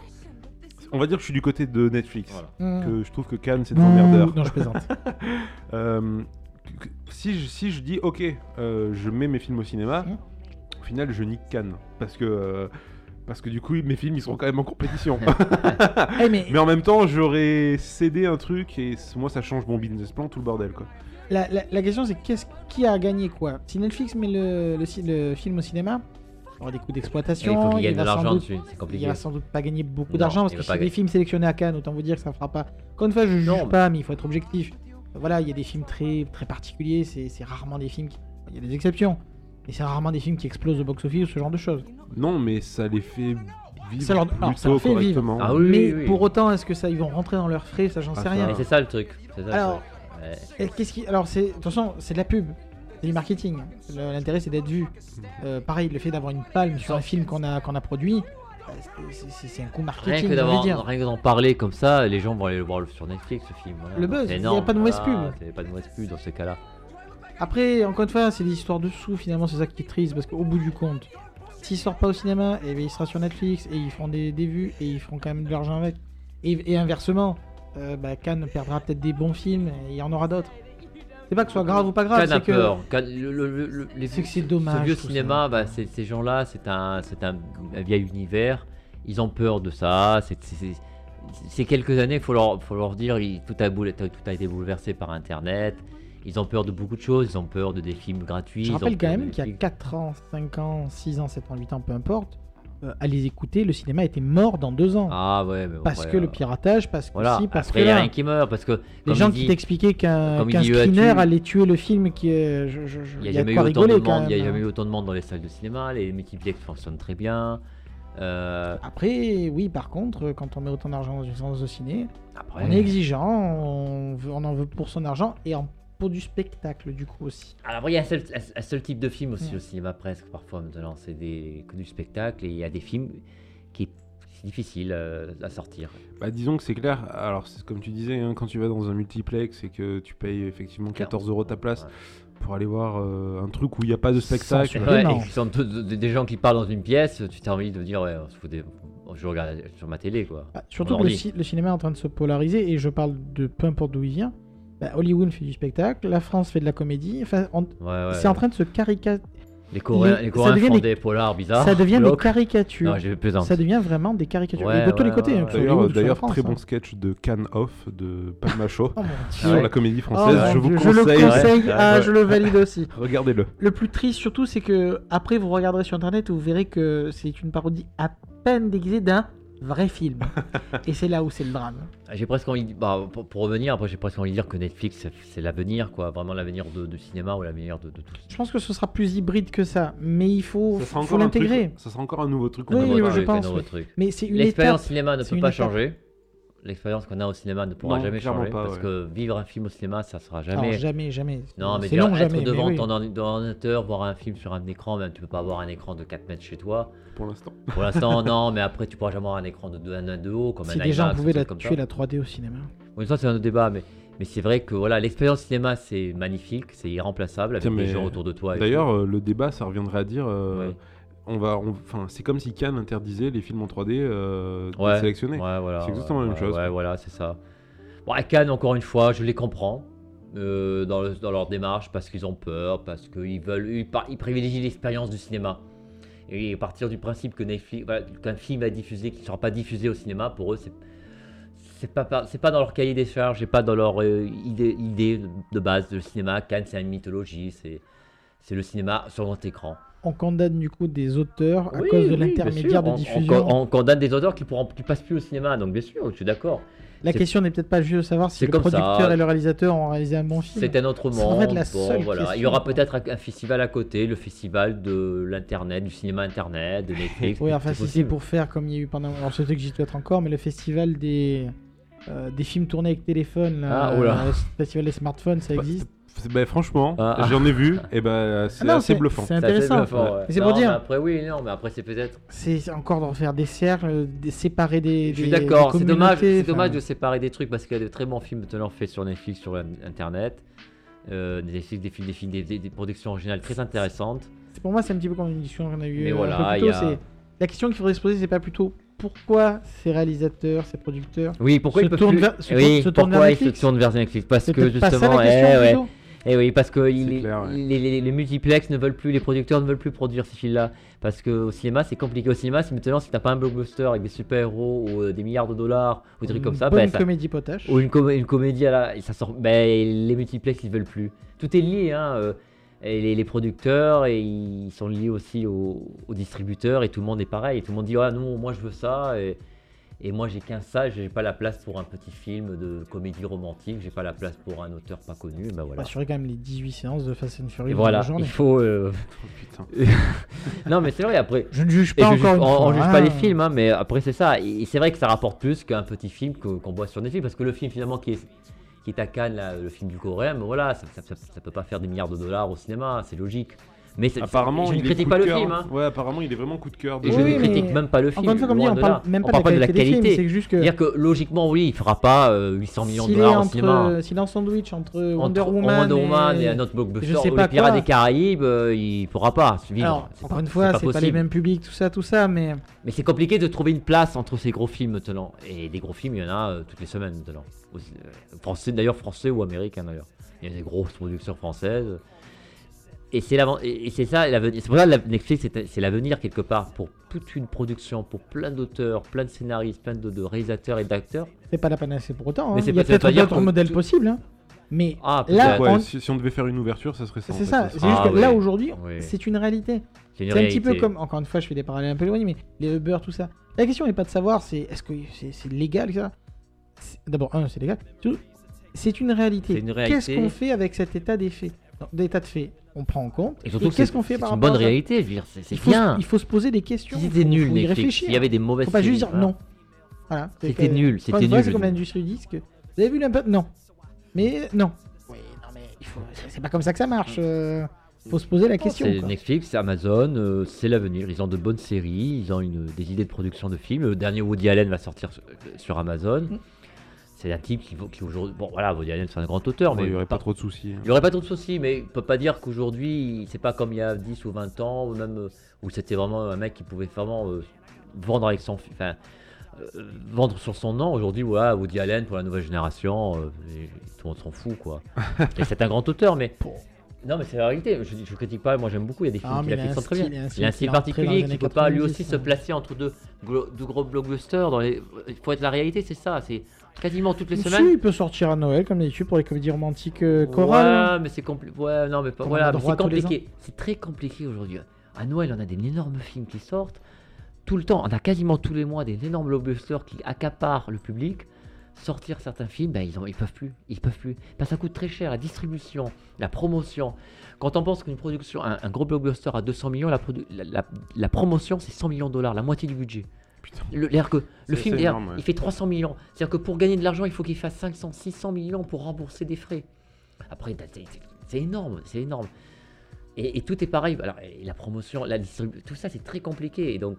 on va dire que je suis du côté de Netflix. Voilà. Mmh. Que je trouve que Cannes c'est des Mmh, emmerdeurs. Non, je plaisante. *laughs* Euh, si, je, si je dis ok, euh, je mets mes films au cinéma, Mhm. au final je nique Cannes parce que euh, parce que du coup mes films ils seront quand même en compétition. *laughs* Eh, mais mais en même temps j'aurais cédé un truc et moi ça change mon business plan tout le bordel quoi. la, la- la question, c'est qu'est-ce qui a gagné quoi? Si Netflix met le, le, le film au cinéma, il y aura des coûts Et il d'exploitation. faut qu'ils gagnent va de doute- dessus, c'est Il va sans doute pas gagner beaucoup d'argent parce il que pas des films sélectionnés à Cannes, autant vous dire que ça fera pas. Encore une fois, je juge pas, mais il faut être objectif. Voilà, il y a des films très, très particuliers, c'est c'est rarement des films qui. Il y a des exceptions, mais c'est rarement des films qui explosent au box-office ou ce genre de choses. Non mais ça les fait vivre Ça leur- alors, ça plutôt leur fait vivre. Ah oui, mais oui, oui. pour autant, est-ce que ça, ils vont rentrer dans leurs frais? Ça, j'en Ah, sais ça, rien. Et c'est ça le truc. ça Alors. Ouais. Et Qu'est-ce qui... Alors, c'est... attention, c'est de la pub. C'est du marketing. L'intérêt, c'est d'être vu. Euh, pareil, le fait d'avoir une palme sur un film qu'on a, qu'on a produit, euh, c'est- un coup marketing, rien que d'en parler comme ça, les gens vont aller le voir sur Netflix ce film. voilà. Le buzz, il y a pas de mauvaise voilà, pub. Il n'y a pas de mauvaise pub dans ces cas-là. Après, encore une fois, c'est des histoires de sous, finalement, c'est ça qui est triste, parce qu'au bout du compte, s'il sort pas au cinéma, eh ben, il sera sur Netflix, et ils feront des, des vues, et ils feront quand même de l'argent avec. Et, et inversement, euh, bah, Cannes perdra peut-être des bons films, et il y en aura d'autres. C'est pas que ce soit grave ou pas grave, Cannes a c'est que... peur. Cannes- le- le- le- les- C'est que c'est ce dommage, vieux tout cinéma, bah, ces gens-là, c'est un, c'est un, un vieil univers. Ils ont peur de ça. C'est, ces quelques années, il faut leur, faut leur dire, il- tout, a boule- tout a été bouleversé par Internet. Ils ont peur de beaucoup de choses. Ils ont peur de des films gratuits. Je rappelle quand même qu'il y a films- 4 ans, 5 ans, 6 ans, 7 ans, 8 ans, peu importe, euh, à les écouter, le cinéma était mort dans 2 ans. Ah ouais, mais bon, parce que le euh, piratage, parce que Voilà. si, parce Après, que il y a rien qui meurt parce que les gens qui t'expliquaient qu'un euh, screener tu- allait tuer le film qui est... je- Il n'y a, jamais eu autant de monde, il y a jamais hein. eu autant de monde dans les salles de cinéma, les multiplex fonctionnent très bien. Euh, Après, oui, par contre, quand on met autant d'argent dans une séance de ciné, après, on est exigeant, on, veut- on en veut pour son argent et en, pour du spectacle du coup aussi. Alors il y a un seul, un seul type de film aussi Ouais. au cinéma presque parfois maintenant, c'est des, que du spectacle et il y a des films qui est difficile euh, à sortir. Bah, disons que c'est clair. Alors, c'est comme tu disais, hein, quand tu vas dans un multiplex et que tu payes effectivement 14 euros ta place Ouais. pour aller voir euh, un truc où il n'y a pas de spectacle. Ouais, et sont des des gens qui parlent dans une pièce, tu t'as envie de dire ouais, on se fout des- je regarde sur ma télé quoi. Bah, surtout que ci- le cinéma est en train de se polariser et je parle de peu importe d'où il vient. Bah, Hollywood fait du spectacle, la France fait de la comédie, enfin, on- Ouais, ouais. c'est en train de se caricaturer. Les Coréens, les- les ça Coréens devient font des- des polars bizarres. ça devient des caricatures. Non. Ça devient vraiment des caricatures. Ouais, de tous les côtés, ouais, hein, D'ailleurs, très hein. bon sketch de Can Off de Palma Show Oh mon Dieu. sur ouais. la comédie Oh, française. je vous conseille, le conseille, Ouais. ah, Ouais. je le valide aussi. *laughs* regardez-le. Le plus triste surtout, c'est que après vous regarderez sur internet et vous verrez que c'est une parodie à peine déguisée d'un vrai film. *laughs* et c'est là où c'est le drame. J'ai presque envie, de- bah, pour, pour revenir, après j'ai presque envie de dire que Netflix c'est- l'avenir quoi, vraiment l'avenir de, de cinéma ou l'avenir de, de tout. Je pense que ce sera plus hybride que ça, mais il faut, Ça sera l'intégrer. Ça sera encore un nouveau truc. qu'on Oui, je pense, oui. truc. Mais c'est une L'expérience étape. cinéma ne peut pas étape. L'expérience qu'on a au cinéma ne pourra Non, jamais changer pas, parce ouais. que vivre un film au cinéma ça sera jamais. jamais, jamais. Non, mais dire, long, être jamais. mais devant oui. ton ordi- ton ordinateur, voir un film sur un écran, même tu peux pas avoir un écran de 4 mètres chez toi. Pour l'instant. Pour l'instant, *laughs* non, mais après tu pourras jamais avoir un écran de 2 à 2 haut comme Si un déjà on pouvait la, comme tuer ça. la 3D au cinéma. Oui, ça c'est un autre débat, mais, mais c'est vrai que voilà, l'expérience cinéma c'est magnifique, c'est irremplaçable avec Tiens, les mais gens autour de toi. D'ailleurs, euh, le débat, ça reviendrait à dire. euh, Ouais. On va, enfin, c'est comme si Cannes interdisait les films en 3D euh, de Ouais, sélectionnés. Ouais, voilà, C'est exactement ouais, la même chose, Ouais, voilà, c'est ça. Bon, à Cannes, encore une fois, je les comprends euh, dans, le- dans leur démarche parce qu'ils ont peur, parce qu'ils veulent, ils, privilégient l'expérience du cinéma. Et à partir du principe que Netflix, voilà, qu'un film va diffuser, qui ne sera pas diffusé au cinéma, pour eux, c'est c'est pas, c'est pas dans leur cahier des charges, c'est pas dans leur euh, idée, idée de, base de cinéma. Cannes, c'est une mythologie, c'est c'est le cinéma sur grand écran. On condamne du coup des auteurs à Oui, cause de oui, l'intermédiaire de On- on- diffusion. On, condamne des auteurs qui pourront, qui passent plus au cinéma, donc bien sûr, je suis d'accord. La question n'est peut-être pas juste de savoir si le ça. producteur et le réalisateur ont réalisé un bon film. C'est un autre monde. fait la bon, seule voilà. Il y aura peut-être un, festival à côté, le festival de l'internet, du cinéma internet, de Netflix. Oui, enfin, si c'est pour faire comme il y a eu pendant. Alors, je sais que j'y peut-être encore, mais le festival des. euh, des films tournés avec téléphone, là, Ah, euh, le festival des smartphones, ça existe. C'est- bah, franchement, Ah. j'en ai vu, et ben c'est Ah assez bluffant. C'est C'est intéressant. bluffant, ouais. Mais c'est pour dire- mais après, oui, non, mais après, c'est peut-être. C'est encore de refaire des cercles, de séparer des. Je suis d'accord, c'est dommage, c'est enfin. dommage de séparer des trucs parce qu'il y a de très bons films maintenant faits sur Netflix, sur internet. Euh, des, films, des, films, des, films, des, des- des productions originales très intéressantes. C'est- Pour moi, c'est un petit peu comme une discussion qu'on a eue Mais euh, voilà, un peu il plus y tôt. a- c'est- La question qu'il faudrait se poser, c'est pas plutôt pourquoi ces réalisateurs, ces producteurs Oui, pourquoi Se ils tournent plus... vers- se oui, tournent- se tournent pourquoi vers ils se Netflix tournent vers Netflix? Parce C'est que peut-être pas ça justement, la question eh, ouais. Plutôt Eh oui, parce que les, clair, ouais. les, les- les multiplex ne veulent plus, les producteurs ne veulent plus produire ces films-là. Parce qu'au cinéma, c'est compliqué. Au cinéma, si maintenant, si t'as pas un blockbuster avec des super-héros ou euh, des milliards de dollars ou des trucs comme ça, ben, ça- comédie potache. ou une, com- une comédie à la, et ça sort, ben, les multiplex, ils veulent plus. Tout est lié, hein. euh, et les, les producteurs, et ils sont liés aussi aux, aux distributeurs, et tout le monde est pareil. Et tout le monde dit, ah non, moi je veux ça. Et, Et moi, j'ai qu'un ça, j'ai pas la place pour un petit film de comédie romantique, j'ai pas la place pour un auteur pas connu. Ben On voilà. va assurer quand même les 18 séances de Fast and Furious Et voilà, il faut. euh, Oh, putain. *laughs* non, mais c'est vrai, après. Je ne juge pas je encore juge- une on, fois. on juge hein. pas les films, hein, mais après c'est ça. Et c'est vrai que ça rapporte plus qu'un petit film qu'on voit sur Netflix, parce que le film finalement qui est, qui est à Cannes, là, le film du coréen, mais voilà, ça, ça, ça- ça peut pas faire des milliards de dollars au cinéma, c'est logique. Mais c'est- Apparemment, je ne critique pas de le film, hein. Ouais, apparemment, il est vraiment coup de cœur. de- Et je Oui, ne mais- critique même pas le film. Encore une fois, comme dit, on de parle même pas on de parle la pas qualité, c'est juste que C'est-à-dire que logiquement, oui, il fera pas euh, 800 millions de dollars au cinéma. entre, s'il est en sandwich entre Wonder Entre Woman, Wonder Woman et, et un autre blockbuster, je sais ou pas les Pirates des Caraïbes, euh, il pourra pas vivre. Alors, C'est encore pas- une fois, c'est pas, les possible. mêmes publics, tout ça, tout ça, mais Mais c'est compliqué de trouver une place entre ces gros films maintenant. Et des gros films, il y en a euh, toutes les semaines maintenant. Euh, Français, d'ailleurs français ou américains d'ailleurs. Il y a des grosses productions françaises. Et c'est et ça l'avenir. C'est pour ça que la- Netflix c'est l'avenir quelque part pour toute une production, pour plein d'auteurs, plein de scénaristes, plein de, de réalisateurs et d'acteurs. c'est pas la panacée pour autant. hein. Mais c'est Il y a peut-être d'autres modèles tout- possibles. hein. Mais Ah, Là, peut-être. Ouais, on- si, si on devait faire une ouverture, ça serait ça. c'est ça. C'est juste Ah que là aujourd'hui, c'est une réalité. c'est un petit peu comme, encore une fois, je fais des parallèles un peu éloignés, mais les Uber, tout ça. La question n'est pas de savoir, c'est est-ce que c'est c'est légal, ça D'abord, un, c'est légal. C'est une réalité. C'est une réalité. Qu'est-ce qu'on fait avec cet état des faits? Non, D'état de fait, on prend en compte. Et qu'est-ce c'est qu'on fait c'est par une rapport bonne à ça réalité. je veux dire, C'est c'est il faut, bien. il faut se poser des questions. Si c'était nul, il y avait des mauvaises Faut pas juste dire non. Voilà. C'est C'était nul, c'était une nul, C'est comme l'industrie du disque. Vous avez vu l'impact Non. Mais non. Oui, non, mais il faut... c'est c'est pas comme ça que ça marche. euh, Faut se poser la question. C'est. Netflix, c'est Amazon, euh, c'est l'avenir. Ils ont de bonnes séries, ils ont une, des idées de production de films. Le dernier Woody Allen va sortir sur, sur Amazon. Mm. C'est un type qui, aujourd'hui. Bon, voilà, Woody Allen, c'est un grand auteur, Ouais, mais il y aurait pas trop de soucis. hein. il n'y aurait pas trop de soucis, mais on peut pas dire qu'aujourd'hui, c'est pas comme il y a 10 ou 20 ans, ou même où c'était vraiment un mec qui pouvait vraiment euh, vendre avec son. fi- Enfin, euh, vendre sur son nom. Aujourd'hui, voilà, Woody Allen pour la nouvelle génération, euh, et tout le monde s'en fout, quoi. *laughs* et c'est un grand auteur, mais. Non, mais c'est la réalité. Je, je critique pas, moi j'aime beaucoup. Il y a des films Ah, a qui sont très bien. il a un Il style a un style particulier qui années peut pas lui 90, aussi se placer entre deux, gros blockbusters. Dans les... Il faut être la réalité, c'est ça. C'est quasiment toutes les Si, semaines. il peut sortir à Noël, comme d'habitude, pour les comédies romantiques euh, chorales. Ouais, mais c'est compliqué. Ouais, non, mais pas. Comme Voilà, mais c'est compliqué. C'est très compliqué aujourd'hui. À Noël, on a des énormes films qui sortent. Tout le temps, on a quasiment tous les mois des énormes blockbusters qui accaparent le public. Sortir certains films, ben, ils, ont, ils peuvent plus. Ils peuvent plus. Que ça coûte très cher, la distribution, la promotion. Quand on pense qu'une production, un, un gros blockbuster à 200 millions, la, produ- la, la- la promotion, c'est 100 millions de dollars, la moitié du budget. Putain. Le, que le film, énorme, ouais. il fait 300 millions. C'est-à-dire que pour gagner de l'argent, il faut qu'il fasse 500, 600 millions pour rembourser des frais. Après, c'est- énorme, c'est énorme. Et, et tout est pareil. Alors, et la promotion, la distribution, tout ça, c'est très compliqué. Et donc,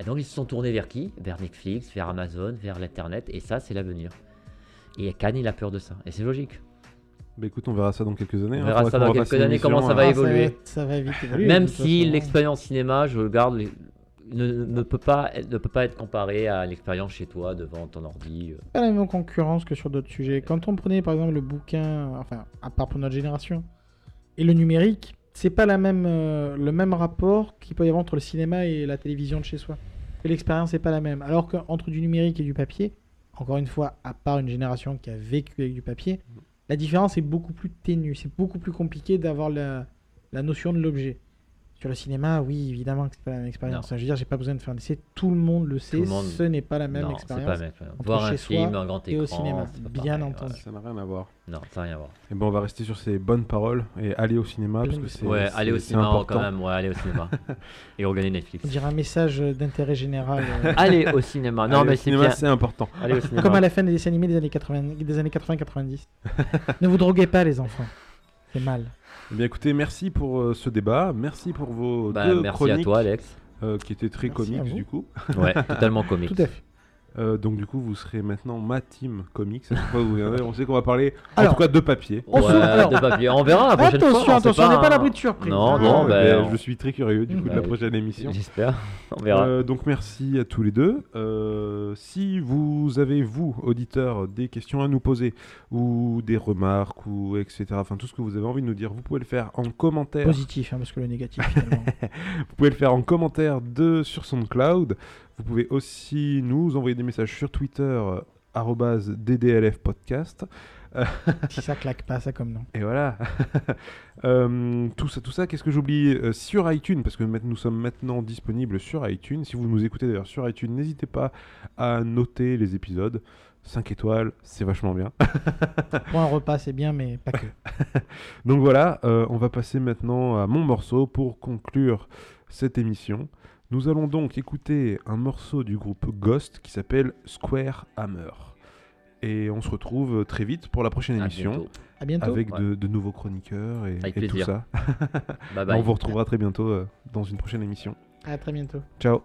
et donc, ils se sont tournés vers qui? Vers Netflix, vers Amazon, vers l'Internet. Et ça, c'est l'avenir. Et Cannes, il a peur de ça. Et c'est logique. Bah écoute, on verra ça dans quelques années. On hein. verra ça dans quelques années, comment ça va hein. Ah, évoluer. Ça va vite évoluer. Même si l'expérience cinéma, je regarde, les- ne, peut pas, ne peut pas être comparée à l'expérience chez toi devant ton ordi. euh. pas la même concurrence que sur d'autres sujets. Quand on prenait par exemple le bouquin, enfin, à part pour notre génération, et le numérique, c'est pas la même, euh, le même rapport qu'il peut y avoir entre le cinéma et la télévision de chez soi. L'expérience n'est pas la même. Alors qu'entre du numérique et du papier, encore une fois, à part une génération qui a vécu avec du papier, la différence est beaucoup plus ténue. C'est beaucoup plus compliqué d'avoir la, la notion de l'objet. Sur le cinéma, oui, évidemment que c'est pas la même expérience. Je veux dire, j'ai pas besoin de faire un essai. Tout le monde le sait. monde- Ce n'est pas la même non, c'est pas expérience. la même Voir un chez film, soi un grand et écran, au cinéma, bien pareil, entendu. ouais. Ça n'a rien à voir. Non, ça n'a rien à voir. Et ben on va rester sur ces bonnes paroles et aller au cinéma parce que c'est Ouais, allez au cinéma important. quand même. Ouais, allez au cinéma. *laughs* Et regardez Netflix. On dirait un message d'intérêt général. euh, *laughs* Allez au cinéma. Non, Aller mais c'est cinéma, bien. c'est important. Allez au cinéma. comme à la fin des dessins animés des années 80, des années 80-90. *laughs* ne vous droguez pas, les enfants. C'est mal. Eh bien écoutez, merci pour euh, ce débat, merci pour vos Bah, deux merci à chroniques toi, Alex. euh, qui étaient très Merci à comiques vous. du coup. Ouais, totalement *laughs* comique. Tout à fait. Euh, donc du coup, vous serez maintenant ma team comics. Fois vous viendrez, on sait qu'on va parler en tout cas de papier. On Ouais, se- alors- de papier. On verra la prochaine Attention, fois. on sait attention, on n'est pas à hein. l'abri de surprise. Non, Ah, non, ben, ben, je suis très curieux du coup de la Ouais. prochaine émission. J'espère. *laughs* On verra. Euh, donc merci à tous les deux. Euh, si vous avez, vous, auditeurs, des questions à nous poser, ou des remarques, ou etc., enfin tout ce que vous avez envie de nous dire, vous pouvez le faire en commentaire. Positif, hein, parce que le négatif, finalement. *laughs* Vous pouvez le faire en commentaire de, sur SoundCloud. Vous pouvez aussi nous envoyer des messages sur Twitter, arrobase DDLF podcast. *laughs* Si ça claque pas, ça comme nom. Et voilà. *laughs* Euh, tout ça, tout ça. Qu'est-ce que j'oublie Euh, Sur iTunes, parce que nous sommes maintenant disponibles sur iTunes. Si vous nous écoutez d'ailleurs sur iTunes, n'hésitez pas à noter les épisodes. 5 étoiles, c'est vachement bien. *laughs* Pour un repas, c'est bien, mais pas que. Donc voilà, euh, on va passer maintenant à mon morceau pour conclure cette émission. Nous allons donc écouter un morceau du groupe Ghost qui s'appelle Square Hammer. Et on se retrouve très vite pour la prochaine À émission bientôt. À bientôt. avec Ouais. de, de nouveaux chroniqueurs et, tout ça. *laughs* Bye bye. On vous retrouvera très bientôt euh, dans une prochaine émission. À très bientôt. Ciao